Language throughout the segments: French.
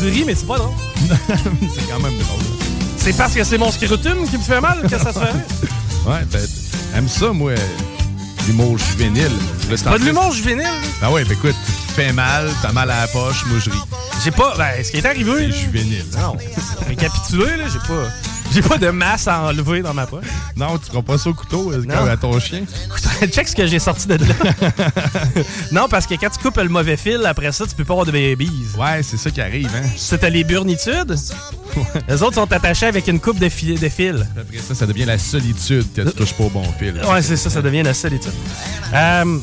Tu ris, mais c'est pas drôle. c'est quand même drôle. C'est parce que c'est mon scrotum qui me fait mal que ça se fait. Ouais, ben, aime ça, moi, l'humour juvénile. Là, Pas de l'humour juvénile? Ah ouais, ben écoute, tu te fais mal, t'as mal à la poche, moi je ris. J'ai pas. Ben, ce qui est arrivé. C'est juvénile. Non. Récapitulé, là, j'ai pas. J'ai pas de masse à enlever dans ma poche. Non, tu feras pas ça au couteau, euh, comme à ton chien. Check ce que j'ai sorti de là. non, parce que quand tu coupes le mauvais fil, après ça, tu peux pas avoir de babies. Ouais, c'est ça qui arrive, hein. C'était les burnitudes? Les autres sont attachés avec une coupe de, fil- de fil. Après ça, ça devient la solitude que tu touches pas au bon fil. Ouais, c'est ça, ça devient la solitude. Euh,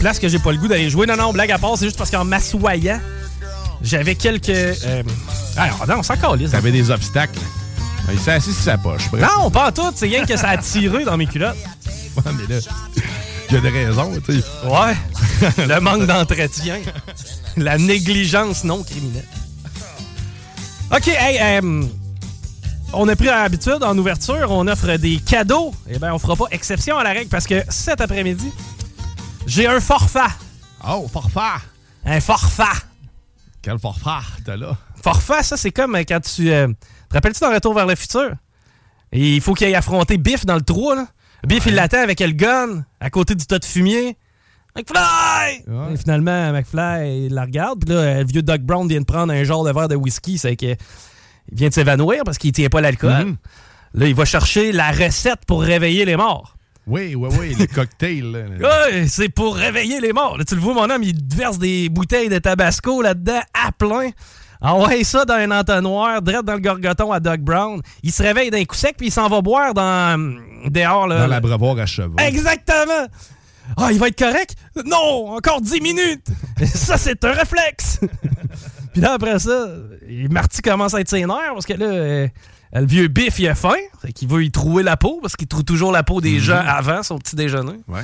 place que j'ai pas le goût d'aller jouer. Non, non, blague à part, c'est juste parce qu'en m'assoyant, j'avais quelques. Euh... Ah, non, on s'en calisse. T'avais des obstacles. Il s'est assis sur sa poche. bref. Non, pas en tout. C'est rien que ça a tiré dans mes culottes. Ouais, mais là, il y a des raisons, tu sais. Ouais. Le manque d'entretien. La négligence non criminelle. OK, hey, euh, on a pris l'habitude en ouverture, on offre des cadeaux. Eh bien, on fera pas exception à la règle parce que cet après-midi, j'ai un forfait. Oh, forfait! Un forfait. Quel forfait t'as là? Forfait, ça, c'est comme quand tu. euh, rappelles-tu dans Retour vers le futur? Et il faut qu'il aille affronter Biff dans le trou, là. Biff, il l'attend avec le gun à côté du tas de fumier. McFly! Ouais. Et finalement, McFly, il la regarde. Puis là, le vieux Doc Brown vient de prendre un genre de verre de whisky. C'est que. Il vient de s'évanouir parce qu'il tient pas l'alcool. Mhm. Là, il va chercher la recette pour réveiller les morts. Oui, oui, oui, le cocktail. C'est pour réveiller les morts. Là, tu le vois, mon homme, il verse des bouteilles de tabasco là-dedans à plein. Envoie ça dans un entonnoir, direct dans le gorgoton à Doc Brown. Il se réveille d'un coup sec, puis il s'en va boire dans hum, dehors. Là, Dans l'abreuvoir à chevaux. Exactement! Ah, il va être correct? Non, encore 10 minutes! ça, c'est un réflexe! Puis là, après ça, Marty commence à être ses nerfs parce que là, euh, le vieux Biff, il a faim. Qu'il veut y trouver la peau parce qu'il trouve toujours la peau des gens avant son petit déjeuner. Ouais.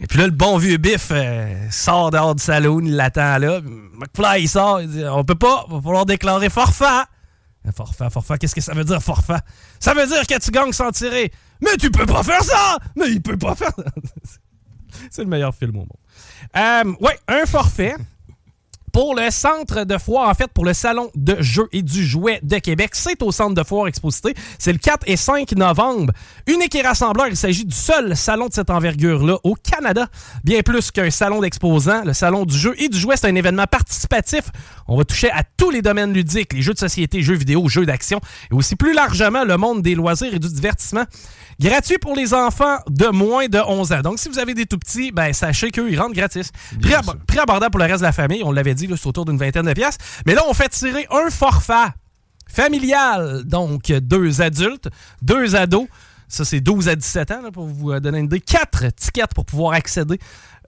Et puis là, le bon vieux Biff euh, sort dehors du salon, il l'attend là. McFly, il sort, il dit On peut pas, va falloir déclarer forfait. Un Forfait, forfait, qu'est-ce que ça veut dire, forfait? Ça veut dire que tu gagnes sans tirer. Mais tu peux pas faire ça Mais il peut pas faire ça C'est le meilleur film au monde. Euh, ouais, un forfait pour le centre de foire, en fait, pour le salon de jeux et du jouet de Québec. C'est au centre de foire Exposité. C'est le 4 et 5 novembre. Unique et rassembleur, il s'agit du seul salon de cette envergure-là au Canada. Bien plus qu'un salon d'exposants. Le salon du jeu et du jouet, c'est un événement participatif. On va toucher à tous les domaines ludiques, les jeux de société, jeux vidéo, jeux d'action et aussi plus largement le monde des loisirs et du divertissement. Gratuit pour les enfants de moins de 11 ans. Donc, si vous avez des tout petits, ben, sachez qu'eux, ils rentrent gratis. Prix, ab- prix abordable pour le reste de la famille. On l'avait dit, là, c'est autour d'une vingtaine de pièces. Mais là, on fait tirer un forfait familial. Donc, deux adultes, deux ados. Ça, c'est 12 à 17 ans, là, pour vous euh, donner une idée. Quatre tickets pour pouvoir accéder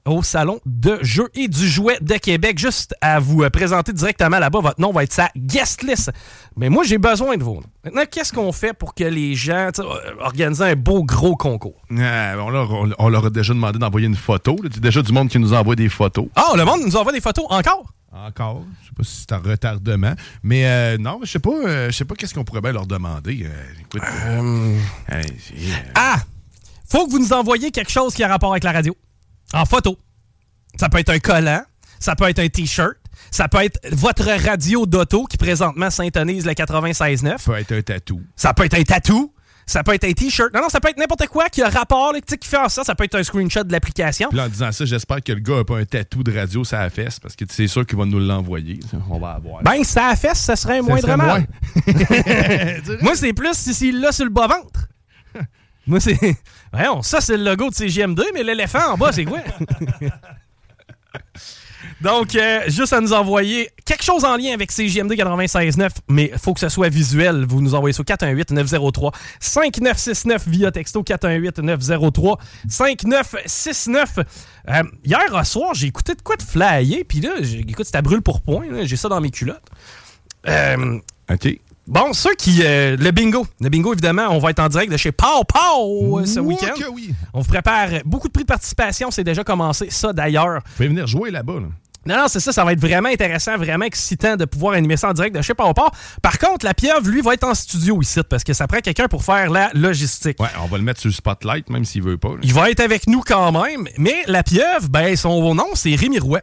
au Salon de jeux et du jouet de Québec. Juste à vous euh, présenter directement là-bas, votre nom va être sa guest list. Mais moi, j'ai besoin de vous. Maintenant, qu'est-ce qu'on fait pour que les gens euh, organisent un beau gros concours? Euh, on, leur, on- on leur a déjà demandé d'envoyer une photo. là. C'est déjà du monde qui nous envoie des photos. Ah, le monde nous envoie des photos encore? Encore. Je sais pas si c'est un retardement. Mais euh, non, je sais pas, euh, je sais pas qu'est-ce qu'on pourrait bien leur demander. Euh, écoute, euh, hey, Ah! Faut que vous nous envoyiez quelque chose qui a rapport avec la radio. En photo. Ça peut être un collant, ça peut être un T-shirt, ça peut être votre radio d'auto qui présentement syntonise le 96.9. ça peut être un tatou. Ça peut être un tatou. Ça peut être un T-shirt. Non, non, ça peut être n'importe quoi qui a rapport, là, tu sais, qui fait en ça. Ça peut être un screenshot de l'application. Puis là, en disant ça, j'espère que le gars n'a pas un tatou de radio sur la fesse parce que c'est sûr qu'il va nous l'envoyer. Ça, On va avoir. Ben, ça a fesse, ça serait un Ça moindre mal. Moi, c'est plus si s'il l'a sur le bas-ventre. Moi, c'est. Voyons, ça, c'est le logo de CGM2, mais l'éléphant en bas, c'est quoi? Donc, euh, juste à nous envoyer quelque chose en lien avec CGMD 96.9, mais il faut que ce soit visuel. Vous nous envoyez sur 418-903-5969 via texto 418-903-5969. Euh, hier au soir, j'ai écouté de quoi de flyer, puis là, écoute, c'était à brûle pour point. J'ai ça dans mes culottes. Euh, OK. Bon, ceux qui. euh, le bingo. Le bingo, évidemment, on va être en direct de chez Pow Pow euh, ce week-end. oui. On vous prépare beaucoup de prix de participation. C'est déjà commencé, ça d'ailleurs. Vous pouvez venir jouer là-bas. là. Non, non, c'est ça. Ça va être vraiment intéressant, vraiment excitant de pouvoir animer ça en direct de chez Pow Pow. Par contre, la pieuvre, lui, va être en studio ici parce que ça prend quelqu'un pour faire la logistique. Ouais, on va le mettre sur le spotlight, même s'il veut pas. là. Il va être avec nous quand même, mais la pieuvre, ben, son nom, c'est Rémi Rouet.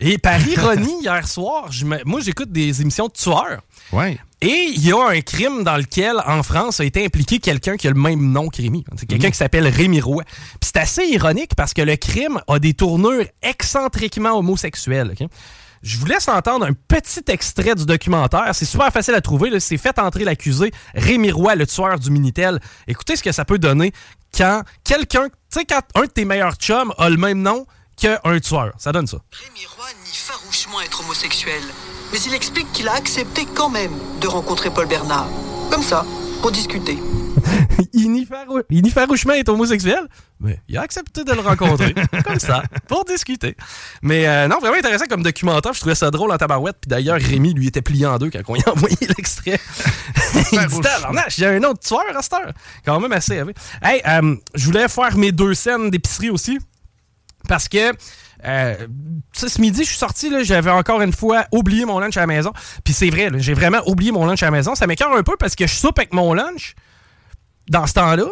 Et par ironie, hier soir, je me- moi, j'écoute des émissions de tueurs. Ouais. Et il y a un crime dans lequel, en France, a été impliqué quelqu'un qui a le même nom que Rémi. C'est quelqu'un qui s'appelle Rémi Roy. Puis c'est assez ironique parce que le crime a des tournures excentriquement homosexuelles. Je vous laisse entendre un petit extrait du documentaire. C'est super facile à trouver. C'est fait entrer l'accusé Rémi Roy, le tueur du Minitel. Écoutez ce que ça peut donner quand quelqu'un, tu sais, quand un de tes meilleurs chums a le même nom qu'un tueur. Ça donne ça. Rémi Roy nie farouchement être homosexuel, mais il explique qu'il a accepté quand même de rencontrer Paul Bernard. Comme ça, pour discuter. il nie, farou- il nie farouchement être homosexuel, mais il a accepté de le rencontrer, comme ça, pour discuter. Mais euh, non, vraiment intéressant comme documentaire. Je trouvais ça drôle en tabarouette. Puis d'ailleurs, Rémi, lui, était plié en deux quand on lui a envoyé l'extrait. il dit Tabarnak, j'ai un autre tueur à cette heure. Quand même assez élevé. Hey, euh, je voulais faire mes deux scènes d'épicerie aussi. Parce que euh, ce midi, je suis sorti, j'avais encore une fois oublié mon lunch à la maison. Puis c'est vrai, j'ai vraiment oublié mon lunch à la maison. Ça m'écœure un peu parce que je soupe avec mon lunch dans ce temps-là.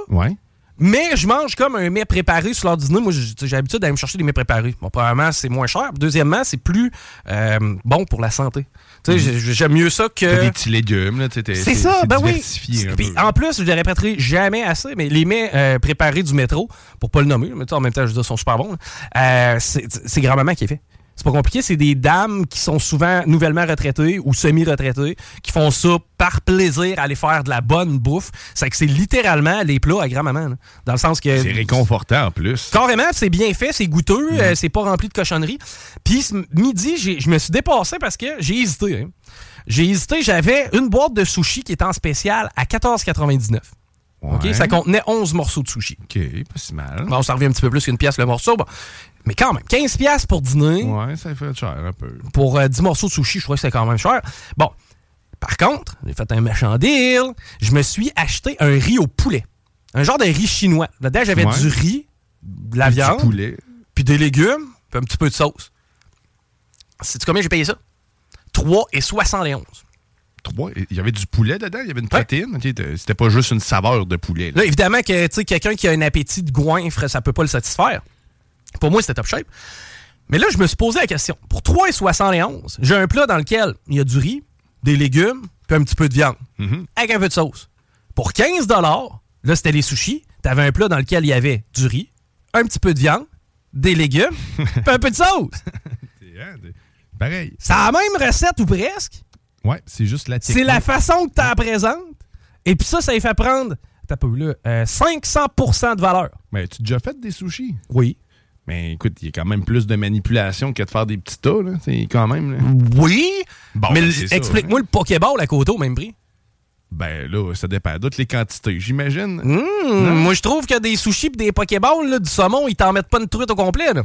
Mais je mange comme un mets préparé sur l'heure dîner. Moi, j'ai l'habitude d'aller me chercher des mets préparés. Bon, premièrement, c'est moins cher. Deuxièmement, c'est plus euh, bon pour la santé. Tu sais, j'ai- j'aime mieux ça que... Des petits légumes, là. C'est ça, ben oui. Puis en plus, je ne les répéterai jamais assez, mais les mets euh, préparés du métro, pour pas le nommer, mais en même temps, je veux dire, sont super bons. Euh, c'est c'est grand-maman qui est fait. C'est pas compliqué, c'est des dames qui sont souvent nouvellement retraitées ou semi-retraitées, qui font ça par plaisir à aller faire de la bonne bouffe. C'est que c'est littéralement les plats à grand-maman. là. Dans le sens que. C'est réconfortant en plus. Carrément, c'est bien fait, c'est goûteux, euh, c'est pas rempli de cochonneries. Puis ce midi, j'ai- je me suis dépassé parce que j'ai hésité. hein. J'ai hésité, j'avais une boîte de sushi qui était en spécial à 14,99. OK? Ouais. Ça contenait 11 morceaux de sushi. OK, pas si mal. Bon, ça revient un petit peu plus qu'une pièce le morceau. bon. Mais quand même, 15 pièces pour dîner, Ouais, ça fait cher un peu. pour euh, 10 morceaux de sushi, je trouvais que c'était quand même cher. Bon, par contre, j'ai fait un méchant deal. Je me suis acheté un riz au poulet. Un genre de riz chinois. Là-dedans, j'avais Ouais. du riz, de la Du viande, poulet. puis des légumes, puis un petit peu de sauce. Sais-tu combien j'ai payé ça? 3,71. Trois. Il y avait du poulet dedans, il y avait une protéine. C'était pas juste une saveur de poulet. là. Là, évidemment que quelqu'un qui a un appétit de goinfre, ça peut pas le satisfaire. Pour moi, c'était top shape. Mais là, je me suis posé la question. Pour 3,71, j'ai un plat dans lequel il y a du riz, des légumes, puis un petit peu de viande, avec un peu de sauce. Pour 15 là, c'était les sushis. T'avais un plat dans lequel il y avait du riz, un petit peu de viande, des légumes, puis un peu de sauce. C'est, hein, c'est- Pareil. C'est la même recette ou presque? Ouais, c'est juste la C'est technique. la façon que tu la présentes. Et puis ça, ça lui fait prendre, t'as pas vu là, euh, 500% de valeur. Mais tu as déjà fait des sushis? Oui. Mais écoute, il y a quand même plus de manipulation que de faire des petits tas, là. C'est quand même. là. Oui. Bon, mais ben, explique-moi le Pokéball à côté au même prix. Ben là, ça dépend d'autres les quantités, j'imagine. Mmh, moi, je trouve que des sushis et des Pokéballs, là, du saumon, ils t'en mettent pas une truite au complet. Là.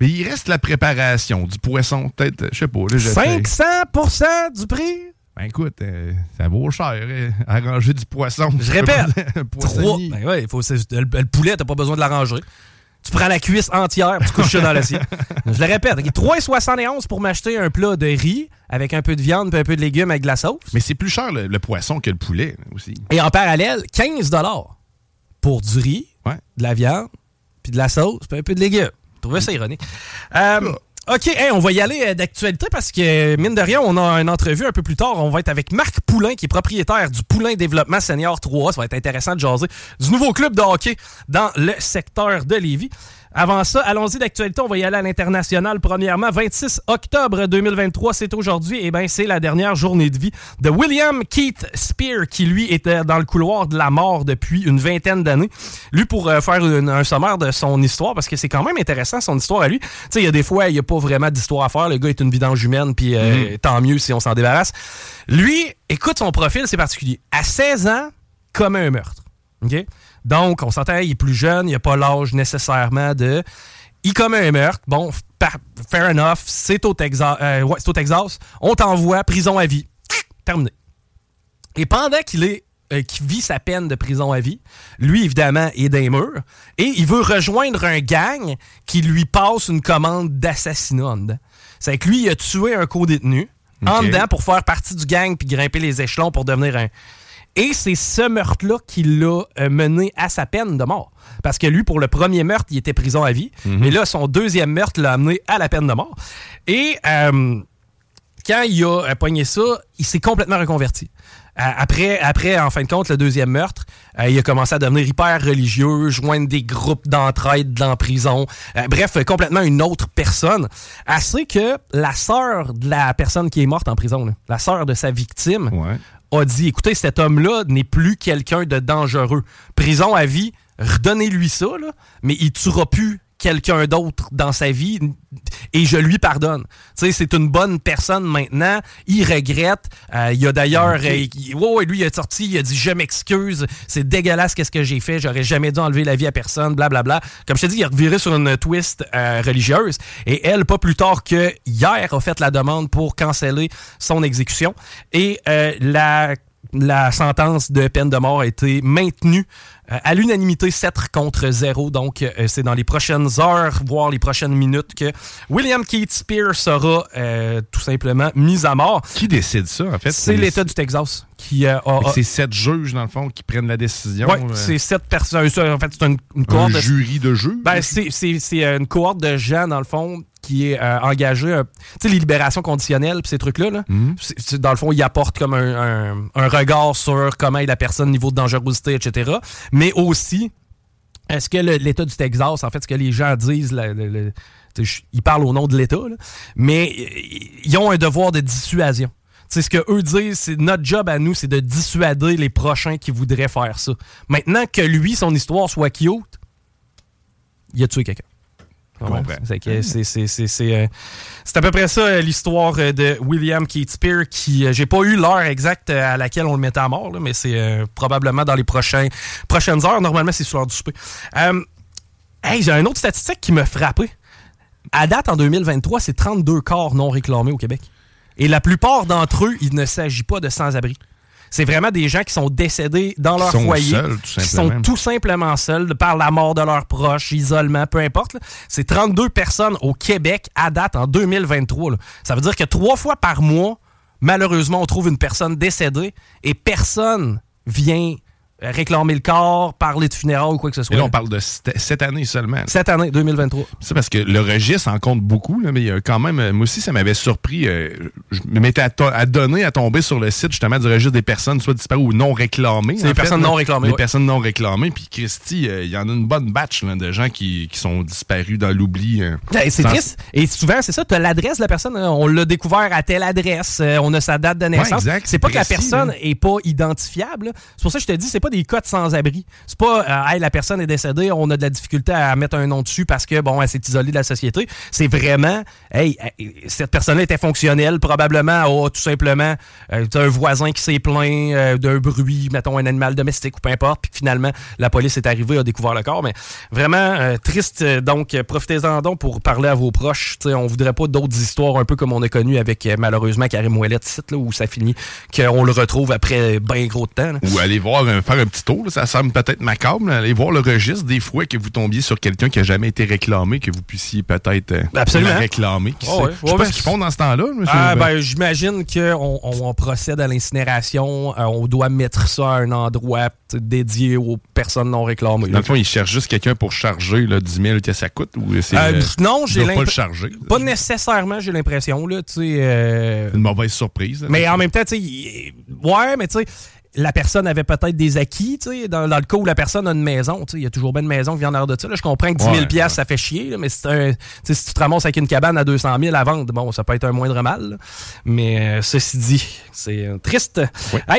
Mais il reste la préparation du poisson, peut-être, je sais pas. Là, 500% du prix? Ben écoute, euh, ça vaut cher, hein, arranger du poisson. Je répète, trois. Ben ouais, faut, le, le, poulet, t'as pas besoin de l'arranger. Tu prends la cuisse entière, tu couches ça dans l'assiette. Je le répète, 3,71 pour m'acheter un plat de riz avec un peu de viande et un peu de légumes avec de la sauce. Mais c'est plus cher le, poisson que le poulet aussi. Et en parallèle, 15 pour du riz, de la viande, puis de la sauce, puis un peu de légumes. Je trouvais ça ironique. Euh, OK, on va y aller euh, d'actualité parce que, mine de rien, on a une entrevue un peu plus tard. On va être avec Marc Poulain, qui est propriétaire du Poulain Développement Senior 3. Ça va être intéressant de jaser du nouveau club de hockey dans le secteur de Lévis. Avant ça, allons-y d'actualité. On va y aller à l'international. Premièrement, 26 octobre 2023, c'est aujourd'hui. Et eh bien, c'est la dernière journée de vie de William Keith Spear, qui lui était dans le couloir de la mort depuis une vingtaine d'années. Lui, pour euh, faire un sommaire de son histoire, parce que c'est quand même intéressant son histoire à lui. Tu sais, il y a des fois, il n'y a pas vraiment d'histoire à faire. Le gars est une vidange humaine, puis euh, mm-hmm. tant mieux si on s'en débarrasse. Lui, écoute son profil, c'est particulier. À 16 ans, comme un meurtre. OK? Donc, on s'entend, il est plus jeune, il n'a pas l'âge nécessairement de. Il commet un meurtre. Bon, fair enough, c'est au, Texas, euh, au Texas. On t'envoie prison à vie. Terminé. Et pendant qu'il est euh, vit sa peine de prison à vie. Lui, évidemment, est d'un mur. Et il veut rejoindre un gang qui lui passe une commande d'assassinat. C'est que lui, il a tué un co-détenu en dedans pour faire partie du gang puis grimper les échelons pour devenir un, et c'est ce meurtre-là qui l'a euh, mené à sa peine de mort. Parce que lui, pour le premier meurtre, il était prison à vie. Mhm. Mais là, son deuxième meurtre l'a amené à la peine de mort. Et euh, quand il a euh, pogné ça, il s'est complètement reconverti. Après, après, en fin de compte, le deuxième meurtre, il a commencé à devenir hyper religieux, joindre des groupes d'entraide dans la prison. bref, complètement une autre personne. Assez que la sœur de la personne qui est morte en prison, la sœur de sa victime, a dit écoutez, cet homme-là n'est plus quelqu'un de dangereux. Prison à vie, redonnez-lui ça, mais il tuera plus quelqu'un d'autre dans sa vie et je lui pardonne. Tu sais, c'est une bonne personne maintenant. Il regrette. Euh, il a d'ailleurs, euh, lui il a sorti, il a dit je m'excuse, c'est dégueulasse qu'est-ce que j'ai fait, j'aurais jamais dû enlever la vie à personne, blablabla. Bla, bla. Comme je t'ai dit, il a reviré sur une twist euh, religieuse et elle, pas plus tard que hier, a fait la demande pour canceller son exécution et la la sentence de peine de mort a été maintenue euh, à l'unanimité 7 contre 0. Donc, euh, c'est dans les prochaines heures, voire les prochaines minutes, que William Keith Spear sera euh, tout simplement mis à mort. Qui décide ça, en fait? C'est l'État du Texas qui a... C'est sept juges, dans le fond, qui prennent la décision. Oui, c'est sept personnes. En fait, c'est une, cohorte... Un jury de juges? Ben, c'est une cohorte de gens, dans le fond, qui est euh, engagé, euh, tu sais, les libérations conditionnelles, ces trucs-là, mhm. dans le fond, il apporte comme un, regard sur comment est la personne, niveau de dangerosité, etc. Mais aussi, est-ce que l'État du Texas, en fait, ce que les gens disent, ils parlent au nom de l'État, mais ils ont un devoir de dissuasion. C'est ce que eux disent, c'est notre job à nous, c'est de dissuader les prochains qui voudraient faire ça. Maintenant que lui, son histoire soit cute, il a tué quelqu'un. Euh, c'est à peu près ça euh, l'histoire euh, de William Keith Spear qui j'ai pas eu l'heure exacte à laquelle on le mettait à mort mais c'est probablement dans les prochains, prochaines heures normalement c'est sur l'heure du souper. hey, j'ai une autre statistique qui me frappé. À date en 2023, c'est 32 corps non réclamés au Québec. Et la plupart d'entre eux, il ne s'agit pas de sans-abri. C'est vraiment des gens qui sont décédés dans leur foyer, qui sont tout simplement seuls par la mort de leurs proches, isolement, peu importe. C'est 32 personnes au Québec à date en 2023. Ça veut dire que trois fois par mois, malheureusement, on trouve une personne décédée et personne vient réclamer le corps, parler de funérailles ou quoi que ce soit. Et là, on parle de cette année seulement. Cette année, 2023. C'est parce que le registre en compte beaucoup, mais il y a quand même, moi aussi, ça m'avait surpris. Euh, je me mettais à, donner, à tomber sur le site justement du registre des personnes soit disparues ou non réclamées. C'est des personnes non réclamées. Des personnes non réclamées. Puis Christy, euh, il y en a une bonne batch de gens qui, sont disparus dans l'oubli. Euh, c'est triste. Et souvent, c'est ça, tu as l'adresse de la personne. Hein. On l'a découvert à telle adresse. on a sa date de naissance. c'est pas que la personne est pas identifiable. C'est pour ça que je te dis, c'est pas des cas de sans-abri. C'est pas, euh, hey, la personne est décédée, on a de la difficulté à mettre un nom dessus parce que, bon, elle s'est isolée de la société. C'est vraiment, hey, cette personne-là était fonctionnelle, probablement, oh, tout simplement, euh, un voisin qui s'est plaint euh, d'un bruit, mettons un animal domestique ou peu importe, puis finalement, la police est arrivée, a découvert le corps. Mais vraiment triste. Donc, profitez-en donc pour parler à vos proches. T'sais, on voudrait pas d'autres histoires un peu comme on a connu avec, malheureusement, Karim Ouellet, là, où ça finit qu'on le retrouve après bien gros de temps. Ou aller voir, faire un petit tour, ça semble peut-être macabre, aller voir le registre des fois que vous tombiez sur quelqu'un qui a jamais été réclamé, que vous puissiez peut-être euh, réclamer. Oh, ouais. Je sais pas ce qu'ils font dans ce temps-là. Ah, ben, J'imagine qu'on on, procède à l'incinération, euh, on doit mettre ça à un endroit dédié aux personnes non réclamées. Dans le fond, ils cherchent juste quelqu'un pour charger là, 10 000 que ça coûte ou c'est euh, Non, j'ai pas le charger. Pas nécessairement, j'ai l'impression. là Une mauvaise surprise. mais en même temps, tu sais, ouais, mais tu sais, la personne avait peut-être des acquis, dans, dans, le cas où la personne a une maison, il y a toujours bien une maison qui vient en de ça. je comprends que 10 000 ça fait chier, mais si tu te ramasses avec une cabane à 200 000 à vendre, bon, ça peut être un moindre mal. Mais euh, ceci dit, c'est euh, triste.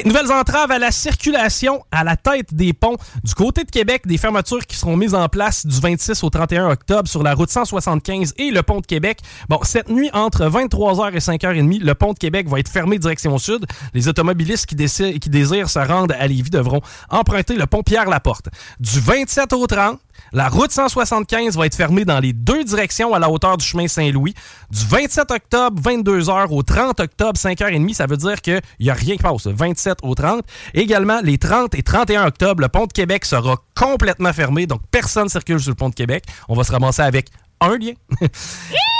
nouvelles entraves à la circulation à la tête des ponts. Du côté de Québec, des fermetures qui seront mises en place du 26 au 31 octobre sur la route 175 et le pont de Québec. Bon, cette nuit, entre 23h et 5h30, le pont de Québec va être fermé direction sud. Les automobilistes qui, qui désirent se rendre à Lévis devront emprunter le pont Pierre-Laporte. Du 27 au 30, la route 175 va être fermée dans les deux directions à la hauteur du chemin Saint-Louis. Du 27 octobre, 22h au 30 octobre, 5h30, ça veut dire qu'il n'y a rien qui passe. 27 au 30. Également, les 30 et 31 octobre, le pont de Québec sera complètement fermé, donc personne ne circule sur le pont de Québec. On va se ramasser avec un lien.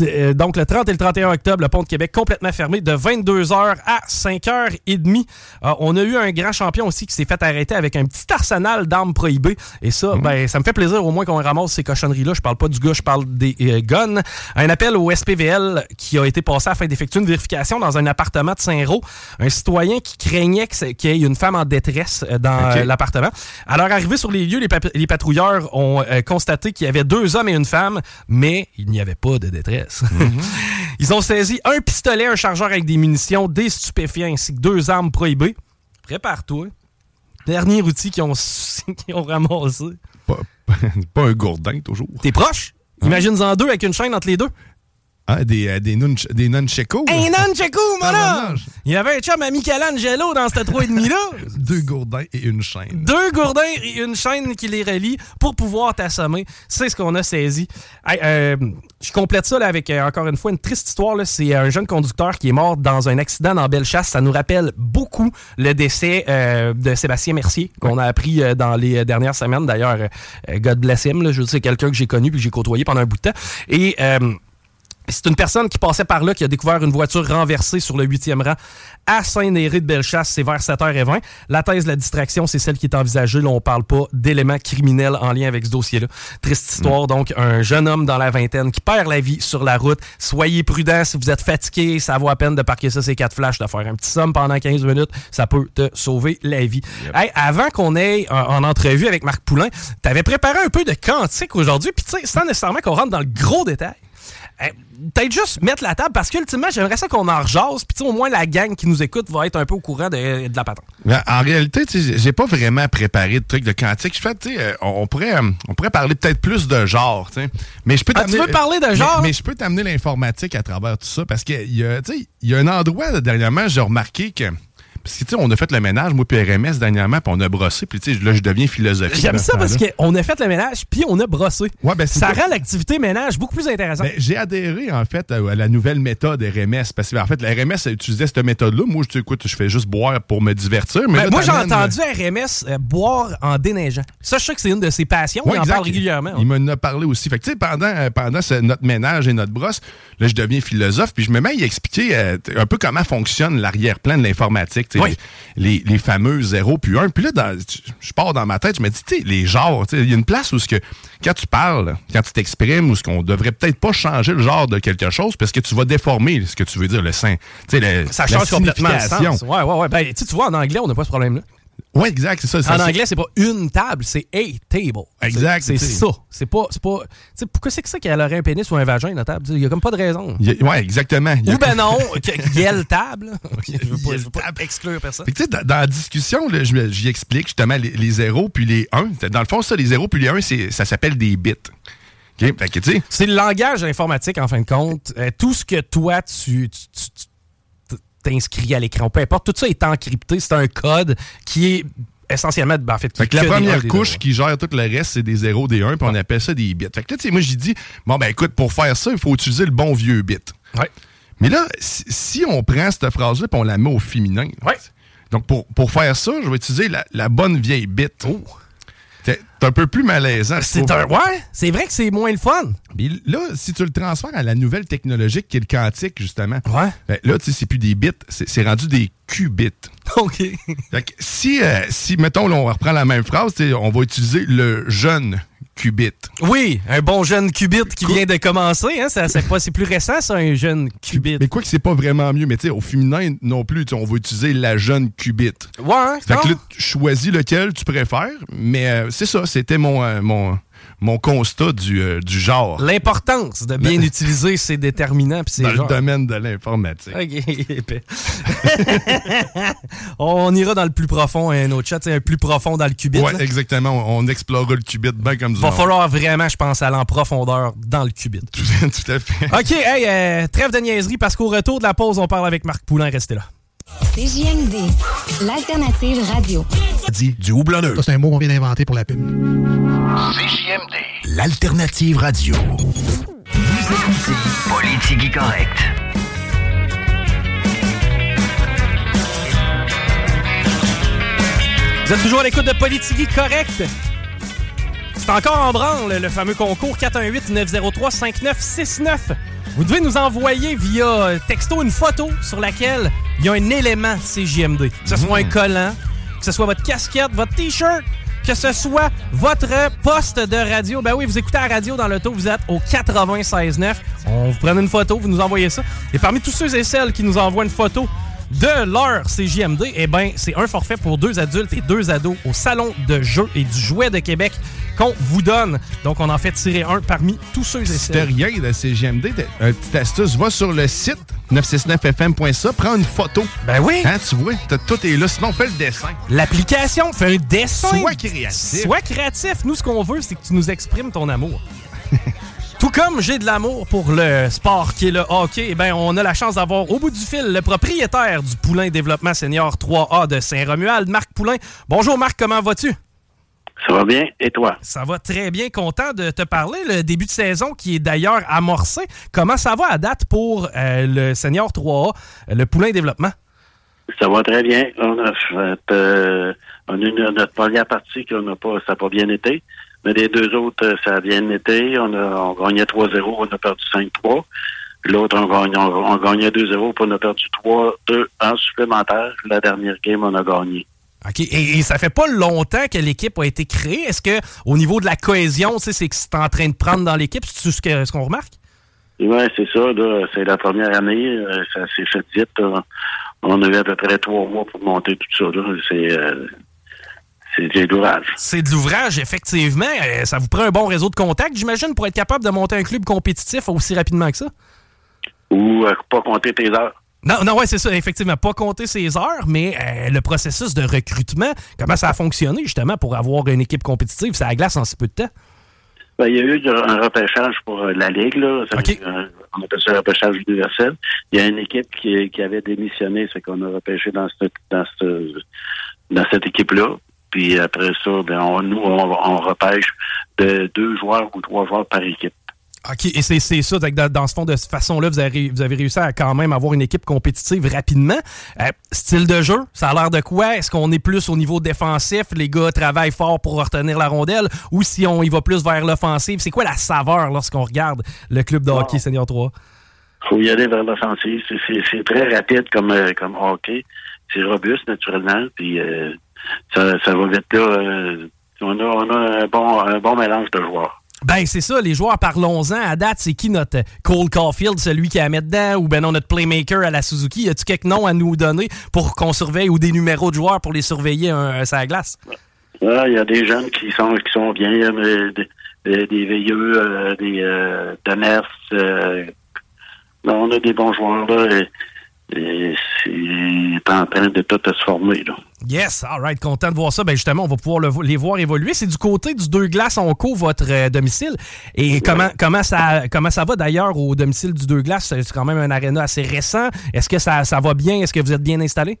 Euh, donc, le 30 et le 31 octobre, le pont de Québec complètement fermé de 22h à 5h30. Euh, on a eu un grand champion aussi qui s'est fait arrêter avec un petit arsenal d'armes prohibées. Et ça, mhm. ben, ça me fait plaisir au moins qu'on ramasse ces cochonneries-là. Je parle pas du gars, je parle des euh, guns. Un appel au SPVL qui a été passé afin d'effectuer une vérification dans un appartement de Saint-Roch. Un citoyen qui craignait qu'il y ait une femme en détresse dans l'appartement. À leur arrivée sur les lieux, les, patrouilleurs ont constaté qu'il y avait deux hommes et une femme, mais il n'y avait pas de détresse. Mhm. Ils ont saisi un pistolet, un chargeur avec des munitions, des stupéfiants ainsi que deux armes prohibées. Prépare-toi. Dernier outil qu'ils ont, ont ramassé. Pas, pas, un gourdin, toujours. T'es proche? Hein? Imagine-en deux avec une chaîne entre les deux. Ah, des, euh, des, nun, des nunchakus. Un mon Il y avait un chum à Michelangelo dans cette 3,5-là. Deux gourdins et une chaîne. Deux gourdins et une chaîne qui les relie pour pouvoir t'assommer. C'est ce qu'on a saisi. Euh, je complète ça avec, euh, encore une fois, une triste histoire. C'est un jeune conducteur qui est mort dans un accident dans Bellechasse. Ça nous rappelle beaucoup le décès de Sébastien Mercier, qu'on a appris dans les dernières semaines. D'ailleurs, God bless him. je sais, quelqu'un que j'ai connu et que j'ai côtoyé pendant un bout de temps. Et... C'est une personne qui passait par là qui a découvert une voiture renversée sur le 8e rang à Saint-Néry de Bellechasse. C'est vers 7h20. La thèse de la distraction, c'est celle qui est envisagée. Là, on parle pas d'éléments criminels en lien avec ce dossier-là. Triste histoire. Mm. Donc, un jeune homme dans la vingtaine qui perd la vie sur la route. Soyez prudents. Si vous êtes fatigué, ça vaut à peine de parquer ça, ces quatre flashs, de faire un petit somme pendant 15 minutes. Ça peut te sauver la vie. avant qu'on ait en, entrevue avec Marc Poulain, tu avais préparé un peu de quantique aujourd'hui. Puis, tu sais, sans nécessairement qu'on rentre dans le gros détail peut-être juste mettre la table parce qu'ultimement, j'aimerais ça qu'on en rejase. Puis au moins, la gang qui nous écoute va être un peu au courant de, la patente. en réalité, j'ai pas vraiment préparé de trucs de quantique. Je fais, euh, on pourrait, euh, on pourrait parler peut-être plus de genre. Mais je peux ah, tu veux parler de genre? Mais, je peux t'amener l'informatique à travers tout ça parce qu'il y, a, y a un endroit, dernièrement, j'ai remarqué que parce que, tu sais, on a fait le ménage, moi, puis RMS dernièrement, puis on a brossé, puis, tu sais, là, je deviens philosophique. J'aime ça parce qu'on a fait le ménage, puis on a brossé. Ouais, ben, ça rend l'activité ménage beaucoup plus intéressante. Ben, j'ai adhéré, en fait, à, la nouvelle méthode RMS, parce que, en fait, la RMS utilisait cette méthode-là. Moi, je écoute, je fais juste boire pour me divertir. Mais ben, moi, j'ai entendu RMS euh, boire en déneigeant. Ça, je sais que c'est une de ses passions. il en parle régulièrement. Il m'en a parlé aussi. Fait que, tu sais, pendant, euh, pendant notre ménage et notre brosse, là, je deviens philosophe, puis je me mets à y expliquer euh, un peu comment fonctionne l'arrière-plan de l'informatique. Oui. Les, les, fameux 0 puis 1. Puis là, je pars dans ma tête, je me dis, tu sais, les genres, il y a une place où ce que, quand tu parles, quand tu t'exprimes, où ce qu'on devrait peut-être pas changer le genre de quelque chose parce que tu vas déformer ce que tu veux dire, le sein. Ça change complètement le sens. Ouais, ouais, ouais. Ben, tu vois, en anglais, on n'a pas ce problème-là. Ouais, exact, c'est ça. ça En c'est- anglais, c'est pas une table, c'est a table. Exact, C'est ça. C'est pas. c'est pas pourquoi c'est que ça qu'elle aurait un pénis ou un vagin, la table? Il y a comme pas de raison. ouais, exactement. A- Ou ben non, que- Yel table. je veux pas, je veux pas exclure personne. Tu sais, dans, dans la discussion, j'y explique justement les, les zéros puis les 1. Dans le fond, ça, les zéros puis les 1, c'est- ça s'appelle des bits. OK? Fait que, tu sais, C'est le langage informatique, en fin de compte. Euh, tout ce que toi, tu, tu- tu- tu t'inscris à l'écran, peu importe, tout ça est encrypté. C'est un code qui est essentiellement, ben, en fait, Fait que la première des couche qui gère tout le reste, c'est des 0, des 1, puis on appelle ça des bits. Fait que là, tu sais, moi, j'ai dit, bon, ben écoute, pour faire ça, il faut utiliser le bon vieux bit. Ouais. Mais là, si, si on prend cette phrase-là et on la met au féminin, Ouais. donc pour, pour faire ça, je vais utiliser la, la bonne vieille bit. C'est c'est un peu plus malaisant. C'est un. Ouais, c'est vrai que c'est moins le fun. Mais là, si tu le transfères à la nouvelle technologique qui est le quantique, justement, Ouais. ben là, tu sais, c'est plus des bits, c'est rendu des qubits. OK. Fait que si, euh, si, mettons, là, on reprend la même phrase, on va utiliser le jeune qubit. Oui, un bon jeune qubit qui vient de commencer. Hein, c'est, pas, c'est plus récent, ça, un jeune qubit. Mais quoi que c'est pas vraiment mieux, mais tu sais, au féminin non plus, on va utiliser la jeune qubit. Ouais, hein, Fait que là, tu choisis lequel tu préfères, mais euh, c'est ça, c'était mon, euh, mon, mon constat du, euh, du genre L'importance de bien utiliser ces déterminants dans genres. le domaine de l'informatique. OK, épais. on ira dans le plus profond, un autre chat, un plus profond dans le qubit. Ouais, là. exactement. On, on explorera le qubit bien comme du Va falloir vraiment, je pense, aller en profondeur dans le qubit. Tout, tout à fait. OK, hey, euh, trêve de niaiserie parce qu'au retour de la pause, on parle avec Marc Poulain. Restez là. CJMD, l'alternative radio. Dit du houblonneux. Ça, c'est un mot qu'on vient d'inventer pour la pub. CJMD. L'alternative radio. Vous écoutez Politique correct. Vous êtes toujours à l'écoute de Politique Correct. C'est encore en branle, le fameux concours 418-903-5969. Vous devez nous envoyer via euh, texto une photo sur laquelle il y a un élément CJMD. Que ce soit un collant, que ce soit votre casquette, votre T-shirt, que ce soit votre poste de radio. Ben oui, vous écoutez la radio dans l'auto, vous êtes au 96.9. On vous prend une photo, vous nous envoyez ça. Et parmi tous ceux et celles qui nous envoient une photo de leur CJMD, eh ben, c'est un forfait pour deux adultes et deux ados au Salon de jeux et du jouet de Québec qu'on vous donne. Donc, on en fait tirer un parmi tous ceux et celles. rien de CGMD, un petit astuce, va sur le site 969fm.ca, prends une photo. Ben oui! Hein, tu vois, tout est là. Sinon, fais le dessin. L'application fait un dessin. Sois créatif. Sois créatif. Nous, ce qu'on veut, c'est que tu nous exprimes ton amour. Tout comme j'ai de l'amour pour le sport qui est le hockey, eh ben, on a la chance d'avoir au bout du fil le propriétaire du Poulain Développement Senior 3A de Saint-Romuald, Marc Poulain. Bonjour Marc, comment vas-tu? Ça va bien, et toi? Ça va très bien, content de te parler. Le début de saison qui est d'ailleurs amorcé. Comment ça va à date pour euh, le Senior 3A, euh, le Poulain Développement? Ça va très bien. On a fait, euh, on a eu notre première partie qu'on n'a pas, ça n'a pas bien été. Mais les deux autres, euh, ça a bien été. On a, on gagnait 3-0, on a perdu 5-3. L'autre, on on, on gagnait 2-0, puis on a perdu 3-2 en supplémentaire. La dernière game, on a gagné. OK? Et, et ça fait pas longtemps que l'équipe a été créée. Est-ce que au niveau de la cohésion, c'est que c'est en train de prendre dans l'équipe? C'est ce qu'on remarque? Oui, c'est ça. C'est la première année. euh, ça s'est fait vite. On a eu à peu près trois mois pour monter tout ça. C'est, euh, de l'ouvrage. C'est de l'ouvrage, effectivement. Euh, Ça vous prend un bon réseau de contacts, j'imagine, pour être capable de monter un club compétitif aussi rapidement que ça? Ou euh, pas compter tes heures. Non, non, ouais, c'est ça, effectivement. Pas compter ses heures, mais euh, le processus de recrutement, comment ça a fonctionné, justement, pour avoir une équipe compétitive? Ça glace en si peu de temps? Ben, il y a eu un repêchage pour euh, la Ligue. Là. Euh, on appelle ça un repêchage universel. Il y a une équipe qui, qui avait démissionné, c'est qu'on a repêché dans cette, dans cette, dans cette équipe-là. Puis après ça, ben, on, nous, on, on repêche de deux joueurs ou trois joueurs par équipe. OK, et c'est c'est ça. donc, Dans, dans ce fond, de cette façon-là, vous avez, vous avez réussi à quand même avoir une équipe compétitive rapidement. Euh, style de jeu, ça a l'air de quoi? Est-ce qu'on est plus au niveau défensif? Les gars travaillent fort pour retenir la rondelle? Ou si on y va plus vers l'offensive? C'est quoi la saveur lorsqu'on regarde le club de hockey Senior 3? faut y aller vers l'offensive. C'est- C'est c'est très rapide comme, euh, comme hockey. C'est robuste, naturellement. Puis euh, ça, ça va vite là. euh, on, a, on a un bon, un bon mélange de joueurs. Ben, c'est ça, les joueurs, parlons-en. À date, c'est qui notre Cole Caulfield, celui qui a mettre dedans, ou ben non, notre playmaker à la Suzuki? Y a-tu quelques noms à nous donner pour qu'on surveille, ou des numéros de joueurs pour les surveiller un, à la glace? Il y a des jeunes qui sont qui sont bien, mais des, des, veilleux, euh, des euh, Daners, euh, on a des bons joueurs là. C'est en train de tout se former. Là. Yes, all right, content de voir ça. Ben justement, on va pouvoir le- les voir évoluer. C'est du côté du Deux Glaces en co, votre euh, domicile. Et comment, comment, ça, comment ça va d'ailleurs au domicile du Deux Glaces? C'est quand même un aréna assez récent. Est-ce que ça, ça va bien? Est-ce que vous êtes bien installé?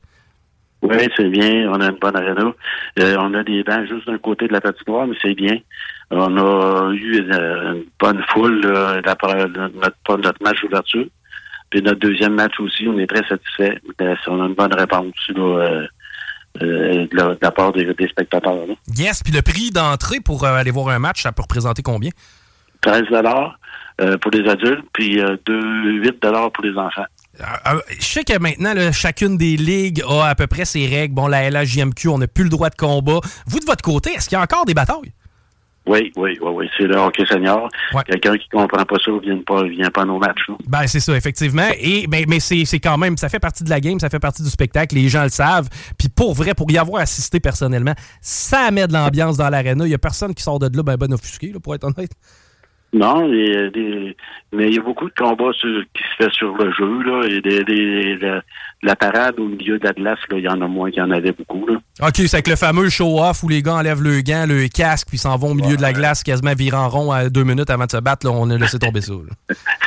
Oui, c'est bien. On a une bonne arena. Euh, on a des bancs juste d'un côté de la patinoire, mais c'est bien. On a eu une, une bonne foule là, d'après notre, notre match d'ouverture. Puis notre deuxième match aussi, on est très satisfait. On a une bonne réponse là, euh, euh, de, la, de la part des, des spectateurs. là. Yes, puis le prix d'entrée pour euh, aller voir un match, ça peut représenter combien? 13 euh, pour les adultes, puis euh, 2, 8 pour les enfants. Euh, euh, je sais que maintenant, là, chacune des ligues a à peu près ses règles. Bon, la LHJMQ, on n'a plus le droit de combat. Vous, de votre côté, est-ce qu'il y a encore des batailles? Oui, oui, oui, oui. C'est le hockey senior. Quelqu'un qui comprend pas ça ne vient pas, vient pas à nos matchs. là. Ben, c'est ça, effectivement. Et, ben, mais c'est c'est quand même, ça fait partie de la game, ça fait partie du spectacle, les gens le savent. Puis pour vrai, pour y avoir assisté personnellement, ça met de l'ambiance dans l'aréna. Il y a personne qui sort de là ben, ben offusqué, là, pour être honnête. Non, mais il y a beaucoup de combats sur- qui se fait sur le jeu. Là, et la parade au milieu de la glace, il y en a moins qu'il y en avait beaucoup. Là. OK, c'est avec le fameux show-off où les gars enlèvent le gant, le casque, puis s'en vont au milieu de la glace, quasiment virant rond à deux minutes avant de se battre. Là, on a laissé tomber ça.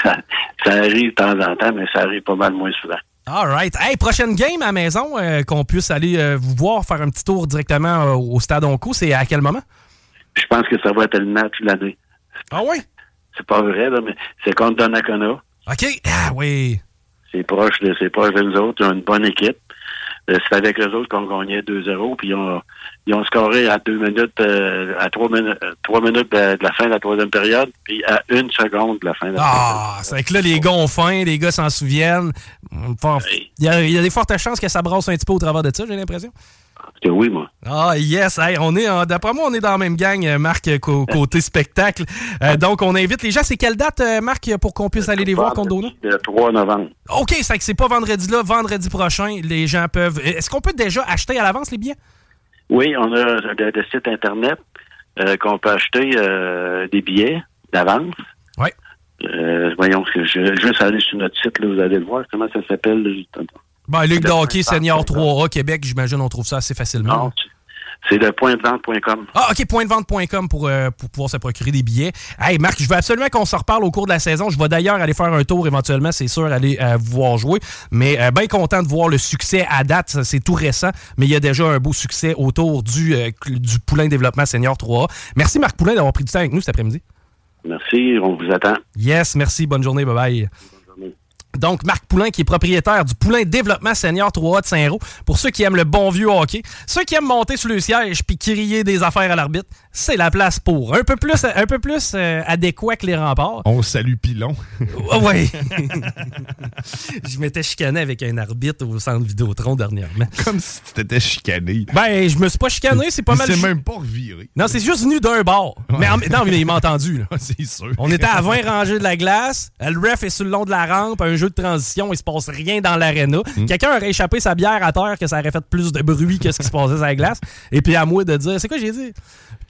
Ça, ça arrive de temps en temps, mais ça arrive pas mal moins souvent. All right. Hey, prochaine game à la maison, euh, qu'on puisse aller euh, vous voir, faire un petit tour directement euh, au stade Onco, c'est à quel moment? Je pense que ça va être le match de l'année. Ah oui? C'est pas vrai, là, mais c'est contre Donnacona. OK. Ah oui. C'est proche de, c'est proche de nous autres. Ils ont une bonne équipe. Euh, c'est avec eux autres qu'on gagnait 2-0. Puis ils ont, ils ont scoré à deux minutes, euh, à trois minutes, euh, trois minutes de, de la fin de la troisième période, puis à une seconde de la fin de la Ah, c'est que là, les gars ont faim, les gars s'en souviennent. Il y, a, il y a des fortes chances que ça brasse un petit peu au travers de ça, j'ai l'impression. Que oui, moi. Ah, yes. Hey, on est, d'après moi, on est dans la même gang, euh, Marc, euh, cô- côté spectacle. Euh, donc, on invite les gens. C'est quelle date, Marc, pour qu'on puisse aller les voir contre Dona? Le 3 novembre. OK, c'est que c'est pas vendredi là, vendredi prochain, les gens peuvent. Est-ce qu'on peut déjà acheter à l'avance les billets? Oui, on a le, site Internet euh, qu'on peut acheter euh, des billets d'avance. Oui. Voyons, que je, juste aller sur notre site, là, vous allez le voir. Comment ça s'appelle? Ben, Ligue de hockey senior 3A Québec, j'imagine, on trouve ça assez facilement. Non, c'est le point de vente.com. Ah, OK, pointdevente.com pour, euh, pour pouvoir se procurer des billets. Hey, Marc, je veux absolument qu'on se reparle au cours de la saison. Je vais d'ailleurs aller faire un tour éventuellement, c'est sûr, aller euh, vous voir jouer. Mais euh, bien content de voir le succès à date. C'est tout récent, mais il y a déjà un beau succès autour du, euh, du Poulain Développement Senior 3A. Merci, Marc Poulain, d'avoir pris du temps avec nous cet après-midi. Merci, on vous attend. Yes, merci. Bonne journée. Bye-bye. Donc, Marc Poulain, qui est propriétaire du Poulain Développement Senior 3A de Saint-Roch. Pour ceux qui aiment le bon vieux hockey, ceux qui aiment monter sur le siège puis crier des affaires à l'arbitre, c'est la place pour. Un peu plus, un peu plus euh, adéquat que les remparts. On salue Pilon. oui. je m'étais chicané avec un arbitre au centre Vidéotron dernièrement. Comme si tu t'étais chicané. Ben, je me suis pas chicané, c'est pas mal. s'est ju- même pas reviré. Non, c'est juste venu d'un bord. Mais en- non, mais il m'a entendu. c'est sûr. On était à 20 rangées de la glace. Le ref est sur le long de la rampe. Un jeu de transition. Il se passe rien dans l'aréna. Quelqu'un aurait échappé sa bière à terre que ça aurait fait plus de bruit que ce qui se passait sur la glace. Et puis à moi de dire, c'est quoi j'ai dit?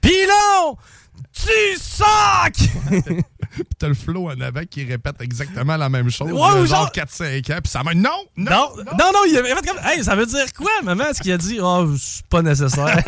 Pilon! Tu sacs! Puis t'as le flow en avant qui répète exactement la même chose. Ouais, genre genre- 4-5 ans, puis ça m'a non, non, Non, non, non, il avait fait comme. Hey, ça veut dire quoi, maman? Ce qu'il a dit, oh, c'est pas nécessaire.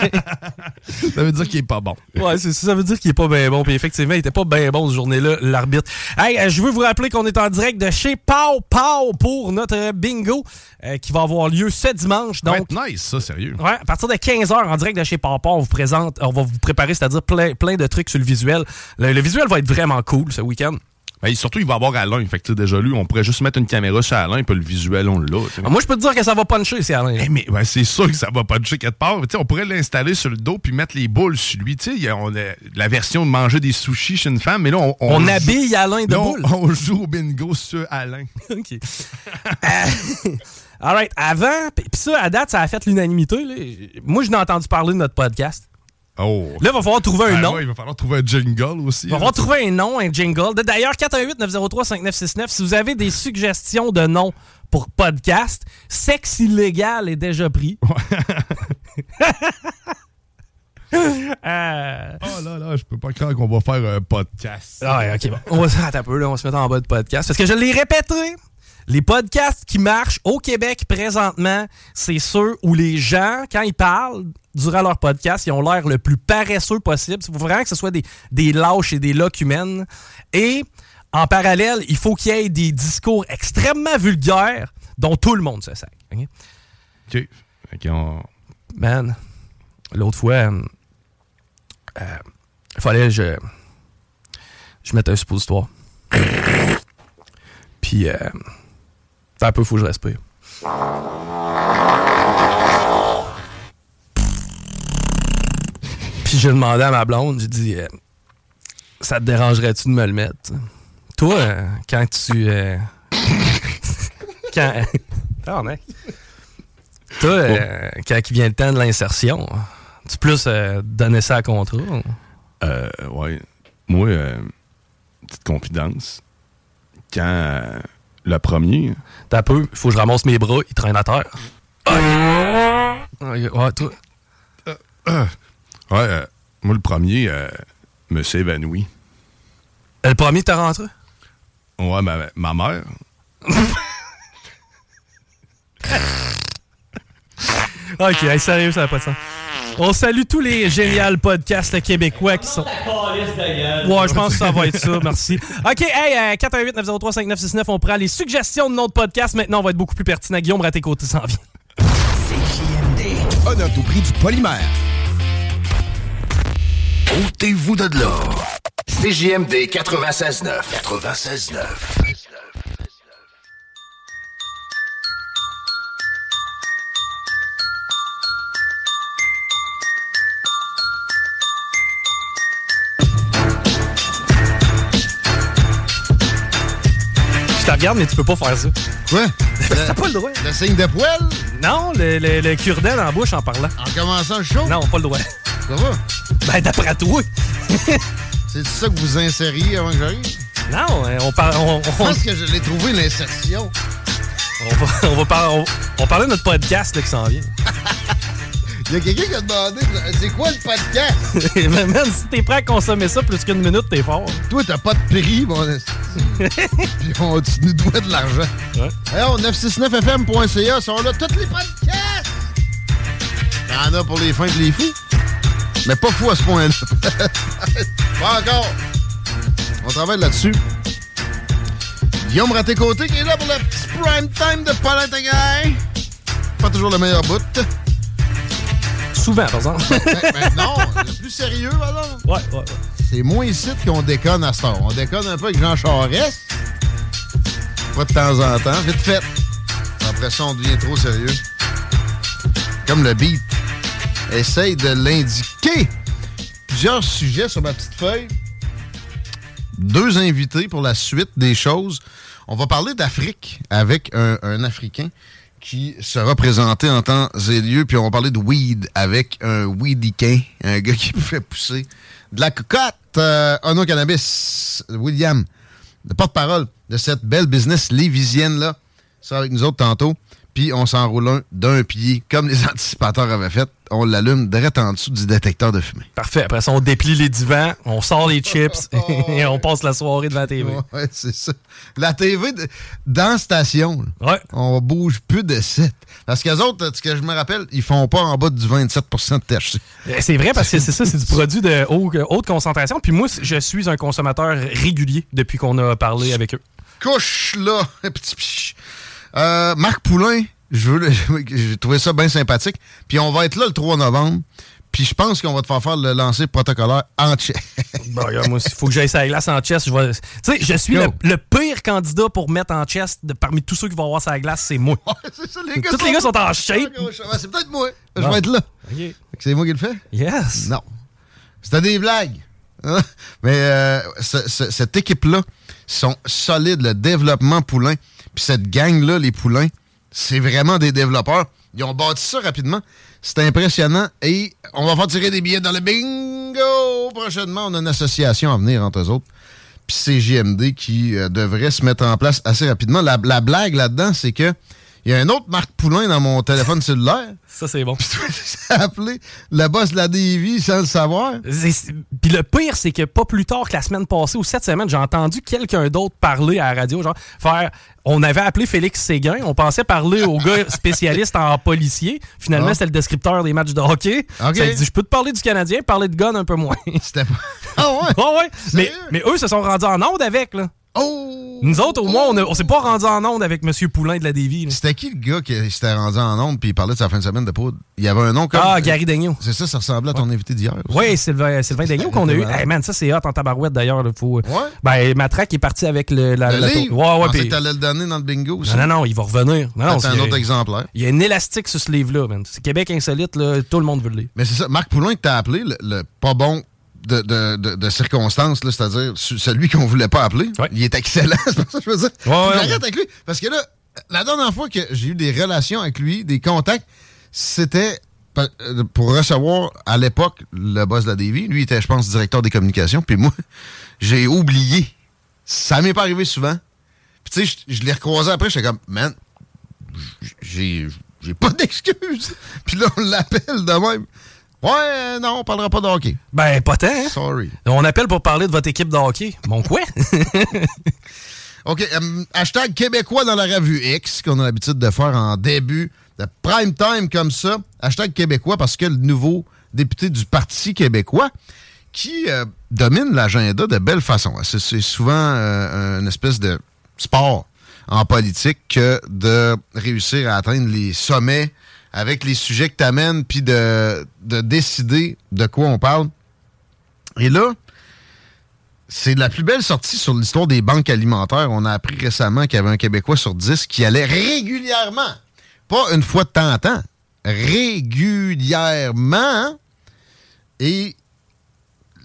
Ça veut dire qu'il est pas bon. Ouais, c'est ça, ça veut dire qu'il est pas bien bon. Puis effectivement, il était pas bien bon cette journée-là, l'arbitre. Hey, euh, je veux vous rappeler qu'on est en direct de chez Pau Pau pour notre bingo euh, qui va avoir lieu ce dimanche. Donc, Donc, nice, ça, sérieux. Ouais, à partir de 15h en direct de chez Papa, on vous présente, on va vous préparer, c'est-à-dire plein, plein de trucs sur le visuel. Le, le visuel va être vraiment cool ce week-end. Ben, surtout, il va avoir Alain. Fait que, déjà, lui, on pourrait juste mettre une caméra sur Alain, puis le visuel, on l'a. sais. Moi, je peux te dire que ça va puncher, c'est Alain. Eh, mais c'est sûr que ça va pas toucher quelque part. On pourrait l'installer sur le dos puis mettre les boules sur lui. A- on a la version de manger des sushis chez une femme, mais là, on, On joue- habille Alain de là, boules. On, joue au bingo sur Alain. OK. Euh, All right. Avant, puis ça, à date, ça a fait l'unanimité. Moi, je n'ai entendu parler de notre podcast. Oh. Là, il va falloir trouver un Ben nom. ouais, il va falloir trouver un jingle aussi. Il va falloir trouver un nom, un jingle. D'ailleurs, 418-903-5969, si vous avez des suggestions de noms pour podcast, sexe illégal est déjà pris. Euh, Oh là là, je peux pas croire qu'on va faire un podcast. Ah ouais, ok, bon. On va se un peu, là, on va se mettre en bas de podcast. Parce que je l'ai répété, les podcasts qui marchent au Québec présentement, c'est ceux où les gens, quand ils parlent durant leur podcast, ils ont l'air le plus paresseux possible. Il faut vraiment que ce soit des, des lâches et des locumènes. Et en parallèle, il faut qu'il y ait des discours extrêmement vulgaires dont tout le monde se sac. ok? OK. Fait qu'on- Man, l'autre fois, euh, euh, il fallait que je, je mette un suppositoire. Puis, euh, un peu, faut que je respire. Puis j'ai demandé à ma blonde, j'ai dit, euh, ça te dérangerait-tu de me le mettre? Toi, euh, quand tu... euh, quand... Ah, mec. Toi, euh, quand il vient le temps de l'insertion, tu plus donner ça à contrat? ou? Euh, ouais. Moi, euh, petite confidence. Quand euh, le premier, T'as peu, il faut que je ramasse mes bras, il traîne à terre. Ouais, ouais, toi. ouais, euh, moi, le premier euh, me s'est évanoui. Le premier, t'as rentré? Ouais, ma, ma mère. Ok, hey, sérieux, ça n'a pas de sens. On salue tous les géniaux podcasts québécois qui sont. Ouais, je pense que ça va être ça, merci. OK, hey, euh, 418-903-5969, on prend les suggestions de notre podcast. Maintenant, on va être beaucoup plus pertinent. Guillaume Raté-Côté s'en vient. Honnête au prix du polymère. Ôtez-vous de là. CJMD 96.9. 96.9. regarde, mais tu peux pas faire ça. Quoi? T'as pas le droit. Le signe de poêle? Non, le, le, le cure-dent la bouche en parlant. En commençant le show? Non, pas le droit. Ça va? Ben, d'après toi. C'est ça que vous insériez avant que j'arrive? Non, euh, on parle. On, Je on, pense que je l'ai trouvé, l'insertion. on va, on va par- on- on parlait de notre podcast là, qui s'en vient. Il y a quelqu'un qui a demandé c'est quoi le podcast? Mais man, si t'es prêt à consommer ça plus qu'une minute, t'es fort. Toi, t'as pas de prix, mon. Puis on, tu nous dois de l'argent. Ouais. Alors, 969fm.ca sont là, tous les podcasts! Il y en a pour les fins de les fous. Mais pas fou à ce point-là. pas encore. On travaille là-dessus. Guillaume Raté-Côté qui est là pour le petit prime time de Tagay. Pas toujours le meilleur bout. Souvent, par exemple. Mais, mais non, le plus sérieux, alors. Ouais, ouais, ouais. C'est moins ici qu'on déconne à cette heure. On déconne un peu avec Jean Charest. Pas de temps en temps, vite fait. Après ça, on devient trop sérieux. Comme le beat. Essaye de l'indiquer. Plusieurs sujets sur ma petite feuille. Deux invités pour la suite des choses. On va parler d'Afrique avec un, un Africain qui sera présenté en temps et lieu. Puis on va parler de weed avec un weedicain, un gars qui fait pousser de la cocotte. Euh, Ono Cannabis, William, le porte-parole de cette belle business lévisienne-là, sera avec nous autres tantôt. Puis on s'enroule un d'un pied, comme les anticipateurs avaient fait. On l'allume direct en dessous du détecteur de fumée. Parfait. Après ça, on déplie les divans, on sort les chips et on passe la soirée devant la TV. Ouais, c'est ça. La TV de- dans station, là, Ouais. on bouge plus de 7. Parce qu'eux autres, ce que je me rappelle, ils font pas en bas du 27% de THC. Euh, C'est vrai parce que c'est ça, c'est du produit de haut- haute concentration. Puis moi, je suis un consommateur régulier depuis qu'on a parlé avec eux. couche là. Euh, Marc Poulain, j'ai trouvé ça bien sympathique. Puis on va être là le 3 novembre. Puis je pense qu'on va te faire faire le lancer protocolaire en tchèque. Bon, regarde, moi, il faut que j'aille sur la glace en. Je vais- Tu sais, je suis le, le pire candidat pour mettre en chest de, parmi tous ceux qui vont avoir sa glace, c'est moi. c'est ça, Tous les gars sont en shape. C'est peut-être moi. Je vais être là. C'est moi qui le fais? Yes. Non. C'était des blagues. Hein? Mais euh, ce- ce- cette équipe-là sont solides, le développement poulain. Cette gang-là, les poulains, c'est vraiment des développeurs. Ils ont bâti ça rapidement. C'est impressionnant. Et on va faire tirer des billets dans le bingo prochainement. On a une association à venir entre eux autres. Puis c'est qui euh, devrait se mettre en place assez rapidement. La blague là-dedans, c'est que il y a un autre Marc Poulain dans mon téléphone cellulaire. Ça, c'est bon. Ça a appelé le boss de la DV sans le savoir. Puis le pire, c'est que pas plus tard que la semaine passée ou cette semaine, j'ai entendu quelqu'un d'autre parler à la radio, genre faire. On avait appelé Félix Séguin, on pensait parler au gars spécialiste en policier. Finalement, Ah. c'était le descripteur des matchs de hockey. Ok. Ça a dit, je peux te parler du Canadien, parler de gun un peu moins. C'était pas. Ah ouais? Ah ouais. Mais, mais eux se sont rendus en onde avec, là. Oh! Nous autres, au moins, on, a- on s'est pas rendus en onde avec M. Poulain de la là. C'était qui le gars qui s'était rendu en onde puis il parlait de sa fin de semaine de poudre? Il y avait un nom comme. Ah, Gary Daigneault. C'est ça, ça ressemblait à ton invité d'hier. aussi. Oui, Sylvain, Sylvain Daigneault qu'on a eu. Hey man, ça c'est hot en tabarouette d'ailleurs. là, Faut... Ben, Matraque est parti avec le, la, Le la- livre? Ouais, Je ouais, pensais puis- que t'allais le donner dans le bingo aussi. Non, non, non, il va revenir. Non, non, C'est un autre exemplaire. Il y a une élastique sur ce livre-là, man. C'est Québec insolite, là, tout le monde veut le lire. Mais c'est ça, Marc Poulain que t'as appelé, le, le pas bon de, de, de, de circonstances, c'est-à-dire celui qu'on voulait pas appeler. Il est excellent, c'est pour ça que je veux dire. Ouais, avec lui. Parce que là, la dernière fois que j'ai eu des relations avec lui, des contacts, c'était euh, pour recevoir à l'époque le boss de la DV. Lui était, je pense, directeur des communications. Puis moi, j'ai oublié. Ça m'est pas arrivé souvent. Puis tu sais, je, je l'ai recroisé après, j'étais comme, man, j'ai j'ai pas d'excuses. Puis là, on l'appelle de même. Ouais, euh, non, on parlera pas de hockey. Ben, pas tant, hein? Sorry. On appelle pour parler de votre équipe de hockey. Mon quoi? OK, euh, hashtag québécois dans la revue X, qu'on a l'habitude de faire en début de prime time comme ça. Hashtag québécois parce que le nouveau député du Parti québécois qui euh, domine l'agenda de belle façon. C'est c'est souvent euh, une espèce de sport en politique que de réussir à atteindre les sommets avec les sujets que tu amènes, puis de, de décider de quoi on parle. Et là, c'est la plus belle sortie sur l'histoire des banques alimentaires. On a appris récemment qu'il y avait un Québécois sur 10 qui allait régulièrement, pas une fois de temps en temps, régulièrement. Et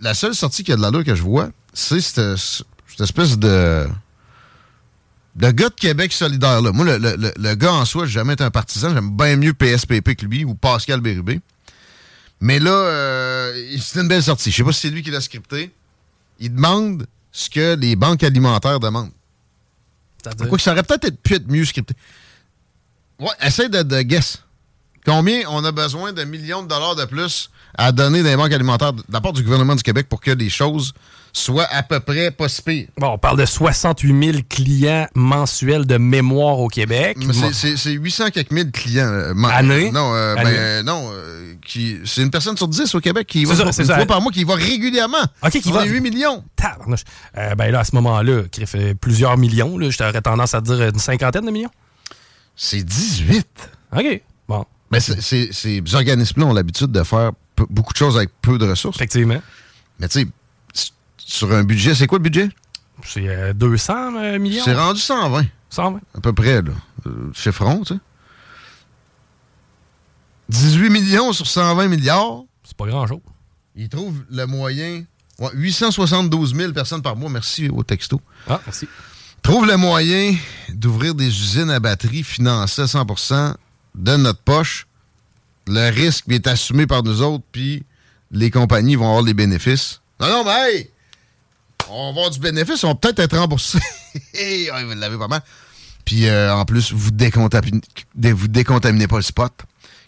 la seule sortie qui a de l'allure que je vois, c'est cette, cette espèce de, de gars de Québec solidaire. Là. Moi, le, le- le- le gars en soi, j'ai jamais été un partisan. J'aime bien mieux PSPP que lui ou Pascal Bérubé. Mais là, euh, c'est une belle sortie. Je sais pas si c'est lui qui l'a scripté. Il demande ce que les banques alimentaires demandent. Quoi que ça aurait peut-être pu être mieux scripté. Ouais, essaye de, de guess. Combien on a besoin de millions de dollars de plus à donner des banques alimentaires de la part du gouvernement du Québec pour que les choses soient à peu près pas si pires? Bon, on parle de 68 000 clients mensuels de mémoire au Québec. C'est- c'est- C'est 800 quelques mille clients. euh, Année? Non, euh, Année? ben, euh, non. euh, c'est une personne sur 10 au Québec qui va ça, c'est une ça. fois par mois qui va régulièrement. OK, qui va. a 8 millions. Tabarnouche. Euh, ben là, à ce moment-là, qui fait plusieurs millions, j'aurais tendance à dire une cinquantaine de millions. C'est 18. OK. Bon. Mais ces organismes-là ont l'habitude de faire beaucoup de choses avec peu de ressources. Effectivement. Mais tu sais, sur un budget, c'est quoi le budget? C'est euh, 200 euh, millions. C'est rendu 120. 120. À peu près, là. Euh, chiffron, tu sais. 18 millions sur 120 milliards. C'est pas grand-chose. Ils trouvent le moyen. ouais, 872 000 personnes par mois. Merci au texto. Ah, merci. Trouve le moyen d'ouvrir des usines à batterie financées à 100 de notre poche. Le risque est assumé par nous autres, puis les compagnies vont avoir les bénéfices. Non, non, mais hey! On va avoir du bénéfice, on va peut-être être ouais, vous l'avez pas mal. Puis euh, en plus, vous décontaminez, vous décontaminez pas le spot.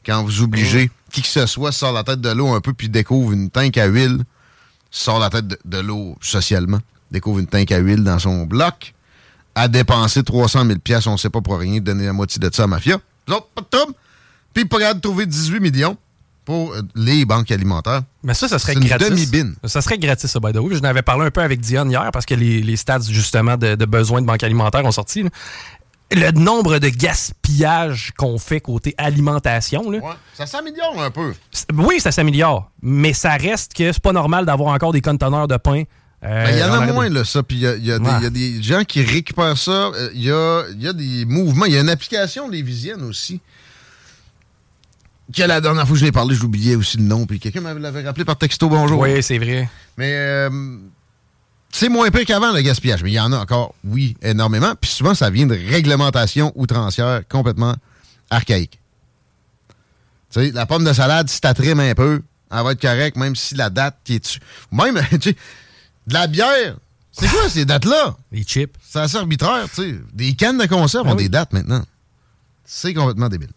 Quand vous obligez qui que ce soit sort la tête de l'eau un peu puis découvre une tank à huile, sort la tête de, de l'eau socialement, découvre une tank à huile dans son bloc, a dépensé 300 000 pièces, on sait pas pour rien, donner la moitié de ça à Mafia. Vous autres, pas de trouble. Puis pas capable de trouver 18 millions pour euh, les banques alimentaires. Mais ça, ça serait une gratis. demi-bine. Ça serait gratis, ça, by the way. Je n'avais parlé un peu avec Diane hier parce que les, les stats, justement, de, de besoins de banque alimentaire ont sorti. là. Le nombre de gaspillage qu'on fait côté alimentation, là, Ça s'améliore un peu. oui, ça s'améliore, mais ça reste que c'est pas normal d'avoir encore des conteneurs de pain. euh, Ben, Il y en a de- moins, là, ça. Puis il y y a des- Ouais. il y a des gens qui récupèrent ça. Euh, Il y, a, il y a des mouvements. Il y a une application lévisienne aussi. Que la dernière fois que je l'ai parlé, j'oubliais aussi le nom. Puis quelqu'un m'avait l'avait rappelé par texto bonjour. Oui, c'est vrai. Mais euh, c'est moins pire qu'avant, le gaspillage. Mais il y en a encore, oui, énormément. Puis souvent, ça vient de réglementations outrancières complètement archaïques. Tu sais, la pomme de salade, si tu trimes un peu, elle va être correcte, même si la date qui est dessus. Même, tu sais, de la bière. C'est quoi ces dates-là? Les chips. C'est assez arbitraire, tu sais. Des cannes de conserve Ah ont oui. des dates maintenant. C'est complètement débile.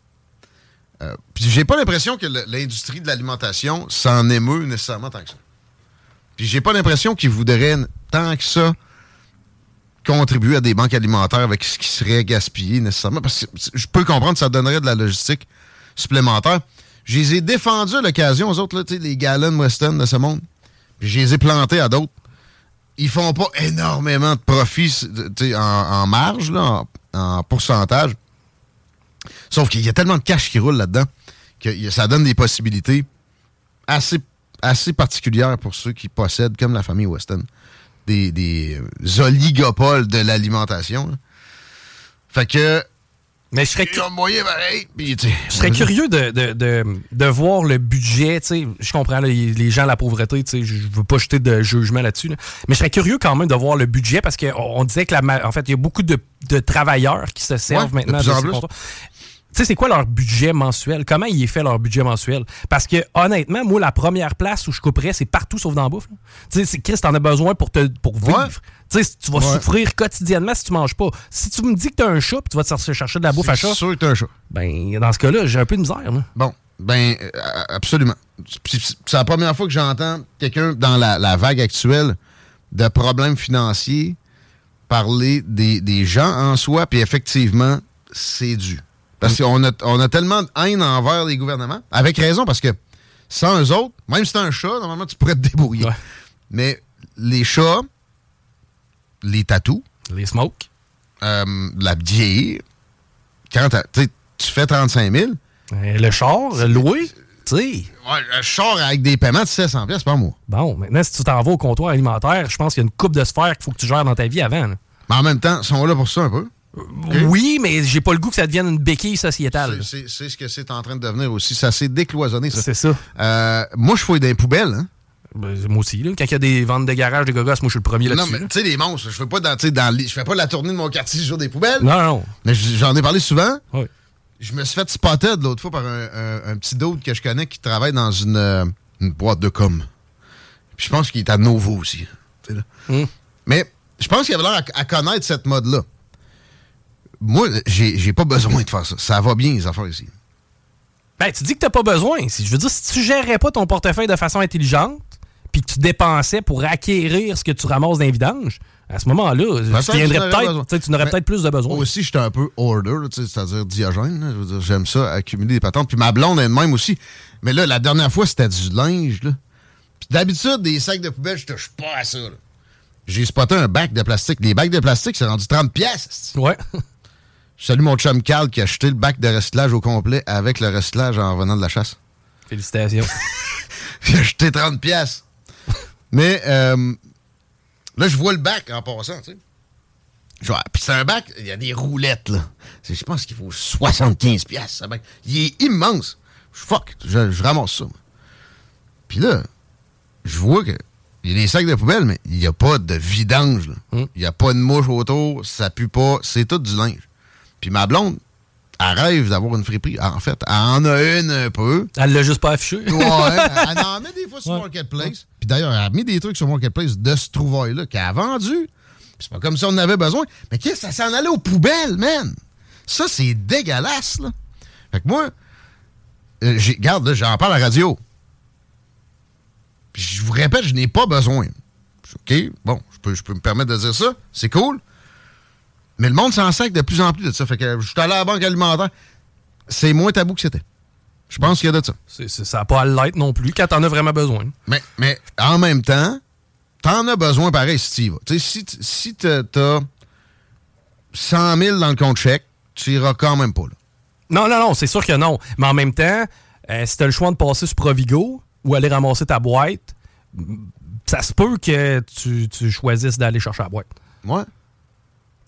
Euh, Puis j'ai pas l'impression que l'industrie de l'alimentation s'en émeut nécessairement tant que ça. Puis j'ai pas l'impression qu'ils voudraient tant que ça contribuer à des banques alimentaires avec ce qui serait gaspillé nécessairement. Parce que je peux comprendre que ça donnerait de la logistique supplémentaire. Je les ai défendus à l'occasion, aux autres, là, les Gallon Weston de ce monde. Puis je les ai plantés à d'autres. Ils font pas énormément de profits en, en marge, là, en pourcentage. Sauf qu'il y a tellement de cash qui roule là-dedans que ça donne des possibilités assez, assez particulières pour ceux qui possèdent, comme la famille Weston, des, des euh, oligopoles de l'alimentation. Fait que. Mais je serais moyen pareil. Je serais curieux de, de, de, de voir le budget. Je comprends là, les gens, la pauvreté, je veux pas jeter de jugement là-dessus. là. Mais je serais curieux quand même de voir le budget parce qu'on on disait que la, en fait, il y a beaucoup de, de travailleurs qui se servent Ouais, de maintenant plus en ces plus. Sais, c'est quoi leur budget mensuel? Comment il est fait leur budget mensuel? Parce que, honnêtement, moi, la première place où je couperais, c'est partout sauf dans la bouffe. Tu sais, Chris, t'en as besoin pour, te, pour vivre. Tu sais, tu vas Ouais. souffrir quotidiennement si tu manges pas. Si tu me dis que t'as un chat puis tu vas te chercher- chercher de la bouffe à C'est chat, sûr que t'as un chat. ben, dans ce cas-là, j'ai un peu de misère. là. Bon, ben, euh, absolument. C'est la première fois que j'entends quelqu'un dans la, la vague actuelle de problèmes financiers parler des, des gens en soi, puis effectivement, c'est dû. Parce qu'on a, on a tellement de haine envers les gouvernements, avec raison, parce que sans eux autres, même si t'as un chat, normalement, tu pourrais te débrouiller. Mais les chats, les tatous, les smokes, euh, la bière, quand t'as- tu fais 35 000, Euh, le char, loué. Ouais, un char avec des paiements de 700 pièces par mois. Bon, maintenant, si tu t'en vas au comptoir alimentaire, je pense qu'il y a une coupe de sphères qu'il faut que tu gères dans ta vie avant. là. Mais en même temps, ils sont là pour ça un peu. Oui, mais j'ai pas le goût que ça devienne une béquille sociétale. C'est ce que c'est en train de devenir aussi. Ça s'est décloisonné, ça. C'est ça. Euh, moi, je fouille dans les poubelles. Hein? Ben, moi aussi, là. Quand il y a des ventes de garage, des gogos, moi, je suis le premier Non, là-dessus. mais là. tu sais, les monstres, je fais pas dans, les- je fais pas la tournée de mon quartier sur des poubelles. Non, non. Mais j'en ai parlé souvent. Oui. Je me suis fait spotter l'autre fois par un, un- un petit d'autre que je connais qui travaille dans une, euh, une boîte de com. Puis je pense qu'il est à Novo aussi. là. Hum. Mais je pense qu'il avait l'air à, à connaître cette mode-là. Moi, j'ai pas besoin de faire ça. Ça va bien, les affaires ici. Ben, tu dis que t'as pas besoin. Je veux dire, si tu gérerais pas ton portefeuille de façon intelligente, puis que tu dépensais pour acquérir ce que tu ramasses d'un vidange, à ce moment-là, tu viendrais aurais peut-être, tu n'aurais peut-être plus de besoin. Aussi, j'étais un peu order, c'est-à-dire diogène. j'aime ça, accumuler des patentes. Puis ma blonde elle-même aussi. Mais là, la dernière fois, c'était du linge. Là. Puis d'habitude, des sacs de poubelle, je touche pas à ça. J'ai spoté un bac de plastique. Les bacs de plastique, c'est rendu 30 pièces. Ouais. Je salue mon chum Carl qui a acheté le bac de recyclage au complet avec le recyclage en revenant de la chasse. Félicitations. A acheté 30 pièces. Mais euh, là, je vois le bac en passant, tu sais. Puis c'est un bac, il y a des roulettes, là. Je pense qu'il faut 75 pièces, bac. Il est immense. Je fuck, je, je ramasse ça. Puis là, je vois que il y a des sacs de poubelle, mais il n'y a pas de vidange, là. Il n'y a pas de mouche autour, ça pue pas, c'est tout du linge. Puis ma blonde, elle rêve d'avoir une friperie. En fait, elle en a une un peu. Elle l'a juste pas affiché. Ouais, elle en met des fois sur Marketplace. Puis d'ailleurs, elle a mis des trucs sur Marketplace de ce trouvaille-là qu'elle a vendu. C'est pas comme si on en avait besoin. Mais qu'est-ce que ça s'en allait aux poubelles, man? Ça, c'est dégueulasse, là. Fait que moi, euh, regarde, là, j'en parle à la radio. Puis je vous répète, je n'ai pas besoin. OK, bon, je peux, je peux me permettre de dire ça. C'est cool. Mais le monde s'en sac de plus en plus de ça. Fait que je suis allé à la banque alimentaire. C'est moins tabou que c'était. Je pense qu'il y a de ça. Ça n'a pas à l'être non plus quand t'en as vraiment besoin. Mais, mais en même temps, t'en as besoin pareil si tu y vas. Si, si t'as t'as 100 000 dans le compte chèque, tu iras quand même pas là. Non, non, non, c'est sûr que non. Mais en même temps, euh, si tu as le choix de passer sur Provigo ou aller ramasser ta boîte, ça se peut que tu, tu choisisses d'aller chercher la boîte. Ouais.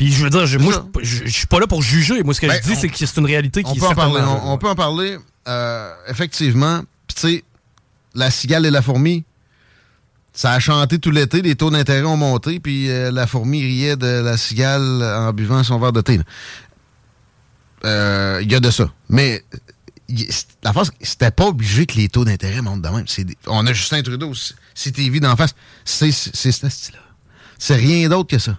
Puis je veux dire, je- moi, je suis pas là pour juger. Moi, ce que Ben, je dis, on- c'est que c'est une réalité On qui peut est en parler. On, on peut en parler. euh, effectivement. Puis tu sais, la cigale et la fourmi, ça a chanté tout l'été, les taux d'intérêt ont monté, puis euh, la fourmi riait de la cigale en buvant son verre de thé. Euh, Il y a de ça. Mais la face, c'était pas obligé que les taux d'intérêt montent de même. On a Justin Trudeau, c'est- c'est TV d'en face. C'est c'est c'est ce style-là. C'est rien d'autre que ça.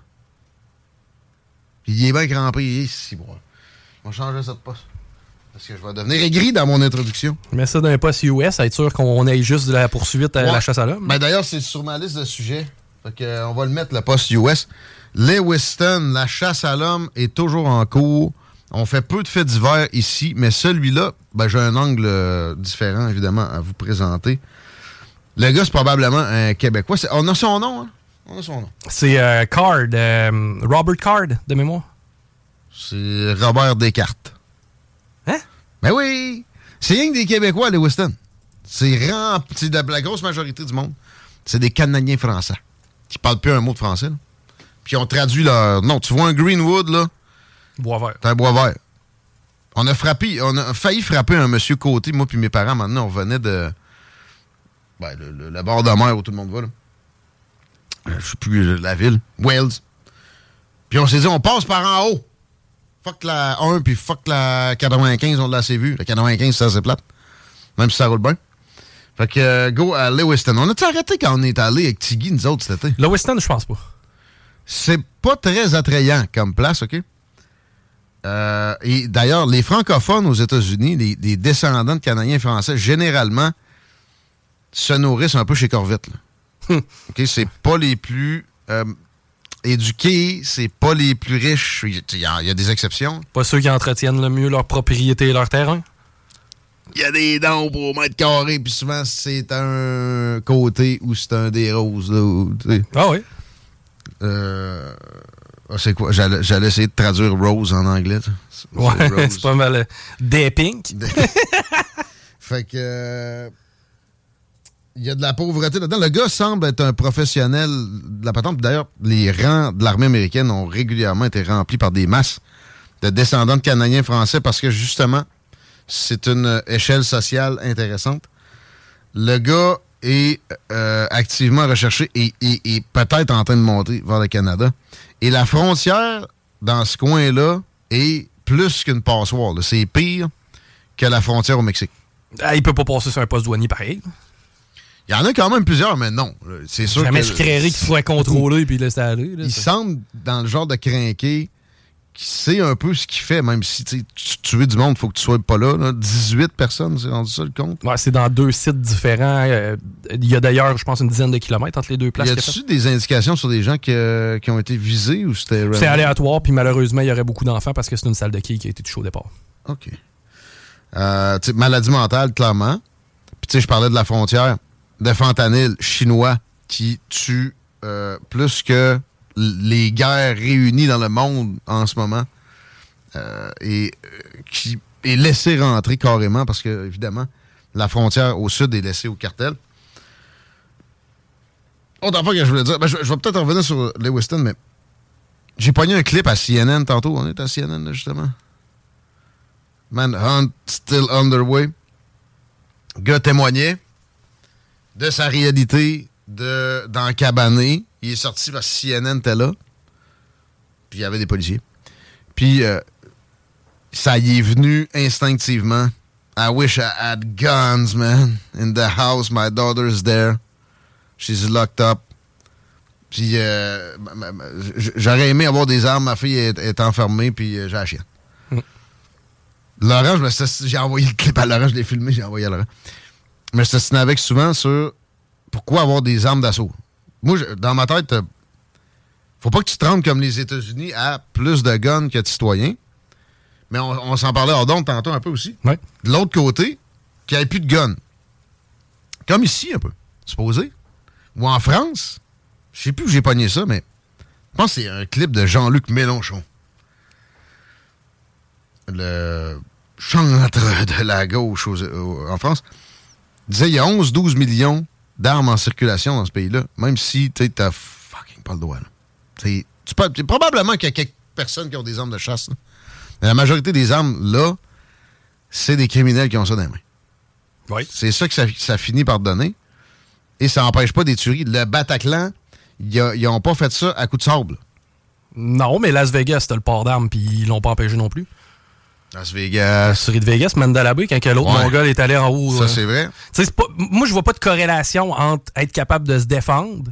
Puis il est bien crampé, il est si bon. On va changer ça de poste. Parce que je vais devenir aigri dans mon introduction. Mets ça dans un poste US, à être sûr qu'on ait juste de la poursuite à Ouais. la chasse à l'homme. Ben, D'ailleurs, c'est sur ma liste de sujets. Fait que, euh, on va le mettre, le poste US. Lewiston, la chasse à l'homme est toujours en cours. On fait peu de faits divers ici, mais celui-là, ben, j'ai un angle euh, différent, évidemment, à vous présenter. Le gars, c'est probablement un Québécois. On a son nom, hein? On a son nom. C'est euh, Card, euh, Robert Card, de mémoire. C'est Robert Descartes. Hein? Ben oui! C'est rien que des Québécois à Lewiston. C'est la grosse majorité du monde. C'est des Canadiens français qui parlent plus un mot de français. là. Puis ils ont traduit leur. Non, tu vois un Greenwood, là? Bois vert. C'est un bois vert. On a frappé, on a failli frapper un monsieur côté, moi puis mes parents, maintenant, on venait de. Ben, le, le- la bord de mer où tout le monde va, là. Euh, Je sais plus euh, la ville. Wales. Puis on s'est dit, on passe par en haut. Fuck la 1, puis fuck la 95, on l'a assez vu. La 95, c'est assez plate. Même si ça roule bien. Fait que euh, go à Lewiston. On a-tu arrêté quand on est allé avec Tiggy, nous autres, cet été? Lewiston, je pense pas. C'est pas très attrayant comme place, OK? Euh, et d'ailleurs, les francophones aux États-Unis, les, les descendants de Canadiens français, généralement, se nourrissent un peu chez Corvette. là. OK? C'est pas les plus euh, éduqués, c'est pas les plus riches. Il y, a- il y a des exceptions. Pas ceux qui entretiennent le mieux leur propriété et leur terrain? Il y a des dons pour mètre carré, puis souvent, c'est un côté ou c'est un des roses. Là. Ah oui? Euh, ah, c'est quoi? J'allais essayer de traduire rose en anglais. Ouais, c'est pas mal. euh, Des pink. Fait que. Il y a de la pauvreté là-dedans. Le gars semble être un professionnel de la patente. D'ailleurs, les rangs de l'armée américaine ont régulièrement été remplis par des masses de descendants de Canadiens français parce que justement, c'est une échelle sociale intéressante. Le gars est euh, activement recherché et, et- peut-être en train de monter vers le Canada. Et la frontière dans ce coin-là est plus qu'une passoire. C'est pire que la frontière au Mexique. Ah, il peut pas passer sur un poste douanier pareil. Il y en a quand même plusieurs, mais non. C'est sûr Jamais que- je créerais qu'il soit contrôlé puis laissé aller. là. Il semble dans le genre de crinqué qui sait un peu ce qu'il fait, même si tu sais, tu tuer du monde, il faut que tu sois pas là. là. 18 personnes, c'est rendu ça le compte. Ouais, c'est dans deux sites différents. Euh, Il y a d'ailleurs, je pense, une dizaine de kilomètres entre les deux places. Y a-tu des indications sur des gens qui, euh, qui ont été visés ou c'était. C'est aléatoire, puis malheureusement, il y aurait beaucoup d'enfants parce que c'est une salle de quilles qui a été touchée au départ. OK. Euh, maladie mentale, clairement. Puis, tu sais, je parlais de la frontière de fentanyl chinois qui tue euh, plus que les guerres réunies dans le monde en ce moment euh, et euh, qui est laissé rentrer carrément parce que, évidemment, la frontière au sud est laissée au cartel. Autre affaire que je voulais dire, ben, je, vais peut-être revenir sur Lewiston, mais j'ai pogné un clip à CNN tantôt. On est à CNN, justement. Manhunt still underway. Gars témoignait de sa réalité de, dans Cabané. Il est sorti parce que CNN était là. Puis il y avait des policiers. Puis euh, ça y est venu instinctivement. I wish I had guns, man. In the house, my daughter's there. She's locked up. Puis euh, j'aurais aimé avoir des armes. Ma fille est, est enfermée, puis euh, j'ai la chienne. Laurent, suis- j'ai envoyé le clip à Laurent, je l'ai filmé, j'ai envoyé à Laurent. Mais je t'assinais avec souvent sur pourquoi avoir des armes d'assaut. Moi, je- dans ma tête, faut pas que tu te rendes comme les États-Unis à plus de guns que de citoyens. Mais on, on s'en parlait hors d'onde tantôt un peu aussi. De l'autre côté, qu'il n'y ait plus de guns. Comme ici, un peu. Supposé. Ou en France. Je sais plus où j'ai pogné ça, mais je pense que c'est un clip de Jean-Luc Mélenchon. Le chantre de la gauche aux- aux- en France disait il y a 11-12 millions d'armes en circulation dans ce pays-là, même si tu n'as fucking pas le droit. tu probablement qu'il y a quelques personnes qui ont des armes de chasse. là. Mais la majorité des armes, là, c'est des criminels qui ont ça dans les mains. C'est ça que ça, ça finit par donner. Et ça n'empêche pas des tueries. Le Bataclan, ils n'ont pas fait ça à coup de sable. Non, mais Las Vegas, c'était le port d'armes, puis ils l'ont pas empêché non plus. Las Vegas. La série de Vegas, Mandala Bay, quand l'autre Ouais. mongol est allé en haut. Ça, euh, c'est vrai. Pas- moi, je vois pas de corrélation entre être capable de se défendre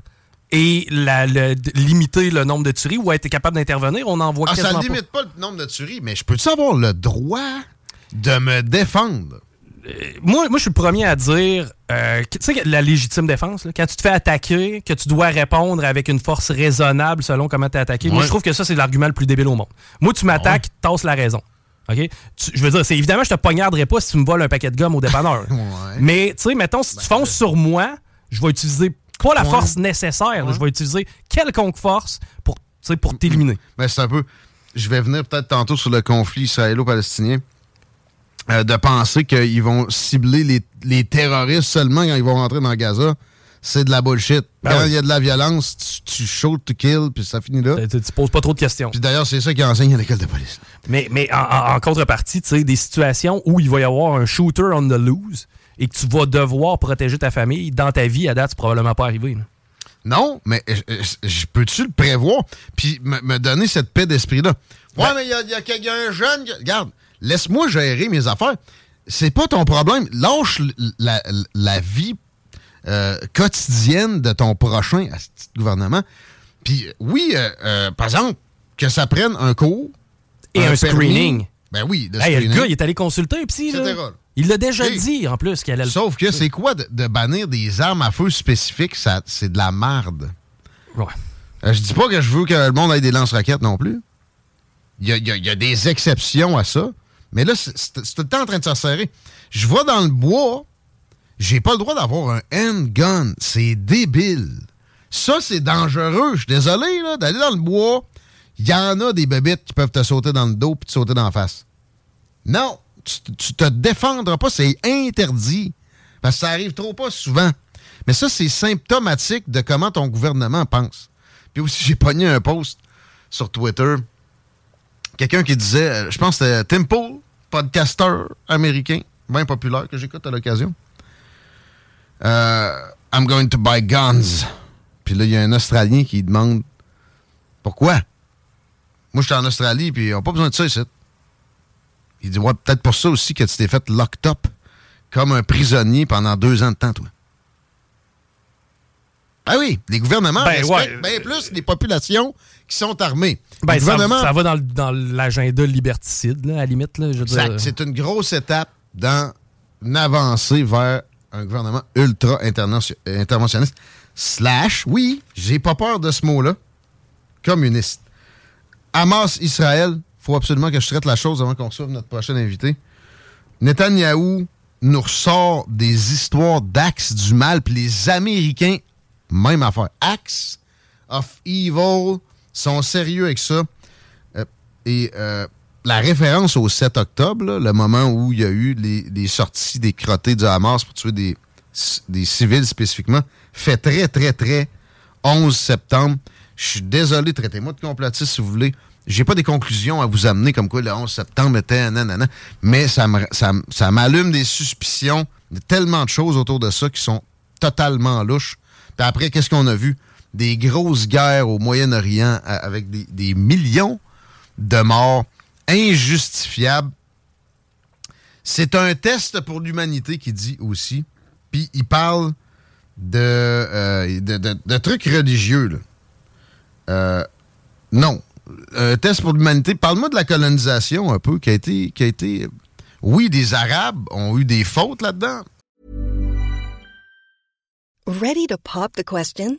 et la, le- de limiter le nombre de tueries ou être capable d'intervenir. On en voit Ah, ça ne limite pas. le nombre de tueries, mais je peux-tu avoir le droit de me défendre? moi, moi, je suis le premier à dire, euh, tu sais, la légitime défense, là, quand tu te fais attaquer, que tu dois répondre avec une force raisonnable selon comment tu es attaqué, moi, Ouais. je trouve que ça, c'est l'argument le plus débile au monde. Moi, tu m'attaques, tasse la raison. OK? Tu- je veux dire, c'est évidemment, je te poignarderai pas si tu me voles un paquet de gomme au dépanneur. Mais, tu sais, mettons, si tu fonces sur moi, je vais utiliser pas la Ouais. force nécessaire, je vais utiliser quelconque force pour, pour t'éliminer. Mais c'est un peu. Je vais venir peut-être tantôt sur le conflit israélo-palestinien. euh, de penser qu'ils vont cibler les, les terroristes seulement quand ils vont rentrer dans Gaza, c'est de la bullshit. Ben quand il oui. y a de la violence, tu, tu shoot, tu kill, puis ça finit là. Tu, tu poses pas trop de questions. Puis d'ailleurs, c'est ça qu'ils enseignent à l'école de police. Mais, mais en, contrepartie, tu sais, des situations où il va y avoir un shooter on the loose et que tu vas devoir protéger ta famille, dans ta vie, à date, c'est probablement pas arrivé. là. Non, mais euh, euh, je peux-tu le prévoir? Puis me, me donner cette paix d'esprit-là? Ouais, Ben mais il y a, il y a quelqu'un jeune. qui- Regarde, laisse-moi gérer mes affaires. C'est pas ton problème. Lâche la, la vie euh, quotidienne de ton prochain gouvernement. Puis oui, euh, euh, par exemple, que ça prenne un cours. Et un screening. Ben oui, Hey, le gars, il est allé consulter un psy. là. Etc. Il l'a déjà dit, en plus, qu'elle allait le Sauf que c'est quoi de, de bannir des armes à feu spécifiques? Ça, c'est de la marde. Ouais. Je dis pas que je veux que le monde ait des lance-roquettes non plus. Il y y a- il y a des exceptions à ça. Mais là, c'est tout le temps en train de se resserrer. Je vais dans le bois, j'ai pas le droit d'avoir un handgun. C'est débile. Ça, c'est dangereux. Je suis désolé là, d'aller dans le bois. Il y en a des bébites qui peuvent te sauter dans le dos puis te sauter dans la face. Non, tu, tu te défendras pas, c'est interdit. Parce que ça arrive trop pas souvent. Mais ça, c'est symptomatique de comment ton gouvernement pense. Puis aussi, j'ai pogné un post sur Twitter. Quelqu'un qui disait, euh, je pense que c'était Tim Pool, podcasteur américain, bien populaire, que j'écoute à l'occasion. Euh, I'm going to buy guns. Puis là, il y a un Australien qui demande pourquoi? Moi, j'étais en Australie, puis ils n'ont pas besoin de ça ici. Il dit, ouais, peut-être pour ça aussi que tu t'es fait locked up comme un prisonnier pendant deux ans de temps, toi. Ah oui, les gouvernements Ben, respectent ouais. bien plus les populations qui sont armées. Ben, Les ça, gouvernements- ça va dans, dans l'agenda liberticide, là, à la limite. Là, je Exact. dire. C'est une grosse étape dans une avancée vers un gouvernement ultra interventionniste. Slash, oui, j'ai pas peur de ce mot-là, communiste. Hamas, Israël, faut absolument que je traite la chose avant qu'on reçoive notre prochain invité. Netanyahou nous ressort des histoires d'axe du mal, puis les Américains, même affaire. Axe of evil, sont sérieux avec ça. Euh, et euh, la référence au 7 octobre, le moment où il y a eu les, sorties des crottés du Hamas pour tuer des, civils spécifiquement, fait très, très, très 11 septembre. Je suis désolé, traitez-moi de complotiste si vous voulez. J'ai pas des conclusions à vous amener comme quoi le 11 septembre était nanana, mais ça me- ça ça m'allume des suspicions de tellement de choses autour de ça qui sont totalement louches. Puis après, qu'est-ce qu'on a vu? Des grosses guerres au Moyen-Orient avec des millions de morts injustifiables. C'est un test pour l'humanité qui dit aussi. Puis il parle de, euh, de, trucs religieux. Euh, non. Un test pour l'humanité. Parle-moi de la colonisation un peu, qui a été. Qui a été oui, des Arabes ont eu des fautes là-dedans. Ready to pop the question?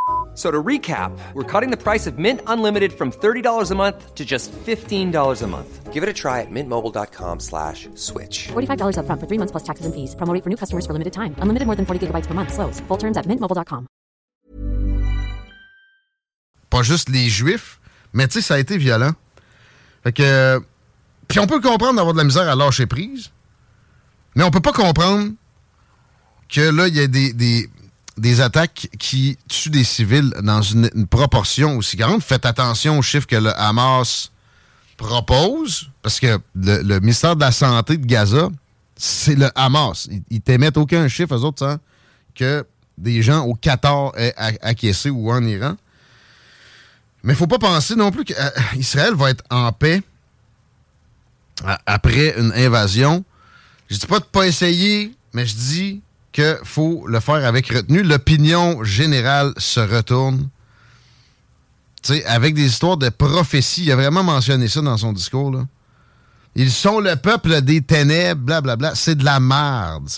F- So to recap, we're cutting the price of Mint Unlimited from $30 a month to just $15 a month. Give it a try at mintmobile.com slash switch. $45 upfront for three months plus taxes and fees. Promo rate for new customers for limited time. Unlimited more than 40 gigabytes per month. Slows. Full terms at mintmobile.com. Pas juste les Juifs, mais tu sais, ça a été violent. Fait que. Puis on peut comprendre d'avoir de la misère à lâcher prise, mais on peut pas comprendre que là, il y a des, des, des attaques qui tuent des civils dans une, proportion aussi grande. Faites attention aux chiffres que le Hamas propose, parce que le, ministère de la Santé de Gaza, c'est le Hamas. Ils, ils t'émettent aucun chiffre, eux autres, sans que des gens au Qatar aient acquiescé ou en Iran. Mais il faut pas penser non plus qu'Israël va être en paix après une invasion. Je dis pas de pas essayer, mais je dis qu'il faut le faire avec retenue. L'opinion générale se retourne. Tu sais, avec des histoires de prophétie. Il a vraiment mentionné ça dans son discours. Ils sont le peuple des ténèbres, blablabla. C'est de la merde.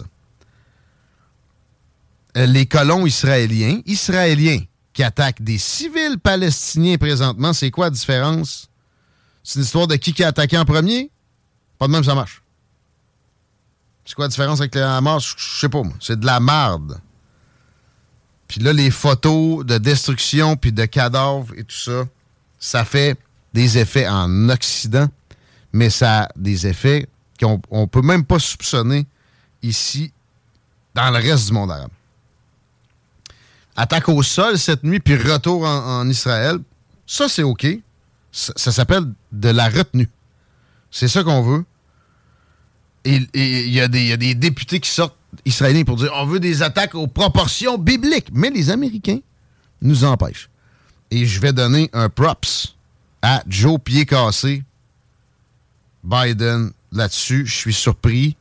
Euh, Les colons israéliens, israéliens qui attaquent des civils palestiniens présentement, c'est quoi la différence? C'est une histoire de qui qui a attaqué en premier? Pas de même, ça marche. C'est quoi la différence avec le Hamas? Je sais pas, moi. C'est de la merde. Puis là, les photos de destruction puis de cadavres et tout ça, ça fait des effets en Occident, mais ça a des effets qu'on on peut même pas soupçonner ici, dans le reste du monde arabe. Attaque au sol cette nuit, puis retour en, en Israël, ça c'est OK. Ça, ça s'appelle de la retenue. C'est ça qu'on veut. Et il y, a des- il y a des députés qui sortent israéliens pour dire on veut des attaques aux proportions bibliques. Mais les Américains nous empêchent. Et je vais donner un props à Joe Pied Cassé, Biden, là-dessus. Je suis surpris.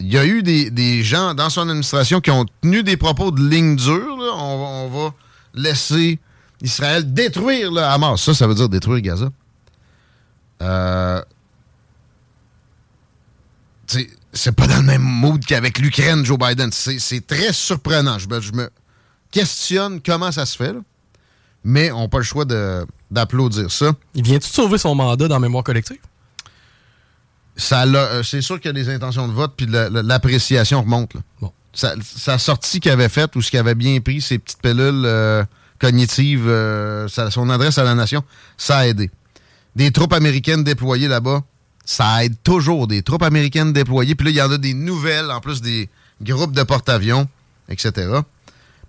Il y a eu des, des gens dans son administration qui ont tenu des propos de ligne dure. On, va- on va laisser Israël détruire le Hamas. Ça, ça veut dire détruire Gaza. Euh, c'est pas dans le même mood qu'avec l'Ukraine, Joe Biden. C'est très surprenant. Je me, je me questionne comment ça se fait, là. mais on n'a pas le choix d'applaudir ça. Il vient-tu de sauver son mandat dans Mémoire collective? Ça euh, c'est sûr qu'il y a des intentions de vote, puis la- la- l'appréciation remonte. Là. Sa, sa sortie qu'il avait faite ou ce qu'il avait bien pris, ses petites pilules euh, cognitives, euh, sa- son adresse à la nation, ça a aidé. Des troupes américaines déployées là-bas, ça aide toujours. Des troupes américaines déployées, puis là, il y en a des nouvelles, en plus des groupes de porte-avions, etc.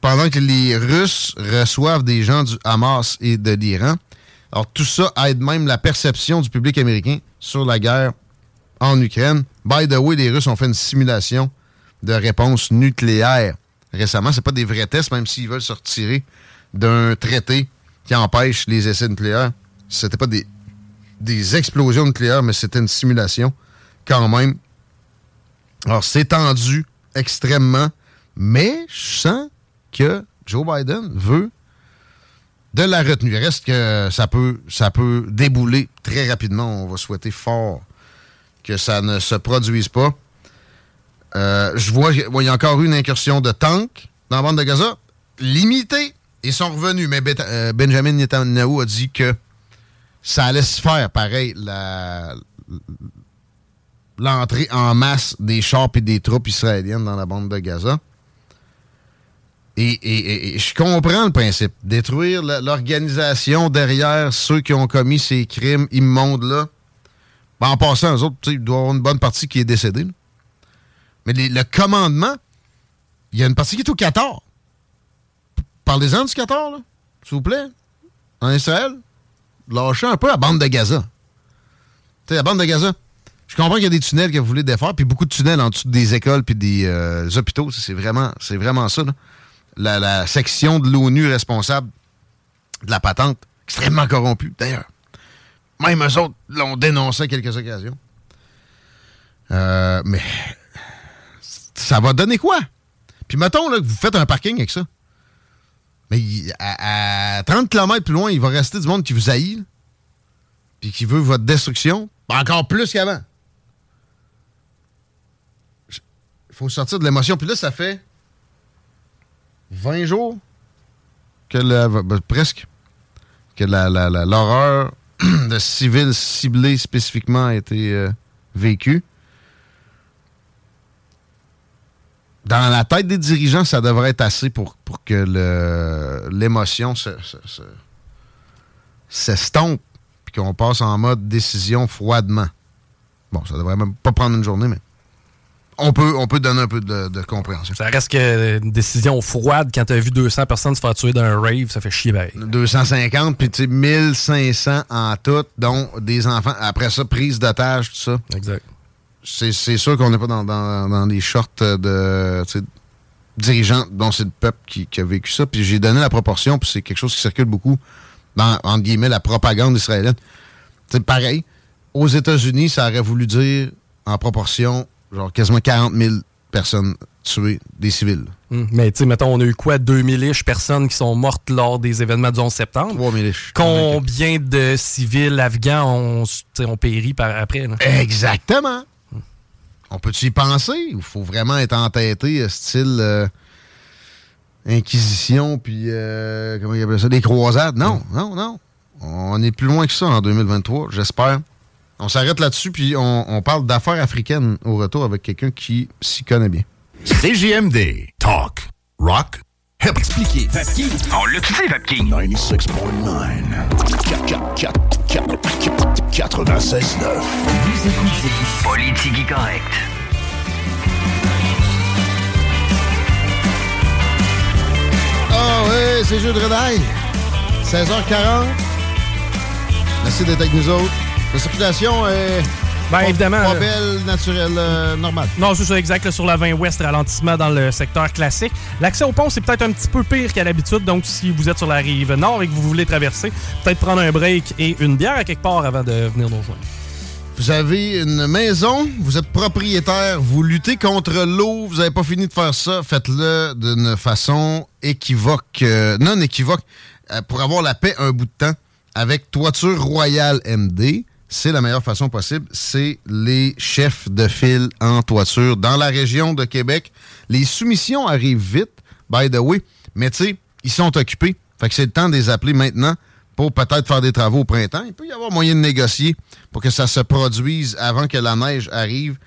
Pendant que les Russes reçoivent des gens du Hamas et de l'Iran. Alors, tout ça aide même la perception du public américain sur la guerre en Ukraine. By the way, les Russes ont fait une simulation de réponse nucléaire récemment. C'est pas des vrais tests, même s'ils veulent se retirer d'un traité qui empêche les essais nucléaires. C'était pas des, des explosions nucléaires, mais c'était une simulation quand même. Alors, c'est tendu extrêmement, mais je sens que Joe Biden veut de la retenue. Il reste que ça peut, ça peut débouler très rapidement. On va souhaiter fort que ça ne se produise pas. Euh, je vois qu'il y a encore eu une incursion de tanks dans la bande de Gaza, limitée. Ils sont revenus, mais euh, Benjamin Netanyahu a dit que ça allait se faire pareil, l'entrée en masse des chars et des troupes israéliennes dans la bande de Gaza. Et, je comprends le principe. Détruire l'organisation derrière ceux qui ont commis ces crimes immondes-là. Ben, en passant, eux autres, il doit y avoir une bonne partie qui est décédée. Mais le commandement, il y a une partie qui est au Qatar. Parlez-en du Qatar, s'il vous plaît. En Israël, lâchez un peu la bande de Gaza. Tu sais, la bande de Gaza. Je comprends qu'il y a des tunnels que vous voulez défaire, puis beaucoup de tunnels en dessous des écoles puis des euh, hôpitaux. C'est vraiment, vraiment ça. La, la section de l'ONU responsable de la patente, extrêmement corrompue, d'ailleurs. Même eux autres l'ont dénoncé à quelques occasions. Euh, mais ça va donner quoi? Puis mettons là, que vous faites un parking avec ça. Mais à, à 30 km plus loin, il va rester du monde qui vous haït, puis qui veut votre destruction, encore plus qu'avant. Il faut sortir de l'émotion. Puis là, ça fait 20 jours que ben, presque que la- la- l'horreur de civils ciblés spécifiquement a été euh, vécue. Dans la tête des dirigeants, ça devrait être assez pour, pour que l'émotion se, se- se- s'estompe puis qu'on passe en mode décision froidement. Bon, ça devrait même pas prendre une journée, mais on peut, on peut donner un peu de, de compréhension. Ça reste que une décision froide quand t'as vu 200 personnes se faire tuer dans un rave, ça fait chier pareil. 250, puis tu sais, 1500 en tout, dont des enfants. Après ça, prise d'otage, tout ça. Exact. C'est sûr qu'on n'est pas dans, dans, dans les shorts de dirigeants dont c'est le peuple qui, qui a vécu ça. Puis j'ai donné la proportion, puis c'est quelque chose qui circule beaucoup dans, entre guillemets, la propagande israélienne. C'est pareil. Aux États-Unis, ça aurait voulu dire, en proportion, genre quasiment 40 000 personnes tuées, des civils. Hum, Mais tu sais, mettons, on a eu quoi, 2000-ish personnes qui sont mortes lors des événements du 11 septembre? 3000-ish. Combien de civils afghans ont, péri par après? là? Exactement. On peut-tu y penser? Il faut vraiment être entêté, euh, style euh, Inquisition, puis euh, comment il appelle ça? Des croisades? Non, non, non. On est plus loin que ça en 2023, j'espère. On s'arrête là-dessus, puis on, on parle d'affaires africaines au retour avec quelqu'un qui s'y connaît bien. CJMD. Talk. Rock. Hip. Expliqué. Vapking. On l'a dit, Vapking. 96.9. 96.9. Vous écoutez Politique Correct. Ah oui, c'est Jeu de Redaille. 16h40. Merci d'être avec nous autres. La circulation est Ben, pas, évidemment, pas belle, naturelle, euh, normale. Non, c'est ça, exact. là, sur la 20 Ouest, ralentissement dans le secteur classique. L'accès au pont, c'est peut-être un petit peu pire qu'à l'habitude. Donc, si vous êtes sur la rive nord et que vous voulez traverser, peut-être prendre un break et une bière à quelque part avant de venir nous rejoindre. Vous avez une maison, vous êtes propriétaire, vous luttez contre l'eau, vous n'avez pas fini de faire ça, faites-le d'une façon équivoque, euh, non équivoque, euh, pour avoir la paix un bout de temps avec Toiture Royale MD. C'est la meilleure façon possible. C'est les chefs de file en toiture dans la région de Québec. Les soumissions arrivent vite, by the way, mais tu sais, ils sont occupés. Fait que c'est le temps de les appeler maintenant pour peut-être faire des travaux au printemps. Il peut y avoir moyen de négocier pour que ça se produise avant que la neige arrive.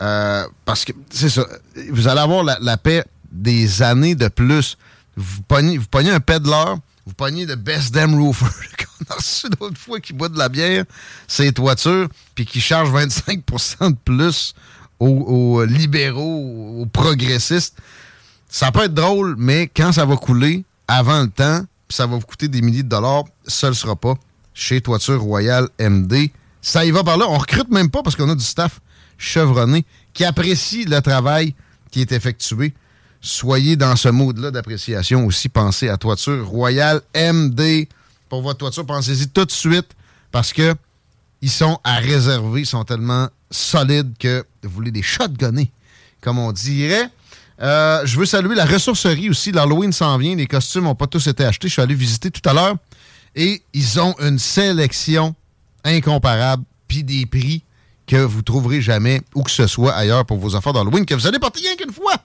Euh, parce que, c'est ça, vous allez avoir la, paix des années de plus. Vous pognez, vous pognez un peddler, vous pognez le best damn roofer qu'on a reçu d'autres fois qui boit de la bière, ses toitures, puis qui charge 25% de plus aux, aux libéraux, aux progressistes. Ça peut être drôle, mais quand ça va couler avant le temps, puis ça va vous coûter des milliers de dollars, ça ne sera pas chez Toiture Royale MD. Ça y va par là. On recrute même pas parce qu'on a du staff chevronné qui apprécie le travail qui est effectué. Soyez dans ce mode-là d'appréciation aussi. Pensez à Toiture Royale MD. Pour votre toiture, pensez-y tout de suite parce que ils sont à réserver. Ils sont tellement solides que vous voulez des shotgunnés, comme on dirait. Euh, je veux saluer la ressourcerie aussi. L'Halloween s'en vient. Les costumes n'ont pas tous été achetés. Je suis allé visiter tout à l'heure. Et ils ont une sélection incomparable. Puis des prix que vous trouverez jamais où que ce soit ailleurs pour vos affaires d'Halloween que vous allez porter rien qu'une fois.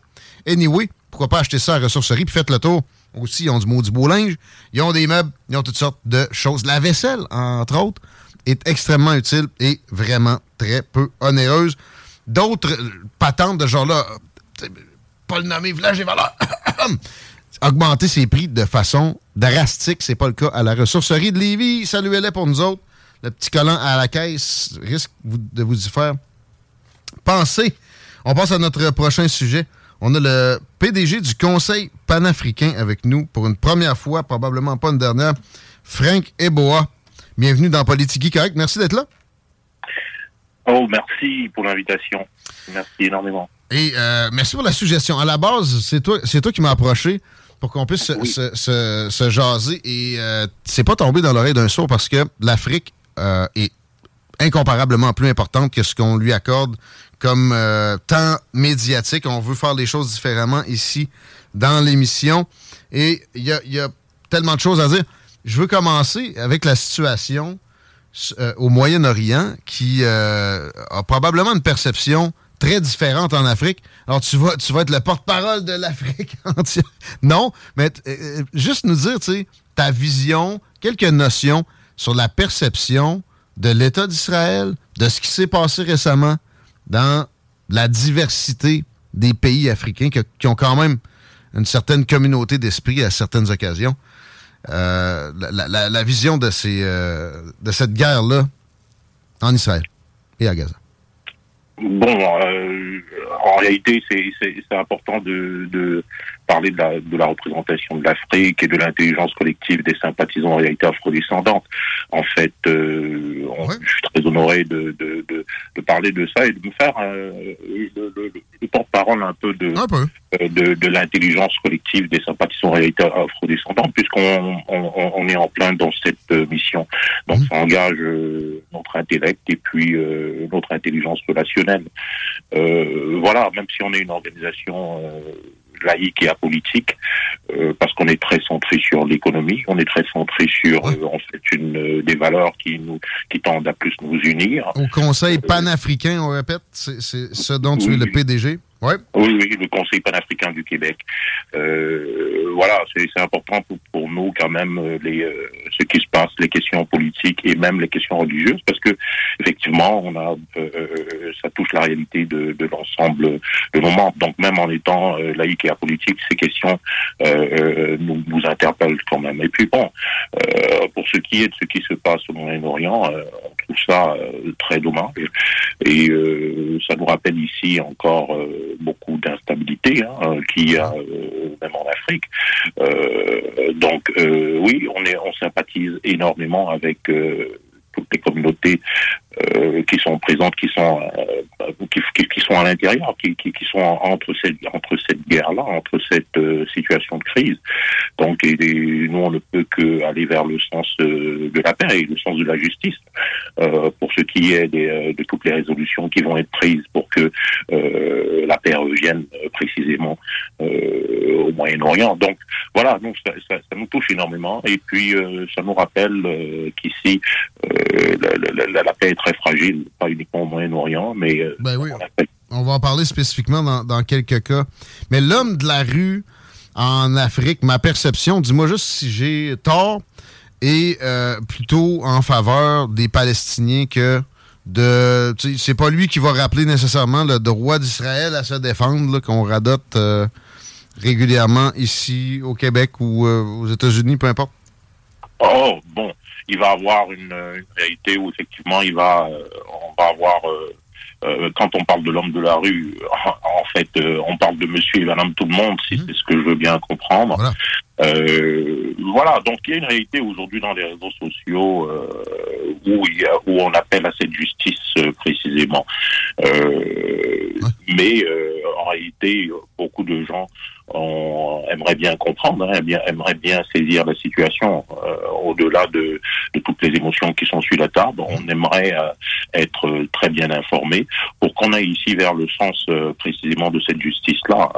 Anyway, pourquoi pas acheter ça à ressourcerie puis faites le tour. Aussi, ils ont du maudit beau linge. Ils ont des meubles. Ils ont toutes sortes de choses. La vaisselle, entre autres, est extrêmement utile et vraiment très peu onéreuse. D'autres euh, patentes de genre-là, euh, pas le nommer, village et valeurs, augmenter ses prix de façon drastique. C'est pas le cas à la ressourcerie de Lévis. Saluez-les pour nous autres. Le petit collant à la caisse risque de vous y faire penser. On passe à notre prochain sujet. On a le PDG du Conseil panafricain avec nous pour une première fois, probablement pas une dernière, Frank Eboa. Bienvenue dans Politique Correct. Merci d'être là. Oh, merci pour l'invitation. Merci énormément. Et euh, merci pour la suggestion. À la base, c'est toi, c'est toi qui m'as approché pour qu'on puisse se, se- se- se jaser. Et euh, c'est pas tombé dans l'oreille d'un sourd parce que l'Afrique euh, est incomparablement plus importante que ce qu'on lui accorde comme euh, temps médiatique. On veut faire les choses différemment ici dans l'émission. Et il y a, y a tellement de choses à dire. Je veux commencer avec la situation euh, au Moyen-Orient qui euh, a probablement une perception très différentes en Afrique. Alors, tu vas, tu vas être le porte-parole de l'Afrique entière. Non, mais euh, juste nous dire, tu sais, ta vision, quelques notions sur la perception de l'État d'Israël, de ce qui s'est passé récemment dans la diversité des pays africains qui, ont quand même une certaine communauté d'esprit à certaines occasions. Euh, la, vision de, ces, euh, de cette guerre-là en Israël et à Gaza. Bon, euh, en réalité, c'est important de, de, parler de la, de la représentation de l'Afrique et de l'intelligence collective des sympathisants en réalité afrodescendante. En fait, euh, je suis très honoré de, de, de, de, parler de ça et de me faire euh, le, le, le porte-parole un peu de, euh, de, de l'intelligence collective des sympathisants en réalité afrodescendante, puisqu'on on, on, est en plein dans cette euh, mission. Donc, ça engage notre intellect et puis notre intelligence relationnelle. voilà, même si on est une organisation laïque et apolitique, euh, parce qu'on est très centré sur l'économie, on est très centré sur euh, en fait une euh, des valeurs qui nous qui tendent à plus nous unir. Au Conseil panafricain, on répète, c'est ce dont tu es le PDG. Oui, oui, le Conseil panafricain du Québec. Euh, voilà, c'est important pour, pour, nous quand même euh, les, euh, ce qui se passe, les questions politiques et même les questions religieuses, parce que effectivement, on a, euh, ça touche la réalité de, de l'ensemble de membres. Donc même en étant laïque et apolitique, ces questions nous, nous interpellent quand même. Et puis bon, pour ce qui est de ce qui se passe au Moyen-Orient, on trouve ça très dommage et ça nous rappelle ici encore beaucoup d'instabilité hein, qu'il y a euh, même en Afrique. Euh, donc euh, oui, on est on sympathise énormément avec toutes les communautés euh, qui sont présentes, qui sont euh, qui, qui, sont à l'intérieur, qui, qui, qui, sont entre cette entre cette guerre-là, entre cette euh, situation de crise. Donc, et, nous on ne peut que aller vers le sens de la paix et le sens de la justice pour ce qui est des, de toutes les résolutions qui vont être prises pour que la paix revienne précisément au Moyen-Orient. Donc voilà, donc ça, ça, ça, nous touche énormément et puis ça nous rappelle qu'ici la, la, la, paix est très fragile, pas uniquement au Moyen-Orient, mais... Euh, ben oui, on va en parler spécifiquement dans, dans quelques cas. Mais l'homme de la rue en Afrique, ma perception, dis-moi juste si j'ai tort, est euh, plutôt en faveur des Palestiniens que de... C'est pas lui qui va rappeler nécessairement le droit d'Israël à se défendre, qu'on radote euh, régulièrement ici au Québec ou aux États-Unis, peu importe. Oh, bon il va avoir une, une réalité où effectivement il va, euh, on va avoir euh, euh, quand on parle de l'homme de la rue, en, fait, on parle de monsieur et madame tout le monde, si mmh. c'est ce que je veux bien comprendre. Voilà. Euh, voilà, donc il y a une réalité aujourd'hui dans les réseaux sociaux euh, où, il y a, où on appelle à cette justice euh, précisément. Mais en réalité, beaucoup de gens on aimerait bien comprendre, hein, bien, aimerait bien saisir la situation au-delà de, de, toutes les émotions qui sont sur la table. On aimerait être très bien informé pour qu'on aille ici vers le sens précisément de cette justice-là,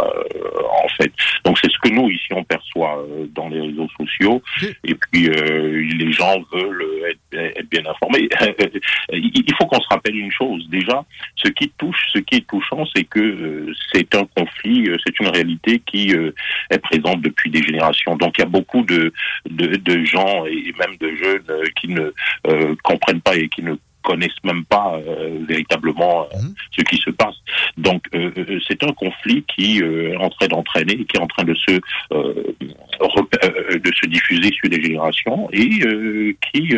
en fait. Donc c'est ce que nous ici on perçoit euh, dans les réseaux sociaux. Et puis euh, les gens veulent être, bien informés. Il faut qu'on se rappelle une chose. Déjà, ce qui touche, ce qui est touchant, c'est que euh, c'est un conflit, c'est une réalité qui est présente depuis des générations. Donc il y a beaucoup de, de, de gens et même de jeunes qui ne comprennent pas et qui ne connaissent même pas euh, véritablement euh, mhm. ce qui se passe. Donc euh, c'est un conflit qui est en train d'entraîner, qui est en train de se de se diffuser sur des générations et qui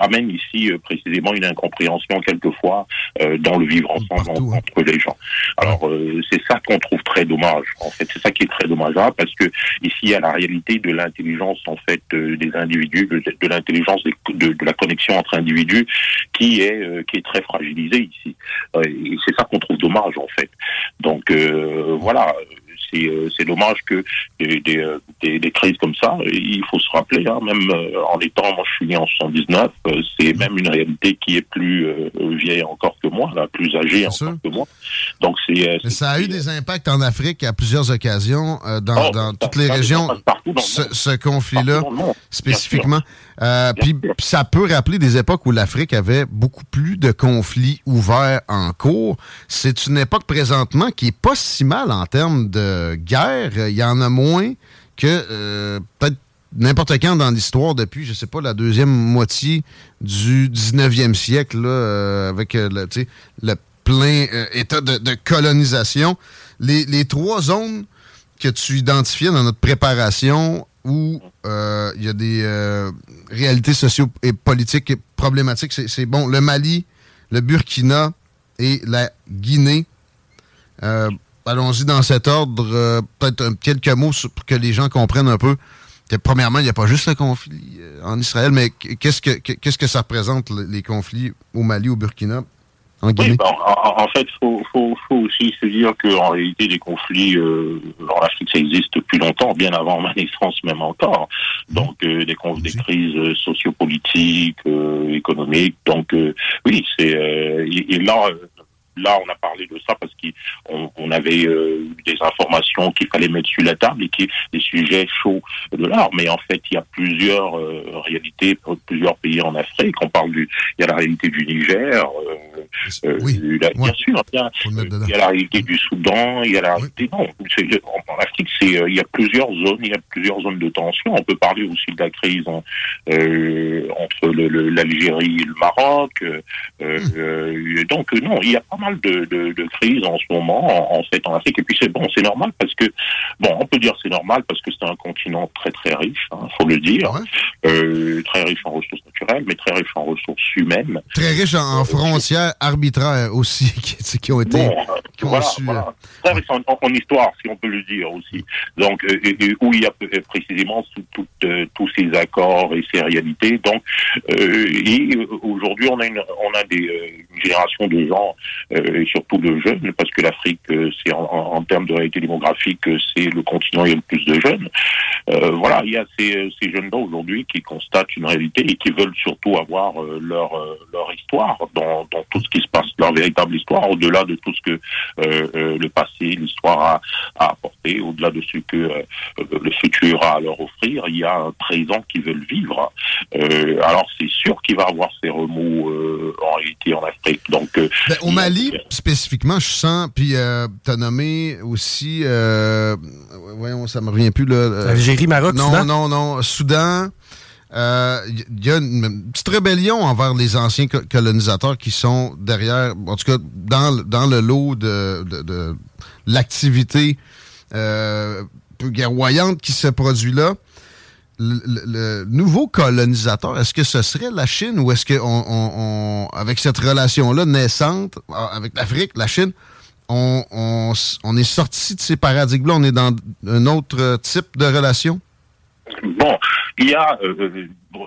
amène ici précisément une incompréhension quelquefois dans le vivre ensemble hein. entre les gens. Alors c'est ça qu'on trouve très dommage. En fait, c'est ça qui est très dommageable parce que ici il y a la réalité de l'intelligence en fait des individus, de, l'intelligence de, de, la connexion entre individus qui est euh, qui est très fragilisé ici. Euh, et c'est ça qu'on trouve dommage en fait. Donc euh, voilà, c'est euh, c'est dommage que des, des, euh, des, des crises comme ça, il faut se rappeler, hein, même euh, en étant, moi je suis né en 79, euh, c'est même une réalité qui est plus vieille encore que moi, là, plus âgée encore que moi. Donc c'est ça a eu des impacts en Afrique à plusieurs occasions, dans, Oh, dans ça- toutes les ça régions, partout dans le ce, monde. ce conflit-là spécifiquement. Euh, puis ça peut rappeler des époques où l'Afrique avait beaucoup plus de conflits ouverts en cours. C'est une époque présentement qui est pas si mal en termes de guerre. Il y en a moins que euh, peut-être n'importe quand dans l'histoire depuis, je sais pas, la deuxième moitié du 19e siècle, là, euh, avec euh, le, plein euh, état de, de colonisation. Les, les trois zones que tu identifiais dans notre préparation où euh, il y a des réalités socio et politiques problématiques, c'est- c'est bon. Le Mali, le Burkina et la Guinée. Euh, Allons-y dans cet ordre. euh, Peut-être quelques mots pour que les gens comprennent un peu. que, premièrement, il n'y a pas juste le conflit euh, en Israël, mais qu'est-ce que qu'est-ce que ça représente le- les conflits au Mali, au Burkina, en Guinée? Oui, bah, en, en fait, faut, faut, faut aussi se dire qu'en réalité, les conflits euh, en Afrique, ça existe depuis longtemps, bien avant ma naissance même encore. Donc, euh, des, conf- des crises euh, sociopolitiques, euh, économiques. Donc, euh, oui, c'est euh, et, et là. Là, on a parlé de ça parce qu'on on avait euh, des informations qu'il fallait mettre sur la table et qui des sujets chauds de l'art. Mais en fait, il y a plusieurs euh, réalités, pour plusieurs pays en Afrique. On parle du, il y a la réalité du Niger. Euh, euh, la- Bien sûr, il y, a, il y a la réalité du Soudan. Il y a la réalité. Non, en, en Afrique, c'est il y a plusieurs zones. Il y a plusieurs zones de tension. On peut parler aussi de la crise en- euh, entre l'Algérie et le Maroc. Euh, euh, donc non, il y a pas mal de, de, de crises en ce moment en, en fait en Afrique. Et puis c'est bon, c'est normal parce que bon, on peut dire c'est normal parce que c'est un continent très très riche, hein, faut le dire, euh, très riche en ressources naturelles, mais très riche en ressources humaines. Très riche en, en frontières arbitraires aussi, qui, qui ont été Bon, euh, qui ont voilà, su, euh, voilà. Très riche en, histoire, si on peut le dire aussi. Donc, euh, et- et où il y a euh, précisément tout- tout, euh, tous ces accords et ces réalités. Donc, euh, euh, aujourd'hui, on a une, on a des euh, une génération de gens, euh, et surtout de jeunes, parce que l'Afrique, euh, c'est en, termes de réalité démographique, euh, c'est le continent où il y a le plus de jeunes. Euh, voilà, il y a ces, euh, ces jeunes-là aujourd'hui qui constatent une réalité et qui veulent surtout avoir euh, leur euh, leur histoire dans, dans tout ce qui se passe, leur véritable histoire, au-delà de tout ce que euh, euh, le passé, l'histoire a, a apporté, au-delà de ce que euh, euh, le futur a à leur offrir, il y a un présent qu'ils veulent vivre. Euh, alors c'est sûr qu'il va avoir ses remous euh, en réalité en Afrique. Donc euh, Ben, au Mali, spécifiquement, je sens, puis euh, t'as nommé aussi, euh, voyons, ça me revient plus, là. euh, Algérie, Maroc, non, Soudan? Non, non, Soudan. Il y a une petite rébellion envers les anciens co- colonisateurs qui sont derrière, en tout cas, dans, le- dans le lot de, de- de l'activité euh, peu guerroyante qui se produit là. Le, le- nouveau colonisateur, est-ce que ce serait la Chine ou est-ce que on, on- on- avec cette relation-là naissante euh, avec l'Afrique, la Chine, on, on on est sorti de ces paradigmes-là, on est dans un autre type de relation? Bon, il y a, euh, euh, faut-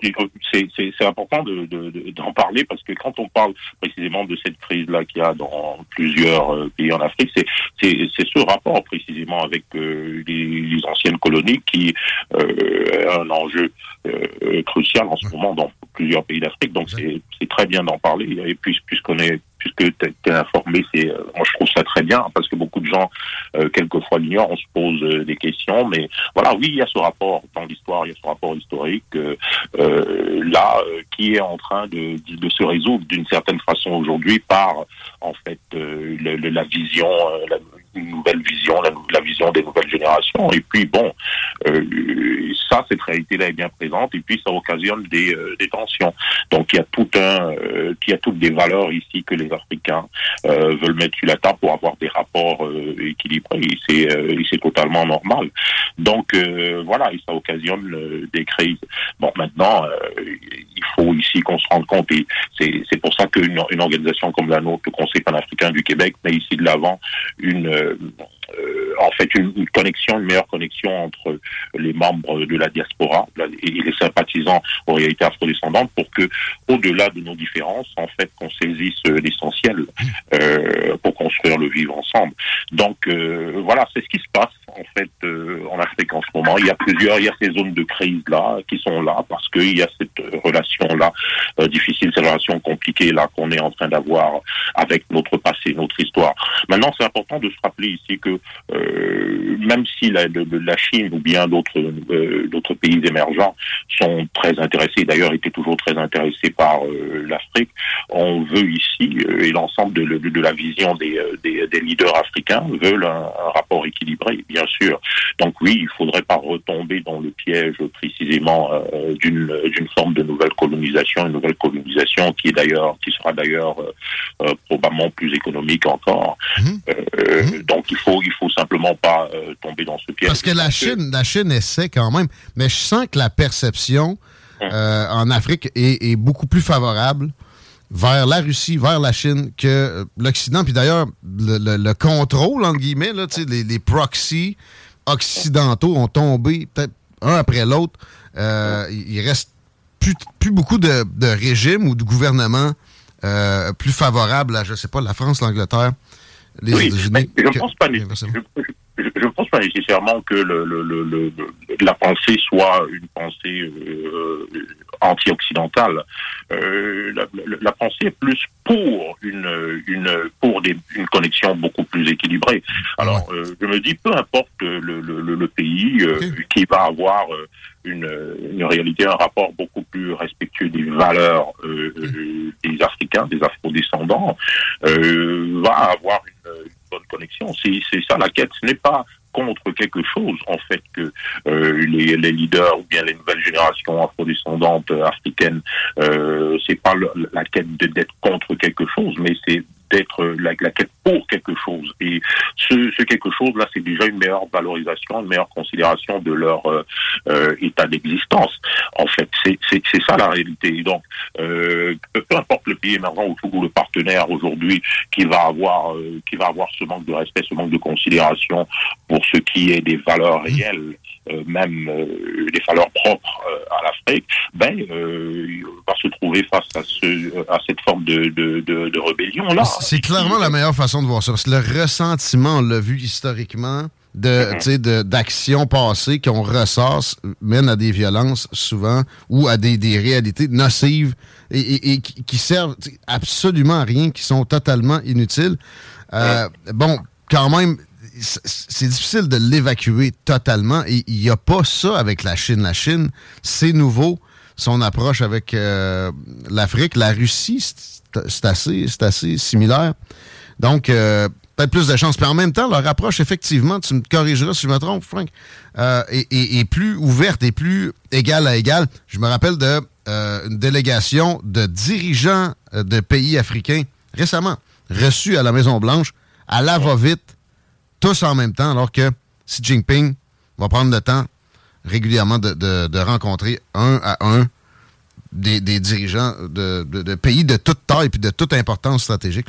c'est c'est- c'est important de- de- de- d'en parler parce que quand on parle précisément de cette crise-là qu'il y a dans plusieurs euh, pays en Afrique, c'est c'est c'est ce rapport précisément avec euh, les, les anciennes colonies qui euh, est un enjeu euh, crucial en ce moment dans plusieurs pays d'Afrique. Donc c'est c'est très bien d'en parler. Et puis puisqu'on est puisque tu es informé, c'est euh, moi je trouve ça très bien parce que beaucoup de gens euh, quelquefois l'ignorent, on se pose euh, des questions, mais voilà, oui, il y a ce rapport dans l'histoire, il y a ce rapport historique euh, euh, là qui est en train de, de, se résoudre d'une certaine façon aujourd'hui par en fait le- le- la vision, une nouvelle vision, la, vision des nouvelles générations. Et puis bon, euh, ça, cette réalité-là est bien présente. Et puis ça occasionne des, euh, tensions. Donc il y a tout un, euh, il y a toutes des valeurs ici que les Africains veulent mettre sur la table pour avoir des rapports équilibrés. Et c'est, totalement normal. Donc voilà, et ça occasionne des crises. Bon, maintenant, il faut ici qu'on se rende compte, et c'est, pour ça qu'une une organisation comme la nôtre, le Conseil panafricain du Québec, met ici de l'avant une, euh, en fait une, connexion, une meilleure connexion entre les membres de la diaspora et les sympathisants aux réalités afrodescendantes pour que, au-delà de nos différences, en fait, qu'on saisisse l'essentiel euh, pour construire le vivre ensemble. Donc euh, voilà, c'est ce qui se passe en fait euh, en Afrique en ce moment. Il y a plusieurs, il y a ces zones de crise là qui sont là parce qu'il y a cette relation là difficile, cette relation compliquée là qu'on est en train d'avoir avec notre passé, notre histoire. Maintenant, c'est important de se rappeler ici que même si la, la, Chine ou bien d'autres d'autres pays émergents sont très intéressés, d'ailleurs étaient toujours très intéressés par l'Afrique, on veut ici et l'ensemble de, de, la vision des, des, des leaders africains veulent un, un, rapport équilibré, bien sûr. Donc oui, il faudrait pas retomber dans le piège précisément euh, d'une d'une forme de nouvelle colonisation, une nouvelle colonisation qui est d'ailleurs qui sera d'ailleurs euh, euh, probablement plus économique encore. Mmh. Donc il faut il faut simplement pas tomber dans ce piège. Parce que la Chine la Chine essaie quand même, mais je sens que la perception mmh. en Afrique est, est beaucoup plus favorable vers la Russie, vers la Chine que euh, l'Occident. Puis d'ailleurs, le, contrôle, entre guillemets, là, les, les proxys occidentaux ont tombé peut-être un après l'autre. Euh, il reste plus, plus beaucoup de, de régimes ou de gouvernements euh, plus favorables à, je sais pas, la France, l'Angleterre, les États-Unis. Je ne pense pas je ne pense pas nécessairement que le, le, le, la pensée soit une pensée euh, anti-occidentale. Euh, la, la, pensée est plus pour une, une pour des, une connexion beaucoup plus équilibrée. Alors, euh, je me dis, peu importe le, pays qui va avoir une, réalité, un rapport beaucoup plus respectueux des valeurs des Africains, des Afro-descendants, va avoir une bonne connexion. C'est ça la quête. Ce n'est pas contre quelque chose, en fait, que euh, les, les, leaders ou bien les nouvelles générations afrodescendantes africaines, euh, c'est pas la quête d'être contre quelque chose, mais c'est d'être la, la, quête pour quelque chose. Et ce, ce quelque chose-là, c'est déjà une meilleure valorisation, une meilleure considération de leur euh, euh état d'existence. En fait, c'est ça la réalité. donc, euh, peu importe le pays émergent ou, le partenaire aujourd'hui qui va avoir euh, qui va avoir ce manque de respect, ce manque de considération pour ce qui est des valeurs mmh. réelles même euh, les valeurs propres euh, à l'Afrique, ben, va se trouver face à, ce, à cette forme de, de, de, rébellion-là. C'est clairement la meilleure façon de voir ça, parce que le ressentiment, on l'a vu historiquement, de, mhm. d'actions passées qu'on ressasse mène à des violences souvent ou à des, des réalités nocives et, et, qui servent absolument à rien, qui sont totalement inutiles. Bon, quand même, c'est difficile de l'évacuer totalement et il n'y a pas ça avec la Chine. La Chine, c'est nouveau, son approche avec euh, l'Afrique. La Russie, c'est assez, assez similaire. Donc, euh, peut-être plus de chance. Mais en même temps, leur approche, effectivement, tu me corrigeras si je me trompe, Frank, euh, est, plus ouverte et plus égale à égale. Je me rappelle de une délégation de dirigeants de pays africains récemment reçus à la Maison-Blanche à la va-vite tous en même temps, alors que Xi Jinping va prendre le temps régulièrement de, rencontrer un à un des, dirigeants de, pays de toute taille et de toute importance stratégique.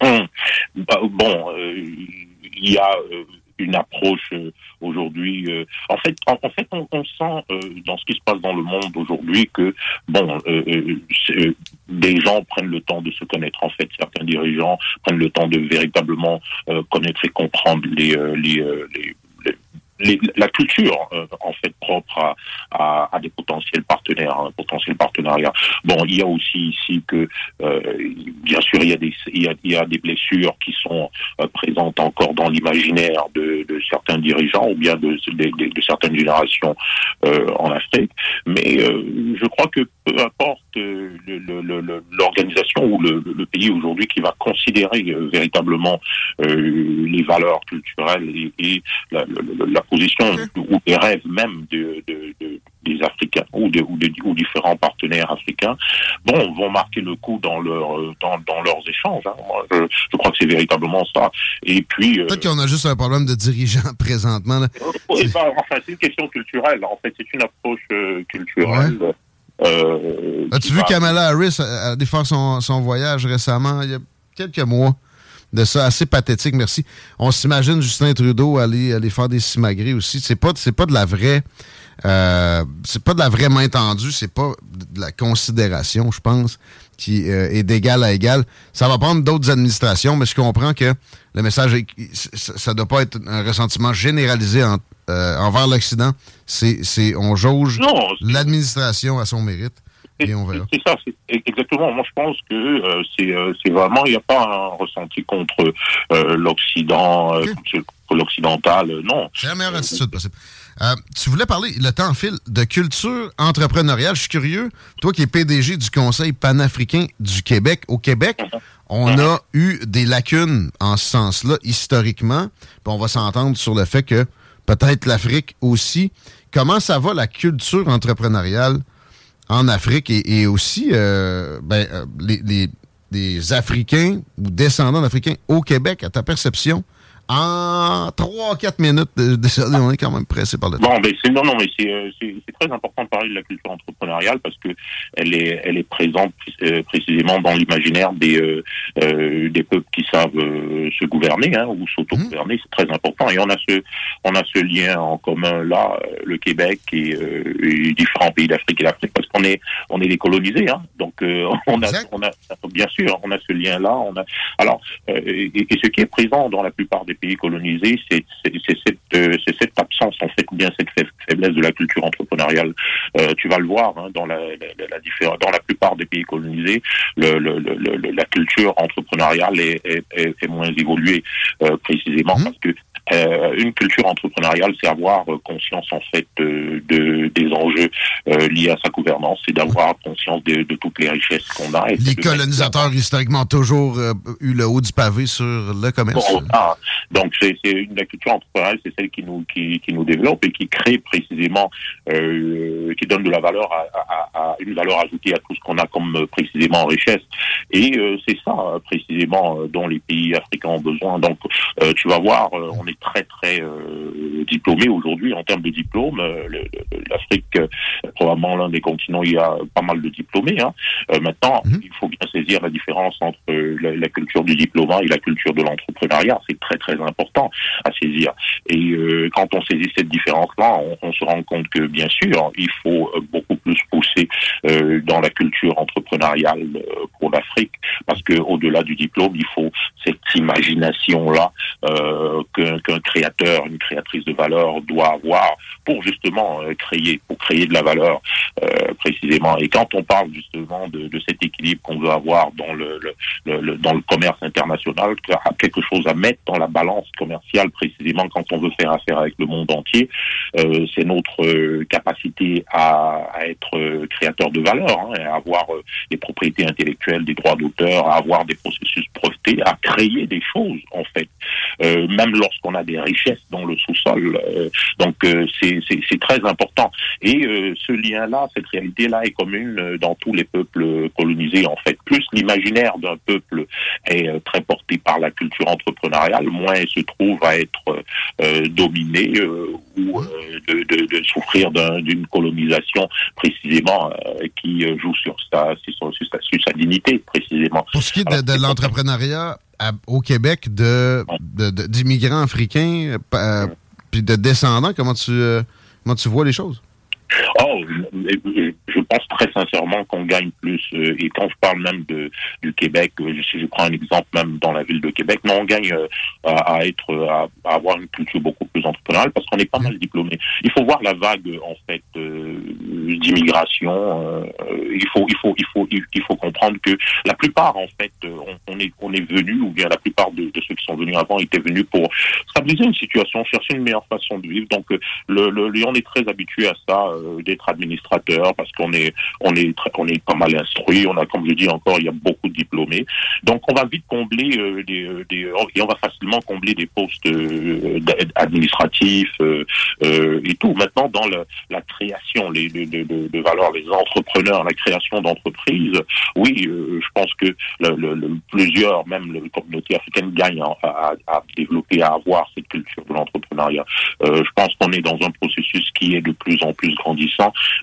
Hum. Bah, bon, euh, il y a euh, une approche euh, aujourd'hui. En fait, on, sent dans ce qui se passe dans le monde aujourd'hui que bon, des gens prennent le temps de se connaître. En fait, certains dirigeants prennent le temps de véritablement connaître et comprendre les, les, les la culture euh, en fait propre à, à, à des potentiels partenaires, un potentiel partenariat. Bon, il y a aussi ici que euh, bien sûr il y a des il y a, il y a des blessures qui sont euh, présentes encore dans l'imaginaire de, de, certains dirigeants ou bien de, de, de certaines générations en Afrique, mais je crois que peu importe l'organisation ou le, le, pays aujourd'hui qui va considérer véritablement les valeurs culturelles et, et la, la position ou des rêves même de, de, de des Africains ou, de, ou, de, ou, différents partenaires africains, bon, vont marquer le coup dans leur dans, dans leurs échanges. Hein. Moi, je, je, crois que c'est véritablement ça. Et puis euh, peut-être qu'on a juste un problème de dirigeants présentement. Là. Ben, enfin, c'est une question culturelle. En fait, c'est une approche euh, culturelle. Ouais. Euh, As-tu vu Kamala Harris faire son, son voyage récemment, il y a quelques mois? De ça, assez pathétique, merci. On s'imagine Justin Trudeau aller, aller faire des simagrées aussi. C'est pas, c'est pas de la vraie... Euh, c'est pas de la vraie main tendue, c'est pas de la considération, je pense, qui euh, est d'égal à égal. Ça va prendre d'autres administrations, mais je comprends que le message, est, ça ne doit pas être un ressentiment généralisé en, euh, envers l'Occident. C'est, c'est, on jauge l'administration à son mérite. Et on verra. C'est ça, c'est exactement. Moi, je pense que euh, c'est, euh, c'est vraiment, il n'y a pas un ressenti contre euh, l'Occident, contre l'occidental, non. C'est la meilleure attitude possible. Tu voulais parler, le temps file, de culture entrepreneuriale. Je suis curieux, toi qui es PDG du Conseil panafricain du Québec, au Québec, on a eu des lacunes en ce sens-là, historiquement. On va s'entendre sur le fait que peut-être l'Afrique aussi. Comment ça va, la culture entrepreneuriale en Afrique et, aussi euh, ben, euh, les, les, les Africains ou descendants d'Africains au Québec, à ta perception? En 3-4 minutes. euh, Désolé, on est quand même pressé par le temps. Bon, mais c'est non, non, mais c'est euh, c'est c'est très important de parler de la culture entrepreneuriale parce que elle est elle est présente euh, précisément dans l'imaginaire des euh, des peuples qui savent se gouverner hein, ou s'auto-gouverner. C'est très important et on a ce on a ce lien en commun là, le Québec et, et différents pays d'Afrique et d'Afrique parce qu'on est on est des colonisés, hein, donc on a on a bien sûr on a ce lien là. On a alors et, et ce qui est présent dans la plupart des pays colonisés, c'est cette, euh, c'est cette absence, en fait, ou bien cette fai- faiblesse de la culture entrepreneuriale. Euh, tu vas le voir hein, dans, la, la, la diffé- dans la plupart des pays colonisés, le, le, le, le- la culture entrepreneuriale est, est, est- est moins évoluée, euh, précisément parce que euh, une culture entrepreneuriale, c'est avoir euh, conscience en fait euh, de, des enjeux euh, liés à sa gouvernance, c'est d'avoir conscience de, de toutes les richesses qu'on a. et Les de colonisateurs, historiquement, ont toujours euh, eu le haut du pavé sur le commerce. Bon, ah, donc c'est une la culture entrepreneuriale, c'est celle qui nous qui, qui nous développe et qui crée précisément, euh, qui donne de la valeur à, à- à- une valeur ajoutée à tout ce qu'on a comme précisément richesse. Et euh, c'est ça précisément dont les pays africains ont besoin. Donc euh, tu vas voir, euh, on est très très euh, aujourd'hui en termes de diplôme. Euh, L'Afrique euh, probablement l'un des continents où il y a pas mal de diplômés. Hein. Euh, maintenant, il faut bien saisir la différence entre la, la culture du diplômat et la culture de l'entrepreneuriat. C'est très très important à saisir. Et quand on saisit cette différence-là, on, on se rend compte que bien sûr, il faut beaucoup plus euh, dans la culture entrepreneuriale euh, pour l'Afrique, parce que au-delà du diplôme, il faut cette imagination-là euh, qu'un créateur, une créatrice de valeur doit avoir pour justement créer, pour créer de la valeur précisément. Et quand on parle justement de, cet équilibre qu'on veut avoir dans le, dans le commerce international, quelque chose à mettre dans la balance commerciale précisément quand on veut faire affaire avec le monde entier, c'est notre capacité à, être créateur de valeur, hein, avoir euh, des propriétés intellectuelles, des droits d'auteur, à avoir des processus brevetés, à créer des choses en fait, euh, même lorsqu'on a des richesses dans le sous-sol. euh, donc c'est très important. Et ce lien-là, cette réalité-là est commune dans tous les peuples colonisés en fait. Plus l'imaginaire d'un peuple est très porté par la culture entrepreneuriale, moins il se trouve à être dominé ou de, souffrir d'un- d'une colonisation précisément euh, qui euh, joue sur sa, sur, sur sa, sur sa dignité précisément. Pour ce qui est de, de l'entrepreneuriat au Québec de de- de- d'immigrants africains euh, euh, puis de descendants, comment tu, euh, comment tu vois les choses? Oh, je pense très sincèrement qu'on gagne plus. euh, et quand je parle même de, du Québec, euh, si je prends un exemple même dans la ville de Québec, non, on gagne euh, à, à être, à, à avoir une culture beaucoup plus entrepreneuriale parce qu'on est pas mal diplômé. Il faut voir la vague en fait euh, d'immigration. euh, il faut, il faut, il faut, il, faut comprendre que la plupart en fait, on, on est, on est venu ou bien la plupart de, de ceux qui sont venus avant étaient venus pour stabiliser une situation, chercher une meilleure façon de vivre. Donc, le, le, on est très habitué à ça, euh, d'être administrateur, parce qu'on est, on est, on est pas mal instruit. On a, comme je dis encore, il y a beaucoup de diplômés. Donc, on va vite combler euh, des, euh, des, et on va facilement combler des postes euh, administratifs et tout. Maintenant, dans la création les, de, valeur, les entrepreneurs, la création d'entreprises, oui, je pense que plusieurs, même la communauté africaine, gagnent à, développer, à avoir cette culture de l'entrepreneuriat. Je pense qu'on est dans un processus qui est de plus en plus grandissant,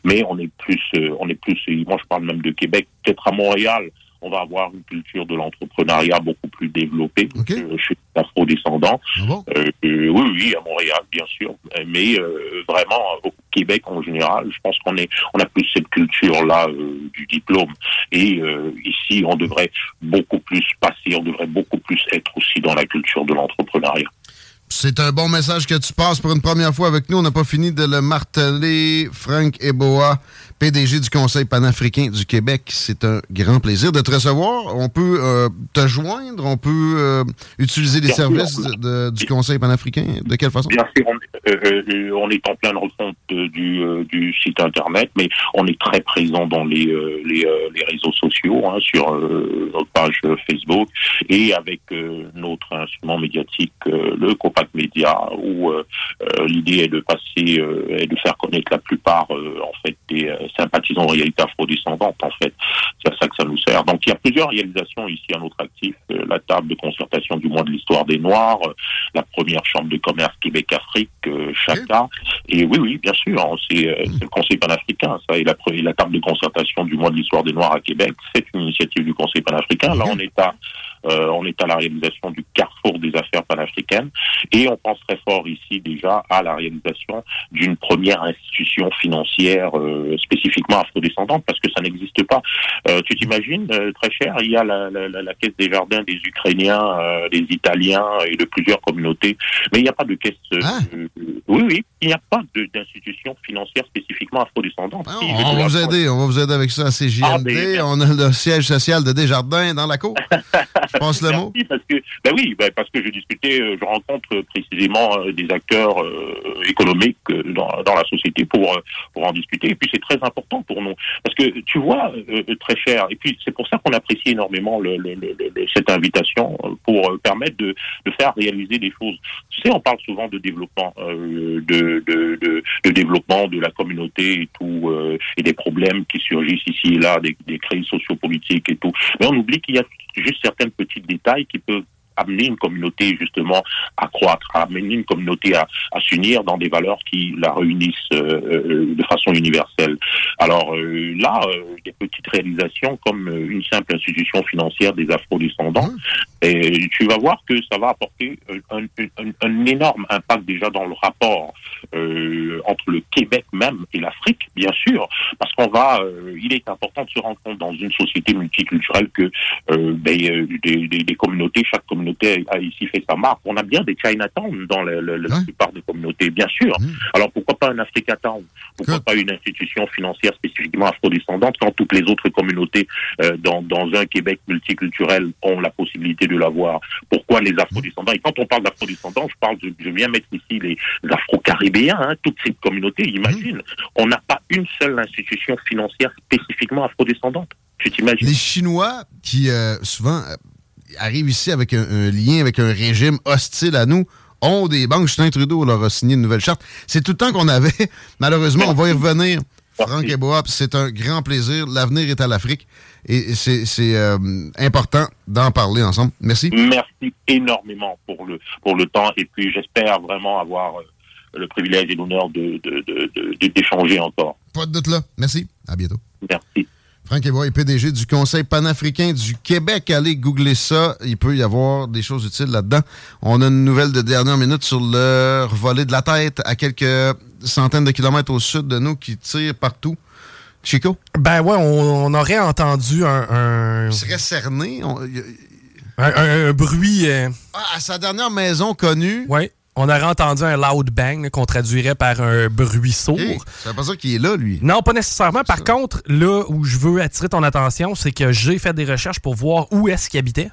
mais on est plus, euh, on est plus. Moi, je parle même de Québec. Peut-être à Montréal, on va avoir une culture de l'entrepreneuriat beaucoup plus développée euh, chez les afro-descendants. Ah Euh, euh, oui, oui, à Montréal, bien sûr. Mais vraiment, au Québec en général, je pense qu'on est, on a plus cette culture-là du diplôme. Et ici, on devrait beaucoup plus passer, on devrait beaucoup plus être aussi dans la culture de l'entrepreneuriat. C'est un bon message que tu passes pour une première fois avec nous. On n'a pas fini de le marteler. Frank Eboa, PDG du Conseil panafricain du Québec. C'est un grand plaisir de te recevoir. On peut euh, te joindre, on peut euh, utiliser les Bien services de- du Conseil panafricain. De quelle façon? Bien sûr, on, euh, euh, on est en pleine refonte euh, du, euh, du site internet, mais on est très présent dans les, les, les réseaux sociaux, hein, sur notre page Facebook et avec notre instrument médiatique, le Copac Média, où l'idée est de passer et de faire connaître la plupart en fait des sympathisants en réalité afrodescendante. En fait, c'est à ça que ça nous sert. Donc il y a plusieurs réalisations ici à notre actif. Euh, la table de concertation du mois de l'histoire des Noirs, euh, la première chambre de commerce Québec-Afrique, euh, Chaka. Et oui, oui, bien sûr, hein, c'est le Conseil panafricain, ça, et la, et la table de concertation du mois de l'histoire des Noirs à Québec, c'est une initiative du Conseil panafricain. Là, on est à euh, on est à la réalisation du carrefour des affaires panafricaines et on pense très fort ici déjà à la réalisation d'une première institution financière euh, spécifiquement afrodescendante parce que ça n'existe pas. Euh, tu t'imagines, euh, très cher, il y a la, la, la- la caisse des jardins des Ukrainiens, euh, des Italiens et de plusieurs communautés, mais il n'y a pas de caisse. euh, euh, oui, oui, il n'y a pas d'institution financière spécifiquement afrodescendante. Je On va vous aider, on va vous aider avec ça à CJMD. Ah, mais- on a le siège social de Desjardins dans la cour. Passe le mot? Parce que ben oui, ben parce que je discutais, euh, je rencontre précisément euh, des acteurs euh, économiques dans, dans la société pour pour en discuter. Et puis c'est très important pour nous parce que tu vois très cher. Et puis c'est pour ça qu'on apprécie énormément cette invitation pour permettre de, de faire réaliser des choses. Tu sais, on parle souvent de développement, de, de, développement de la communauté et tout, et des problèmes qui surgissent ici et là, des, des crises sociopolitiques et tout. Mais on oublie qu'il y a juste certains petits détails qui peuvent amener une communauté justement à croître, à amener une communauté à, à s'unir dans des valeurs qui la réunissent euh, euh, de façon universelle. Alors euh, là, euh, des petites réalisations comme une simple institution financière des afro-descendants, et tu vas voir que ça va apporter un, un- un énorme impact déjà dans le rapport entre le Québec même et l'Afrique, bien sûr, parce qu'on va, il est important de se rendre compte dans une société multiculturelle que ben, des, des- des communautés, chaque communauté a ici fait sa marque. On a bien des Chinatown dans le- le- la plupart des communautés, bien sûr. Alors pourquoi pas un Africatown Pourquoi pas une institution financière spécifiquement afrodescendante quand toutes les autres communautés euh, dans, dans un Québec multiculturel ont la possibilité de l'avoir? Pourquoi les afrodescendants? Et quand on parle d'afrodescendants, je parle, de- je viens mettre ici les afro-caribéens, hein, toutes ces communautés. Imagine, on n'a pas une seule institution financière spécifiquement afrodescendante. Tu t'imagines? Les Chinois qui euh, souvent euh, arrivent ici avec un, un lien avec un régime hostile à nous ont des banques. Justin Trudeau leur a signé une nouvelle charte. C'est tout le temps qu'on avait. Malheureusement, on va y revenir. Franck Eboa, c'est un grand plaisir. L'avenir est à l'Afrique et c'est euh, important d'en parler ensemble. Merci. Merci énormément pour le pour le temps et puis j'espère vraiment avoir euh, le privilège et l'honneur de de- de- de- de- d'échanger encore. Pas de doute là. Merci. À bientôt. Merci. Franck Ebois est PDG du Conseil panafricain du Québec. Allez googler ça. Il peut y avoir des choses utiles là-dedans. On a une nouvelle de dernière minute sur le volet de la tête à quelques centaines de kilomètres au sud de nous qui tire partout. Chico? Ben ouais, on, on aurait entendu un. un... Il serait cerné. On- Un, un- un bruit. euh, Ah, à sa dernière maison connue. Oui. On aurait entendu un loud bang qu'on traduirait par un bruit sourd. Ça veut pas dire qu'il est là, lui. Non, pas nécessairement. Par contre, là où je veux attirer ton attention, c'est que j'ai fait des recherches pour voir où est-ce qu'il habitait.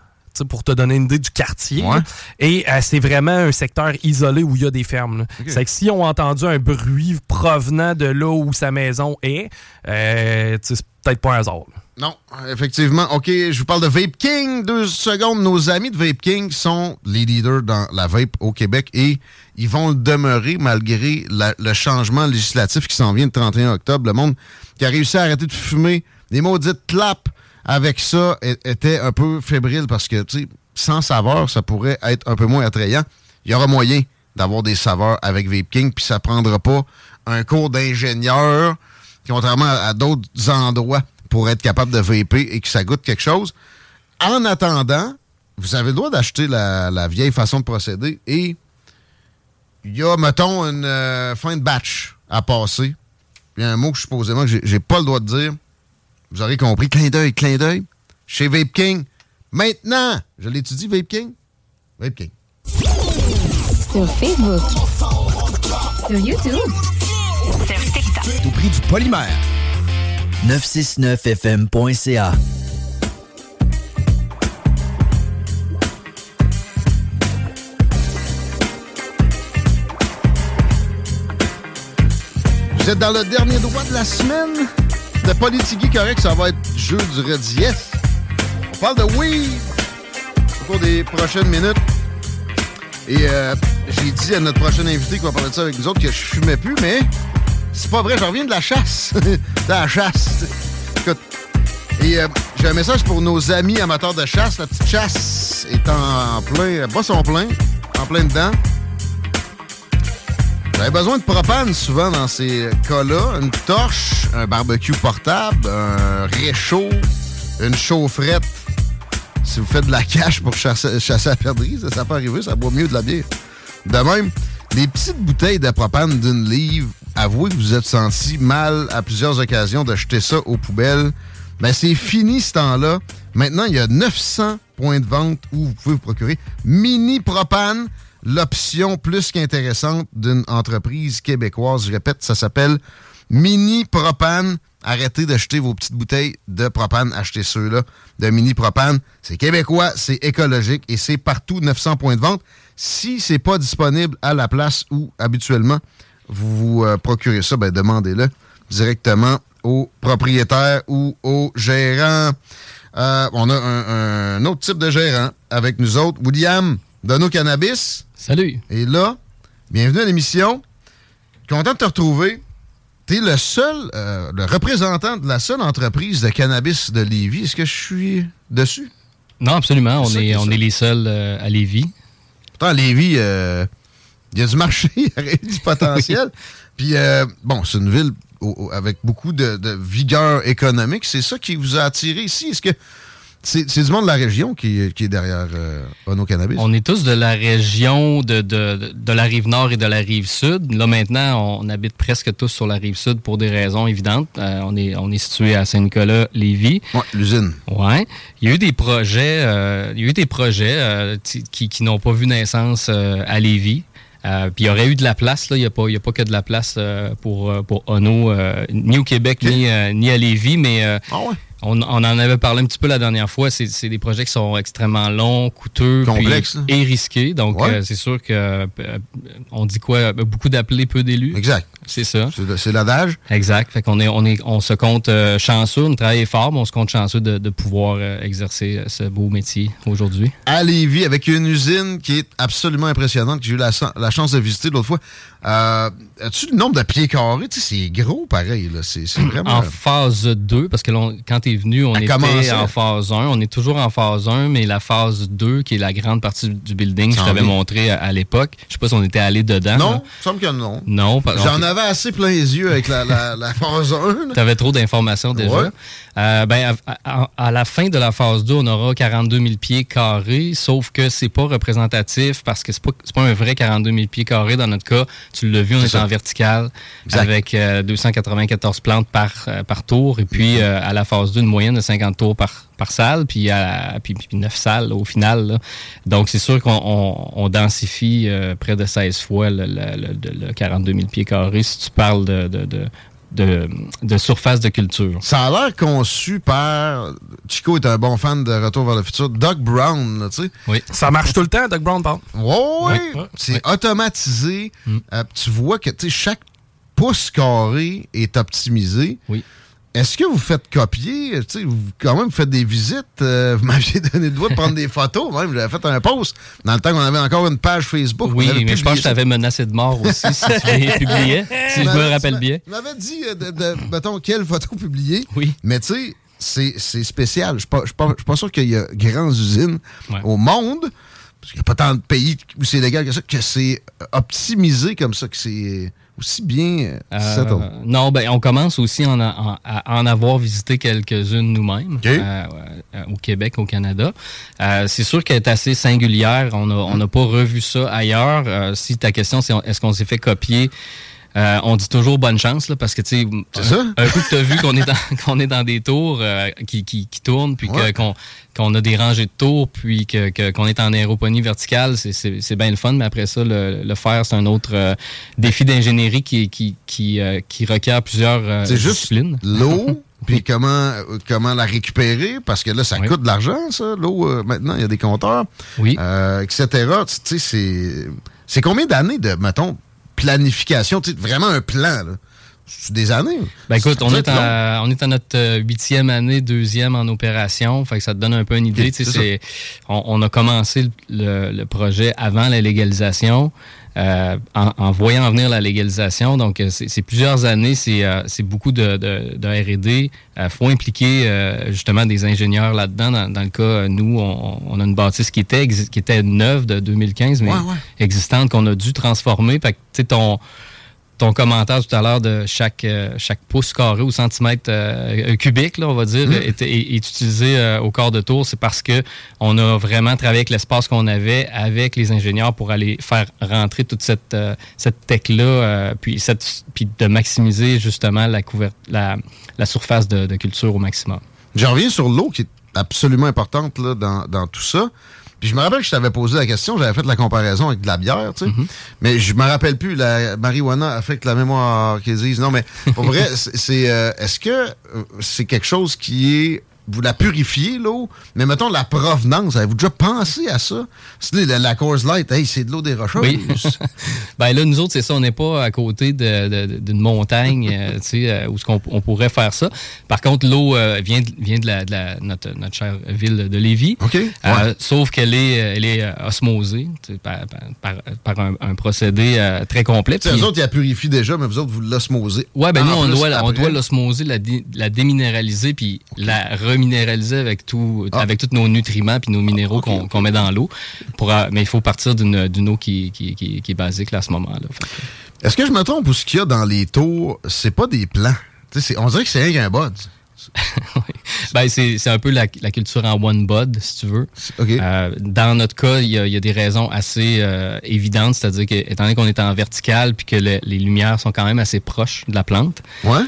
Pour te donner une idée du quartier. Ouais. Et euh, c'est vraiment un secteur isolé où il y a des fermes. C'est que si on a entendu un bruit provenant de là où sa maison est, euh, c'est peut-être pas un hasard. là. Non, effectivement. OK, je vous parle de Vape King. Deux secondes. Nos amis de Vape King sont les leaders dans la vape au Québec et ils vont le demeurer malgré le changement législatif qui s'en vient le 31 octobre. Le monde qui a réussi à arrêter de fumer des maudites claps avec ça était un peu fébrile parce que, tu sais, sans saveur, ça pourrait être un peu moins attrayant. Il y aura moyen d'avoir des saveurs avec Vape King, puis ça prendra pas un cours d'ingénieur contrairement à d'autres endroits pour être capable de vaper et que ça goûte quelque chose. En attendant, vous avez le droit d'acheter la, la vieille façon de procéder et il y a, mettons, une euh, fin de batch à passer. Il y a un mot que supposément que j'ai- j'ai pas le droit de dire. Vous aurez compris. Clin d'œil, clin d'œil. Chez Vape King. Maintenant, je l'étudie, Vape King. Vape King. Sur Facebook. Sur YouTube. Sur TikTok. Au prix du polymère. 969fm.ca. Vous êtes dans le dernier droit de la semaine de Politigui Correct. Ça va être jeu du Red Yes. On parle de weed au cours des prochaines minutes. Et euh, j'ai dit à notre prochain invité qui va parler de ça avec nous autres que je fumais plus, mais c'est pas vrai, je reviens de la chasse. de la chasse. Écoute, et euh, j'ai un message pour nos amis amateurs de chasse. La petite chasse est en plein, bas son plein, en plein dedans. J'avais besoin de propane souvent dans ces cas-là. Une torche, un barbecue portable, un réchaud, une chaufferette. Si vous faites de la cache pour chasser, chasser la perdrix, ça, peut arriver, ça boit mieux de la bière. De même, les petites bouteilles de propane d'une livre, avouez que vous êtes senti mal à plusieurs occasions de jeter ça aux poubelles. Ben, c'est fini ce temps-là. Maintenant, il y a 900 points de vente où vous pouvez vous procurer mini propane, l'option plus qu'intéressante d'une entreprise québécoise. Je répète, ça s'appelle Mini Propane. Arrêtez d'acheter vos petites bouteilles de propane. Achetez ceux-là de Mini Propane. C'est québécois, c'est écologique et c'est partout 900 points de vente. Si c'est pas disponible à la place où habituellement vous vous euh, procurez ça, ben demandez-le directement au propriétaire ou au gérant. Euh, on a un, un autre type de gérant avec nous autres. William de nos cannabis. Salut. Et là, bienvenue à l'émission. Content de te retrouver. Tu es le seul, euh, le représentant de la seule entreprise de cannabis de Lévis. Est-ce que je suis dessus? Non, absolument. On est, on est les seuls euh, à Lévis. Pourtant, à Lévis, euh, il y a du marché, il y a du potentiel. Puis, euh, bon, c'est une ville au- avec beaucoup de, de vigueur économique. C'est ça qui vous a attiré ici? Est-ce que c'est c'est du monde de la région qui, qui est derrière euh, Ono Cannabis? On est tous de la région de, de, de la rive nord et de la rive sud. Là, maintenant, on habite presque tous sur la rive sud pour des raisons évidentes. Euh, on, est, on est situé à Saint-Nicolas, Lévis. Oui, l'usine. Ouais. Il y a eu des projets, euh, il y a eu des projets euh, qui, qui n'ont pas vu naissance à Lévis. Euh, puis il y aurait eu de la place, là. Il n'y a, a pas que de la place euh, pour, euh, pour Ono, euh, ni au Québec, ni, ni à Lévis, mais euh, on, on en avait parlé un petit peu la dernière fois. C'est des projets qui sont extrêmement longs, coûteux Complexes, là. et risqués. Donc, Ouais. euh, c'est sûr que euh, on dit quoi? Beaucoup d'appelés, peu d'élus. Exact. C'est ça. C'est l'adage. Exact. Fait qu'on est, on est, on se compte euh, chanceux, on travaille fort, mais on se compte chanceux de, de pouvoir exercer ce beau métier aujourd'hui. à Lévis avec une usine qui est absolument impressionnante que j'ai eu la, la chance de visiter l'autre fois. Euh, As-tu le nombre de pieds carrés? C'est gros pareil. C'est vraiment... En phase 2, parce que quand tu es venu, on À était commencer. en phase 1. On est toujours en phase 1, mais la phase 2, qui est la grande partie du building, Ça je t'avais montré à, à l'époque. Je sais pas si on était allé dedans. non, il semble que non. J'en avais assez plein les yeux avec la, la, la phase 1. là. Tu avais trop d'informations déjà. Ouais. Euh, ben, à, à- à la fin de la phase 2, on aura 42 000 pieds carrés, sauf que c'est pas représentatif parce que c'est pas, pas un vrai 42 000 pieds carrés dans notre cas. Tu l'as vu, on est, en vertical Exact. avec euh, 294 plantes par, euh, par tour et puis Mm-hmm. euh, à la phase 2, une moyenne de 50 tours par, par salle, puis, à, puis, puis 9 salles au final. là. Donc, c'est sûr qu'on on, on densifie euh, près de 16 fois le, le- le- le 42 000 pieds carrés si tu parles de, de, de, de- de surface de culture. Ça a l'air conçu par... Chico est un bon fan de Retour vers le futur. Doug Brown, là, tu sais. Oui. Ça marche tout le temps, Doug Brown, pardon. Ouais, ouais. c'est automatisé. Euh, tu vois que tu sais, chaque pouce carré est optimisé. Oui. Est-ce que vous faites copier? Tu sais, vous, quand même, vous faites des visites. euh, vous m'aviez donné le droit de prendre des photos. Même, j'avais fait un post dans le temps qu'on avait encore une page Facebook. Oui, mais je pense que je t'avais menacé de mort aussi si tu les publiais, si je me rappelle bien. Tu m'avais dit, euh, de, de- mettons, quelle photo publier. Oui. Mais tu sais, c'est- spécial. Je suis pas- je suis pas sûr qu'il y a grandes usines au monde, parce qu'il n'y a pas tant de pays où c'est légal que ça, que c'est optimisé comme ça, que c'est aussi bien Euh, settled. non, ben, on commence aussi en a- en- à en avoir visité quelques-unes nous-mêmes euh, euh, au Québec, au Canada. Euh, c'est sûr qu'elle est assez singulière. On n'a on n'a pas revu ça ailleurs. Euh, si ta question, c'est est-ce qu'on s'est fait copier? Euh, on dit toujours bonne chance là, parce que tu sais un, un coup que tu as vu qu'on est dans qu'on est dans des tours euh, qui, qui, qui tournent puis Ouais. qu'on a des rangées de tours puis que- qu'on est en aéroponie verticale c'est bien le fun mais après ça le, le faire c'est un autre euh, défi d'ingénierie qui qui qui, qui requiert plusieurs C'est juste disciplines. l'eau, puis comment, comment la récupérer, parce que là, ça coûte de l'argent, ça, l'eau, euh, maintenant, il y a des compteurs, oui. etc. Tu sais, c'est... C'est combien d'années de, mettons, planification, vraiment un plan, là? C'est des années. Ben écoute, on est, à, on est à notre euh, huitième année, deuxième en opération. Fait que ça te donne un peu une idée. C'est on, on a commencé le, le- le projet avant la légalisation, euh, en, en voyant venir la légalisation. Donc, euh, c'est plusieurs années, c'est euh, c'est beaucoup de, de, de R&D. Il faut impliquer euh, justement des ingénieurs là-dedans. Dans, dans le cas, euh, nous, on, on a une bâtisse qui était, qui était neuve de 2015, mais Ouais, ouais. existante, qu'on a dû transformer. Fait que, tu sais, ton ton commentaire tout à l'heure de chaque, euh, chaque pouce carré ou centimètre euh, cubique, là, on va dire, Mm. est, est- est utilisé euh, au quart de tour, c'est parce que on a vraiment travaillé avec l'espace qu'on avait avec les ingénieurs pour aller faire rentrer toute cette, cette tech-là, puis, cette, puis de maximiser justement la, couvert, la, la surface de, de culture au maximum. Je reviens sur l'eau qui est absolument importante là, dans, dans tout ça. Puis je me rappelle que je t'avais posé la question, j'avais fait la comparaison avec de la bière, tu sais. Mm-hmm. Mais je me rappelle plus, la marijuana affecte la mémoire qu'ils disent. Non, mais pour vrai, c'est- c'est euh, est-ce que euh, c'est quelque chose qui est vous la purifiez, l'eau, mais mettons la provenance, avez-vous déjà pensé à ça? C'est la, la Coors Light, hey, c'est de l'eau des rocheuses. Oui. ben là, nous autres, c'est ça, on n'est pas à côté d'une montagne, euh, euh, où on pourrait faire ça. Par contre, l'eau euh, vient, de- vient de, la, de la- notre, notre chère ville de Lévis. Sauf qu'elle est, elle est osmosée par, par- un, un procédé très Puis- eux autres, ils la purifient déjà, mais vous autres, vous l'osmosez. Ouais, ben En nous, on doit, on après. doit l'osmoser, la, dé- la déminéraliser, puis la reminéraliser avec tout, avec tous nos nutriments puis nos minéraux qu'on qu'on met dans l'eau. Euh, mais il faut partir d'une eau qui, qui, qui, qui est basique là, à ce moment-là. Est-ce que je me trompe ou ce qu'il y a dans les tours, c'est pas des plants? On dirait que c'est rien qu'un bud. Ben, c'est un peu la, la culture en one bud, si tu veux. Euh, dans notre cas, il y, a- il y a des raisons assez euh, évidentes, c'est-à-dire que étant donné qu'on est en vertical puis que le- les lumières sont quand même assez proches de la plante,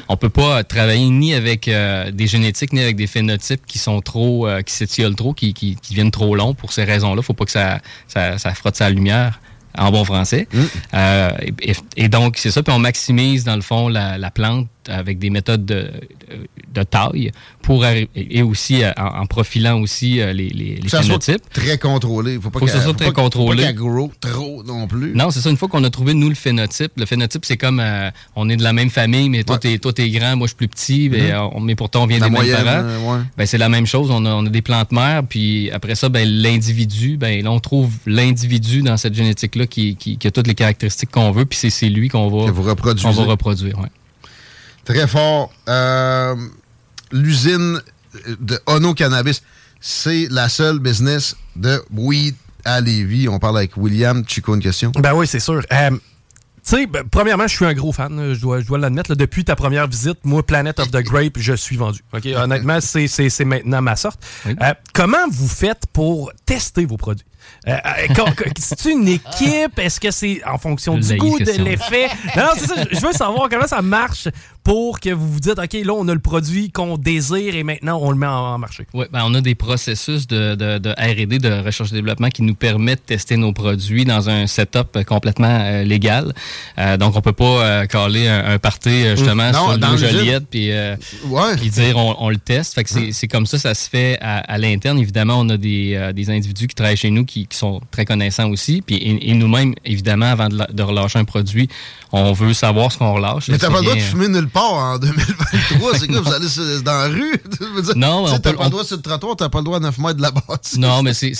on peut pas travailler ni avec euh, des génétiques ni avec des phénotypes qui sont trop, qui s'étiolent trop, qui, qui, qui viennent trop longs pour ces raisons-là. Faut pas que ça, ça, ça frotte sa lumière en bon français. Euh, et, et donc, c'est ça. Puis on maximise, dans le fond, la, la plante avec des méthodes de, taille pour et aussi euh, en, en profilant aussi euh, les, les, les ça soit phénotypes. très contrôlé. Faut pas Faut que ça soit faut très pas- faut contrôlé. Pas qu'elle grow trop non plus. Non, c'est ça. Une fois qu'on a trouvé, nous, le phénotype, le phénotype, c'est comme euh, on est de la même famille, mais toi, t'es, toi, t'es grand, moi, je suis plus petit, mais, on- mais pourtant, on vient La des moyenne, mêmes parents. euh, ouais. Ben, c'est la même chose. On a, on a des plantes mères, puis après ça, ben, l'individu, ben, là, on trouve l'individu dans cette génétique-là qui, qui, qui a toutes les caractéristiques qu'on veut, puis c'est, lui qu'on va, reproduire. Ouais. Très fort. Euh, L'usine de Ono Cannabis, c'est la seule business de weed à Lévis. On parle avec William. Chico, une question? Ben oui, c'est sûr. Euh, tu sais, ben, premièrement, je suis un gros fan, je dois, je dois l'admettre. Depuis ta première visite, moi, Planet of the Grape, je suis vendu. Honnêtement, c'est maintenant ma sorte. Euh, comment vous faites pour tester vos produits? Euh, euh, C'est-tu une équipe? Est-ce que c'est en fonction du goût, de l'effet? Non, non, c'est ça. Je veux savoir comment ça marche pour que vous vous dites, OK, là, on a le produit qu'on désire et maintenant, on le met en, en marché. Oui, ben on a des processus de, de, de R&D, de recherche et développement, qui nous permettent de tester nos produits dans un setup complètement euh, légal. Euh, donc, on peut pas euh, caler un, un party justement. Non, sur dans l'usine. Joliette puis euh, puis dire on, on le teste. Fait que c'est c'est comme ça, ça se fait à, à l'interne. Évidemment, on a des, euh, des individus qui travaillent chez nous qui, qui sont très connaissants aussi. Puis et, et nous-mêmes, évidemment, avant de, la- de relâcher un produit, on veut savoir ce qu'on relâche. Mais t'as pas le droit de fumer nulle part en 2023. C'est quoi, vous allez sur- dans la rue? Dire, Non, t'as pas on- le droit sur le trottoir, t'as pas le droit à 9 mètres de la base. Non, mais c'est,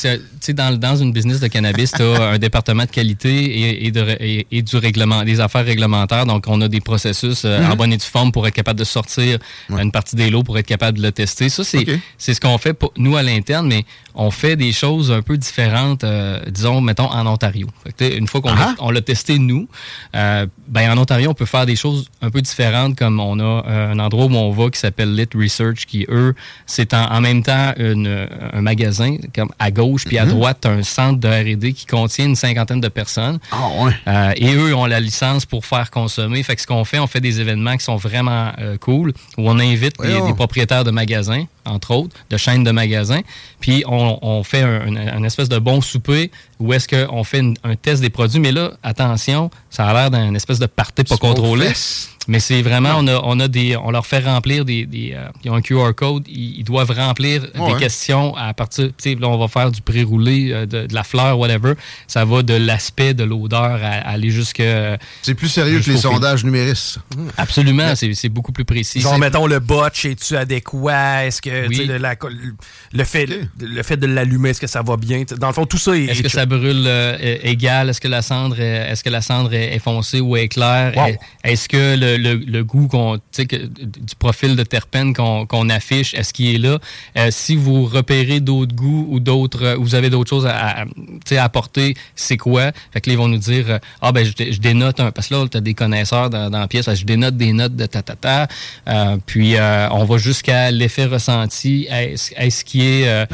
dans, dans une business de cannabis, tu as un département de qualité et, et de, ré- et, et du règlement, des affaires réglementaires. Donc, on a des processus euh, Mhm. en bonne et due forme pour être capable de sortir une partie des lots pour être capable de le tester. Ça, c'est, ce qu'on fait pour nous à l'interne, mais on fait des choses un peu différentes, euh, disons, mettons, en Ontario. Fait que, une fois qu'on Ah. l'a- on l'a testé, nous, euh, ben, en Ontario, on peut faire des choses un peu différentes, comme on a euh, un endroit où on va qui s'appelle Lit Research, qui, eux, c'est en, en même temps une, un magasin, comme à gauche, puis à Mhm. droite, un centre de R&D qui contient une cinquantaine de personnes. Ah ouais. Et eux ont la licence pour faire consommer. Fait que ce qu'on fait, on fait des événements qui sont vraiment cool, où on invite des, Voyons. des propriétaires de magasins, entre autres, de chaînes de magasins, puis on, on fait un, un- un espèce de bon souper où est-ce qu'on fait une- un test des produits. Mais là, attention, ça a l'air d'un espèce de party pas contrôlé. Mais c'est vraiment, on a, on a des, on leur fait remplir des, des euh, ils ont un QR code, ils, ils doivent remplir Ouais. des questions à partir, tu sais, là on va faire du pré-roulé, euh, de, de la fleur, whatever. Ça va de l'aspect, de l'odeur, à, à aller jusque. C'est plus sérieux que les sondages numéristes. Absolument, c'est c'est beaucoup plus précis. Genre, mettons, le botch, es-tu adéquat? Est-ce que, Oui. le, la- le fait, le fait de l'allumer, est-ce que ça va bien? Dans le fond, tout ça est... Est-ce que ça brûle euh, égal? Est-ce que la cendre est, est-ce que la cendre est, est foncée ou est claire? Wow. Est-ce que le, le- le goût qu'on, du profil de terpène qu'on qu'on affiche, est-ce qu'il est là? Euh, si vous repérez d'autres goûts ou d'autres, euh, vous avez d'autres choses à, apporter, c'est quoi? Fait que là, ils vont nous dire, euh, ah ben, je, dé- je dénote un, parce que là, tu as des connaisseurs dans, dans la pièce, je dénote des notes de ta ta ta. Euh, puis, euh, on va jusqu'à l'effet ressenti. Est-ce est-ce qui est euh,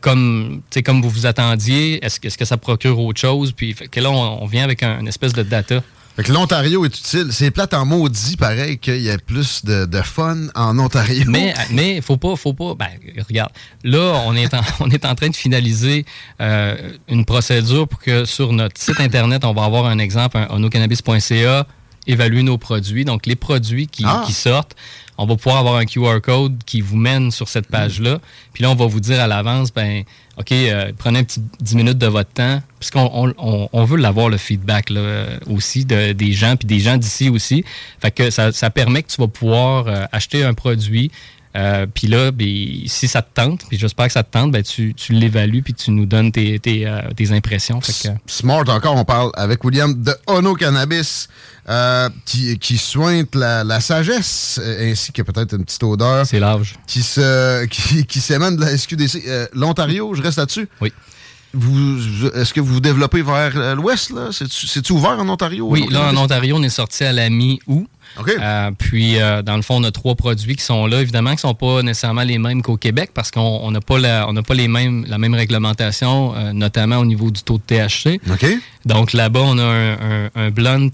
comme, comme vous vous attendiez? Est-ce que, est-ce que ça procure autre chose? Puis, fait que là, on, on vient avec un, une espèce de data. Fait que l'Ontario est utile. C'est plate en maudit, pareil, qu'il y ait plus de, de fun en Ontario. Mais mais faut pas faut pas ben regarde là on est en, on est en train de finaliser euh, une procédure pour que sur notre site internet on va avoir un exemple onocannabis.ca évaluer nos produits donc les produits qui, Ah. qui sortent on va pouvoir avoir un QR code qui vous mène sur cette page là puis là on va vous dire à l'avance ben OK, euh, prenez un petit 10 minutes de votre temps, puisqu'on on, on- on veut l'avoir le feedback là, euh, aussi de, des gens, puis des gens d'ici aussi. Fait que ça, ça permet que tu vas pouvoir euh, acheter un produit, euh, puis là, ben, si ça te tente, puis j'espère que ça te tente, ben, tu, tu l'évalues, puis tu nous donnes tes, tes, euh, tes impressions. Fait que, Smart encore, on parle avec William de Ono Cannabis euh, qui, qui sointe la, la sagesse euh, ainsi que peut-être une petite odeur. C'est l'âge. Qui se qui, qui s'émane de la SQDC. L'Ontario, je reste là-dessus? Oui. Vous, est-ce que vous vous développez vers euh, l'ouest, là? C'est-tu c'est-tu ouvert en Ontario? Oui, là, en? Ontario, on est sorti à la mi-août. Euh, puis, euh, dans le fond, on a trois produits qui sont là. Évidemment, qui ne sont pas nécessairement les mêmes qu'au Québec parce qu'on on n'a pas, la, on pas les mêmes, la même réglementation, euh, notamment au niveau du taux de THC. Donc, là-bas, on a un, un- un blunt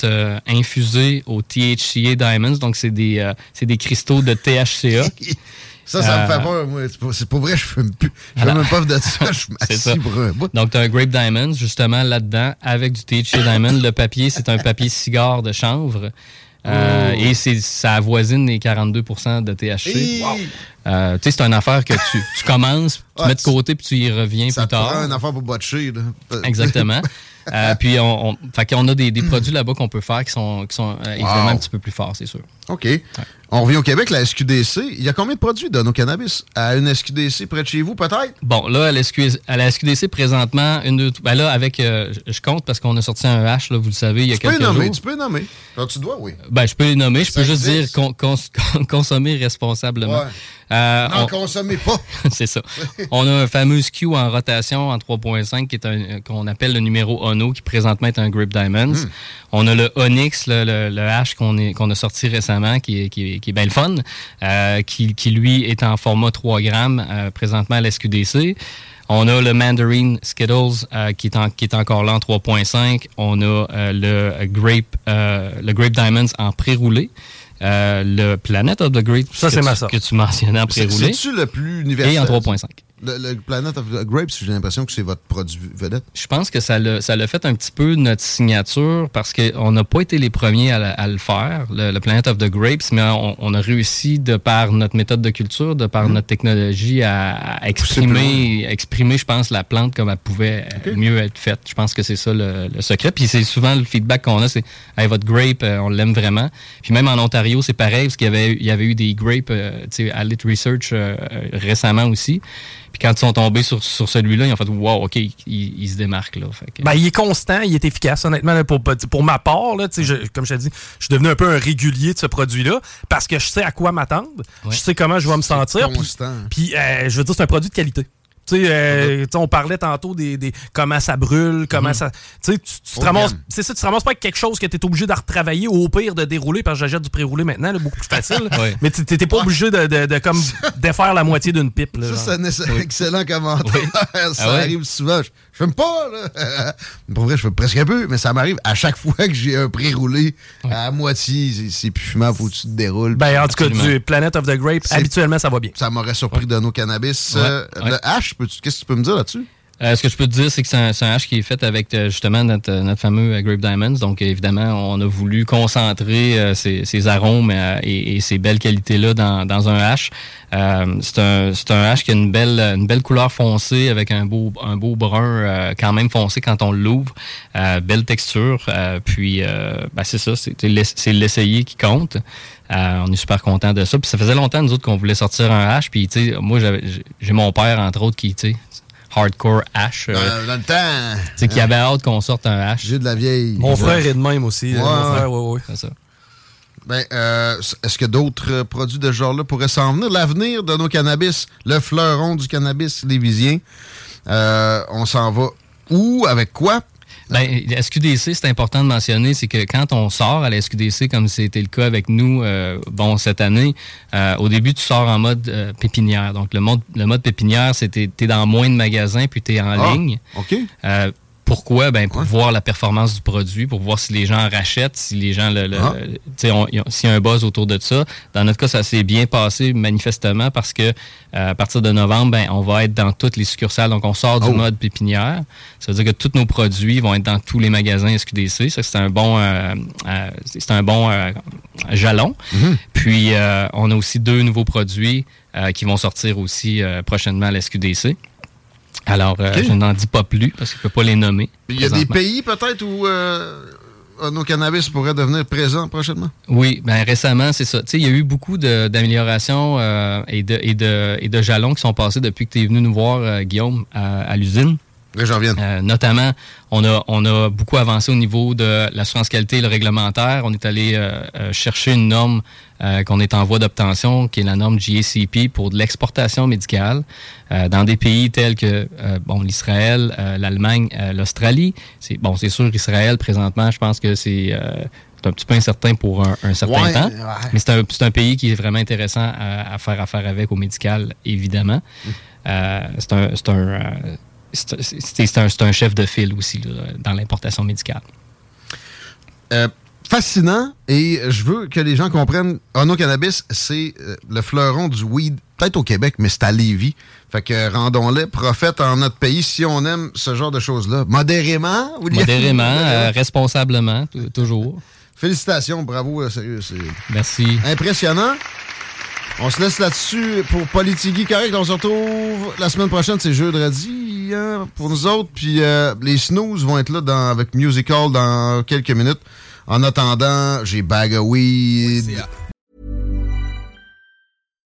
infusé au THCA Diamonds. Donc, c'est des, c'est des cristaux de THCA. Ça, ça me Euh, fait peur. moi. C'est pas- C'est pas vrai, je fume plus. Je fais Alors- même pas de ça. Je C'est m'assis pour un bout. Donc, tu as un Grape Diamonds, justement, là-dedans, avec du THC Diamond. Le papier, c'est un papier cigare de chanvre. Euh, Oh. Et c'est, ça avoisine les 42 de THC. Hey! Euh, tu sais, c'est une affaire que tu, tu commences, tu Ouais, mets de côté, puis tu y reviens Ça plus tard. une affaire pour botcher. Là. Exactement. Euh, puis, on, on, fait qu'on a des, des produits là-bas qu'on peut faire qui sont, qui sont euh, évidemment Wow. un petit peu plus forts, c'est sûr. OK. On revient au Québec, la SQDC. Il y a combien de produits de nos cannabis à une SQDC près de chez vous, peut-être? Bon, là, à la, SQDC, à la SQDC, présentement, une, deux, ben là, avec, euh, je- compte parce qu'on a sorti un H, là, vous le savez, il y a Tu peux les quelques nommer, jours. tu peux les nommer. Quand tu dois, oui. Ben, je peux les nommer. Je peux juste dire existe. con- cons- consommer responsablement. Ouais. Euh, N'en on- consommez pas. c'est ça. On a un fameux SKU en rotation en 3.5 qui est un qu'on appelle le numéro Ono, qui présentement est un Grip Diamonds. Hmm. On a le Onyx, le, le- le H qu'on a sorti récemment, qui est, qui est, qui est bien le fun, euh, qui, qui, lui est en format 3 grammes euh, présentement à l'SQDC. On a le Mandarin Skittles euh, qui, est en- qui est encore là en 3.5. On a euh, le Grape euh, le Grape Diamonds en pré-roulé. Euh, le Planet of the Grape Ça, que c'est tu- ma sorte. que tu mentionnais en C'est- pré-roulé. C'est-tu le plus universel? Et en 3.5. Le, le Planet of the Grapes, j'ai l'impression que c'est votre produit vedette. Je pense que ça l'a, ça l'a fait un petit peu notre signature parce qu'on n'a pas été les premiers à, à le faire, le, le, Planet of the Grapes, mais on, on, a réussi de par notre méthode de culture, de par mm. notre technologie à, à exprimer, exprimer, je pense, la plante comme elle pouvait okay. mieux être faite. Je pense que c'est ça le, le, secret. Puis c'est souvent le feedback qu'on a, c'est hey, votre grape, euh, on l'aime vraiment. Puis même en Ontario, c'est pareil parce qu'il y avait, il y avait eu des grapes, euh, tu sais, à Lit Research euh, récemment aussi. Puis quand ils sont tombés sur, sur celui-là, ils ont fait Wow, OK, il, il se démarque. Là. Fait que... ben, il est constant, il est efficace, honnêtement. Là, pour, pour ma part, là, je, comme je te dis, je suis devenu un peu un régulier de ce produit-là parce que je sais à quoi m'attendre. Ouais. Je sais comment je vais me sentir. Puis, euh, je veux dire, c'est un produit de qualité. Tu sais, euh, on parlait tantôt des, des, comment ça brûle, comment mm -hmm. ça. Tu sais, tu, te ramasses. C'est ça, tu te ramasses pas avec quelque chose que tu es obligé de retravailler ou au pire de dérouler parce que j'achète du pré-roulé maintenant, là, beaucoup plus facile. Mais tu n'es pas obligé de, de, de, comme défaire la moitié d'une pipe. Là, ça, c'est un oui. excellent commentaire. Oui. Ça ah arrive souvent. Je fume pas, là. Pour vrai, je fume presque un peu, mais ça m'arrive à chaque fois que j'ai un pré-roulé à moitié, c'est plus fumant, faut que tu te déroules. Ben, en tout cas, du Planet of the Grape, habituellement, ça va bien. Ça m'aurait surpris de nos cannabis. Euh, le H, qu'est-ce que tu peux me dire là-dessus? Euh, ce que je peux te dire, c'est que c'est un, un, qui est fait avec euh, justement notre, notre fameux euh, Grape Diamonds. Donc, évidemment, on a voulu concentrer euh, ces, arômes et, et, ces belles qualités-là dans, dans un hash. c'est un, un qui a une belle, une belle couleur foncée avec un beau, un beau brun quand même foncé quand on l'ouvre. belle texture. puis, ben, c'est ça, c'est l'essayer qui compte. on est super content de ça. Puis ça faisait longtemps, nous autres, qu'on voulait sortir un hash. Puis, tu sais, moi, j'ai mon père, entre autres, qui, tu sais, hardcore hash. Euh, dans le temps. Tu sais, qui avait hâte qu'on sorte un hash. J'ai de la vieille. Mon frère est de même aussi. Ouais, mon frère, ouais, ouais. C'est ça. Ben, euh, est-ce que d'autres produits de ce genre-là pourraient s'en venir? L'avenir de nos cannabis, le fleuron du cannabis lévisien, euh, on s'en va où? Avec quoi? Ben, la SQDC, c'est important de mentionner, c'est que quand on sort à la SQDC, comme c'était le cas avec nous, euh, bon, cette année, euh, au début, tu sors en mode euh, pépinière. Donc, le mode, le mode pépinière, c'est que tu es dans moins de magasins, puis tu es en ah, ligne. OK. Pourquoi? Ben, pour ouais. voir la performance du produit, pour voir si les gens rachètent, si les gens le, le ah. s'il y a un buzz autour de ça. Dans notre cas, ça s'est bien passé manifestement parce que euh, à partir de novembre, ben, on va être dans toutes les succursales. Donc, on sort du oh. mode pépinière. Ça veut dire que tous nos produits vont être dans tous les magasins SQDC. Ça, c'est un bon, euh, euh, c'est un bon euh, jalon. Mm -hmm. Puis, euh, on a aussi deux nouveaux produits euh, qui vont sortir aussi prochainement à la SQDC. Alors, euh, okay. je n'en dis pas plus parce que je ne peux pas les nommer. Il y a des pays peut-être où euh, nos cannabis pourraient devenir présents prochainement? Oui, ben récemment, c'est ça. Il y a eu beaucoup d'améliorations euh, et, de, et, de, et de jalons qui sont passés depuis que tu es venu nous voir, euh, Guillaume, à, à l'usine. Euh, notamment, on a, on a beaucoup avancé au niveau de l'assurance qualité et le réglementaire. On est allé euh, euh, chercher une norme euh, qu'on est en voie d'obtention, qui est la norme GACP pour de l'exportation médicale euh, dans des pays tels que bon l'Israël, l'Allemagne, l'Australie. C'est bon, c'est sûr Israël présentement, je pense que c'est un petit peu incertain pour un, un certain ouais, temps. Ouais. Mais c'est un, un, pays qui est vraiment intéressant à, à, faire affaire avec au médical, évidemment. Mmh. Euh, c'est un, c'est un, c'est un, un, chef de file aussi là, dans l'importation médicale. Euh, fascinant et je veux que les gens comprennent Ono Cannabis, c'est euh, le fleuron du weed, peut-être au Québec, mais c'est à Lévis. Fait que rendons-les prophètes en notre pays si on aime ce genre de choses-là. Modérément, William? Modérément, euh, responsablement, toujours. Félicitations, bravo, sérieux. Merci. Impressionnant. On se laisse là-dessus pour Politigui correct. On se retrouve la semaine prochaine, c'est jeudi hein, pour nous autres. Puis euh, les snooze vont être là dans, avec Musical dans quelques minutes. En attendant, j'ai Bag of Weed.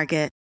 Market.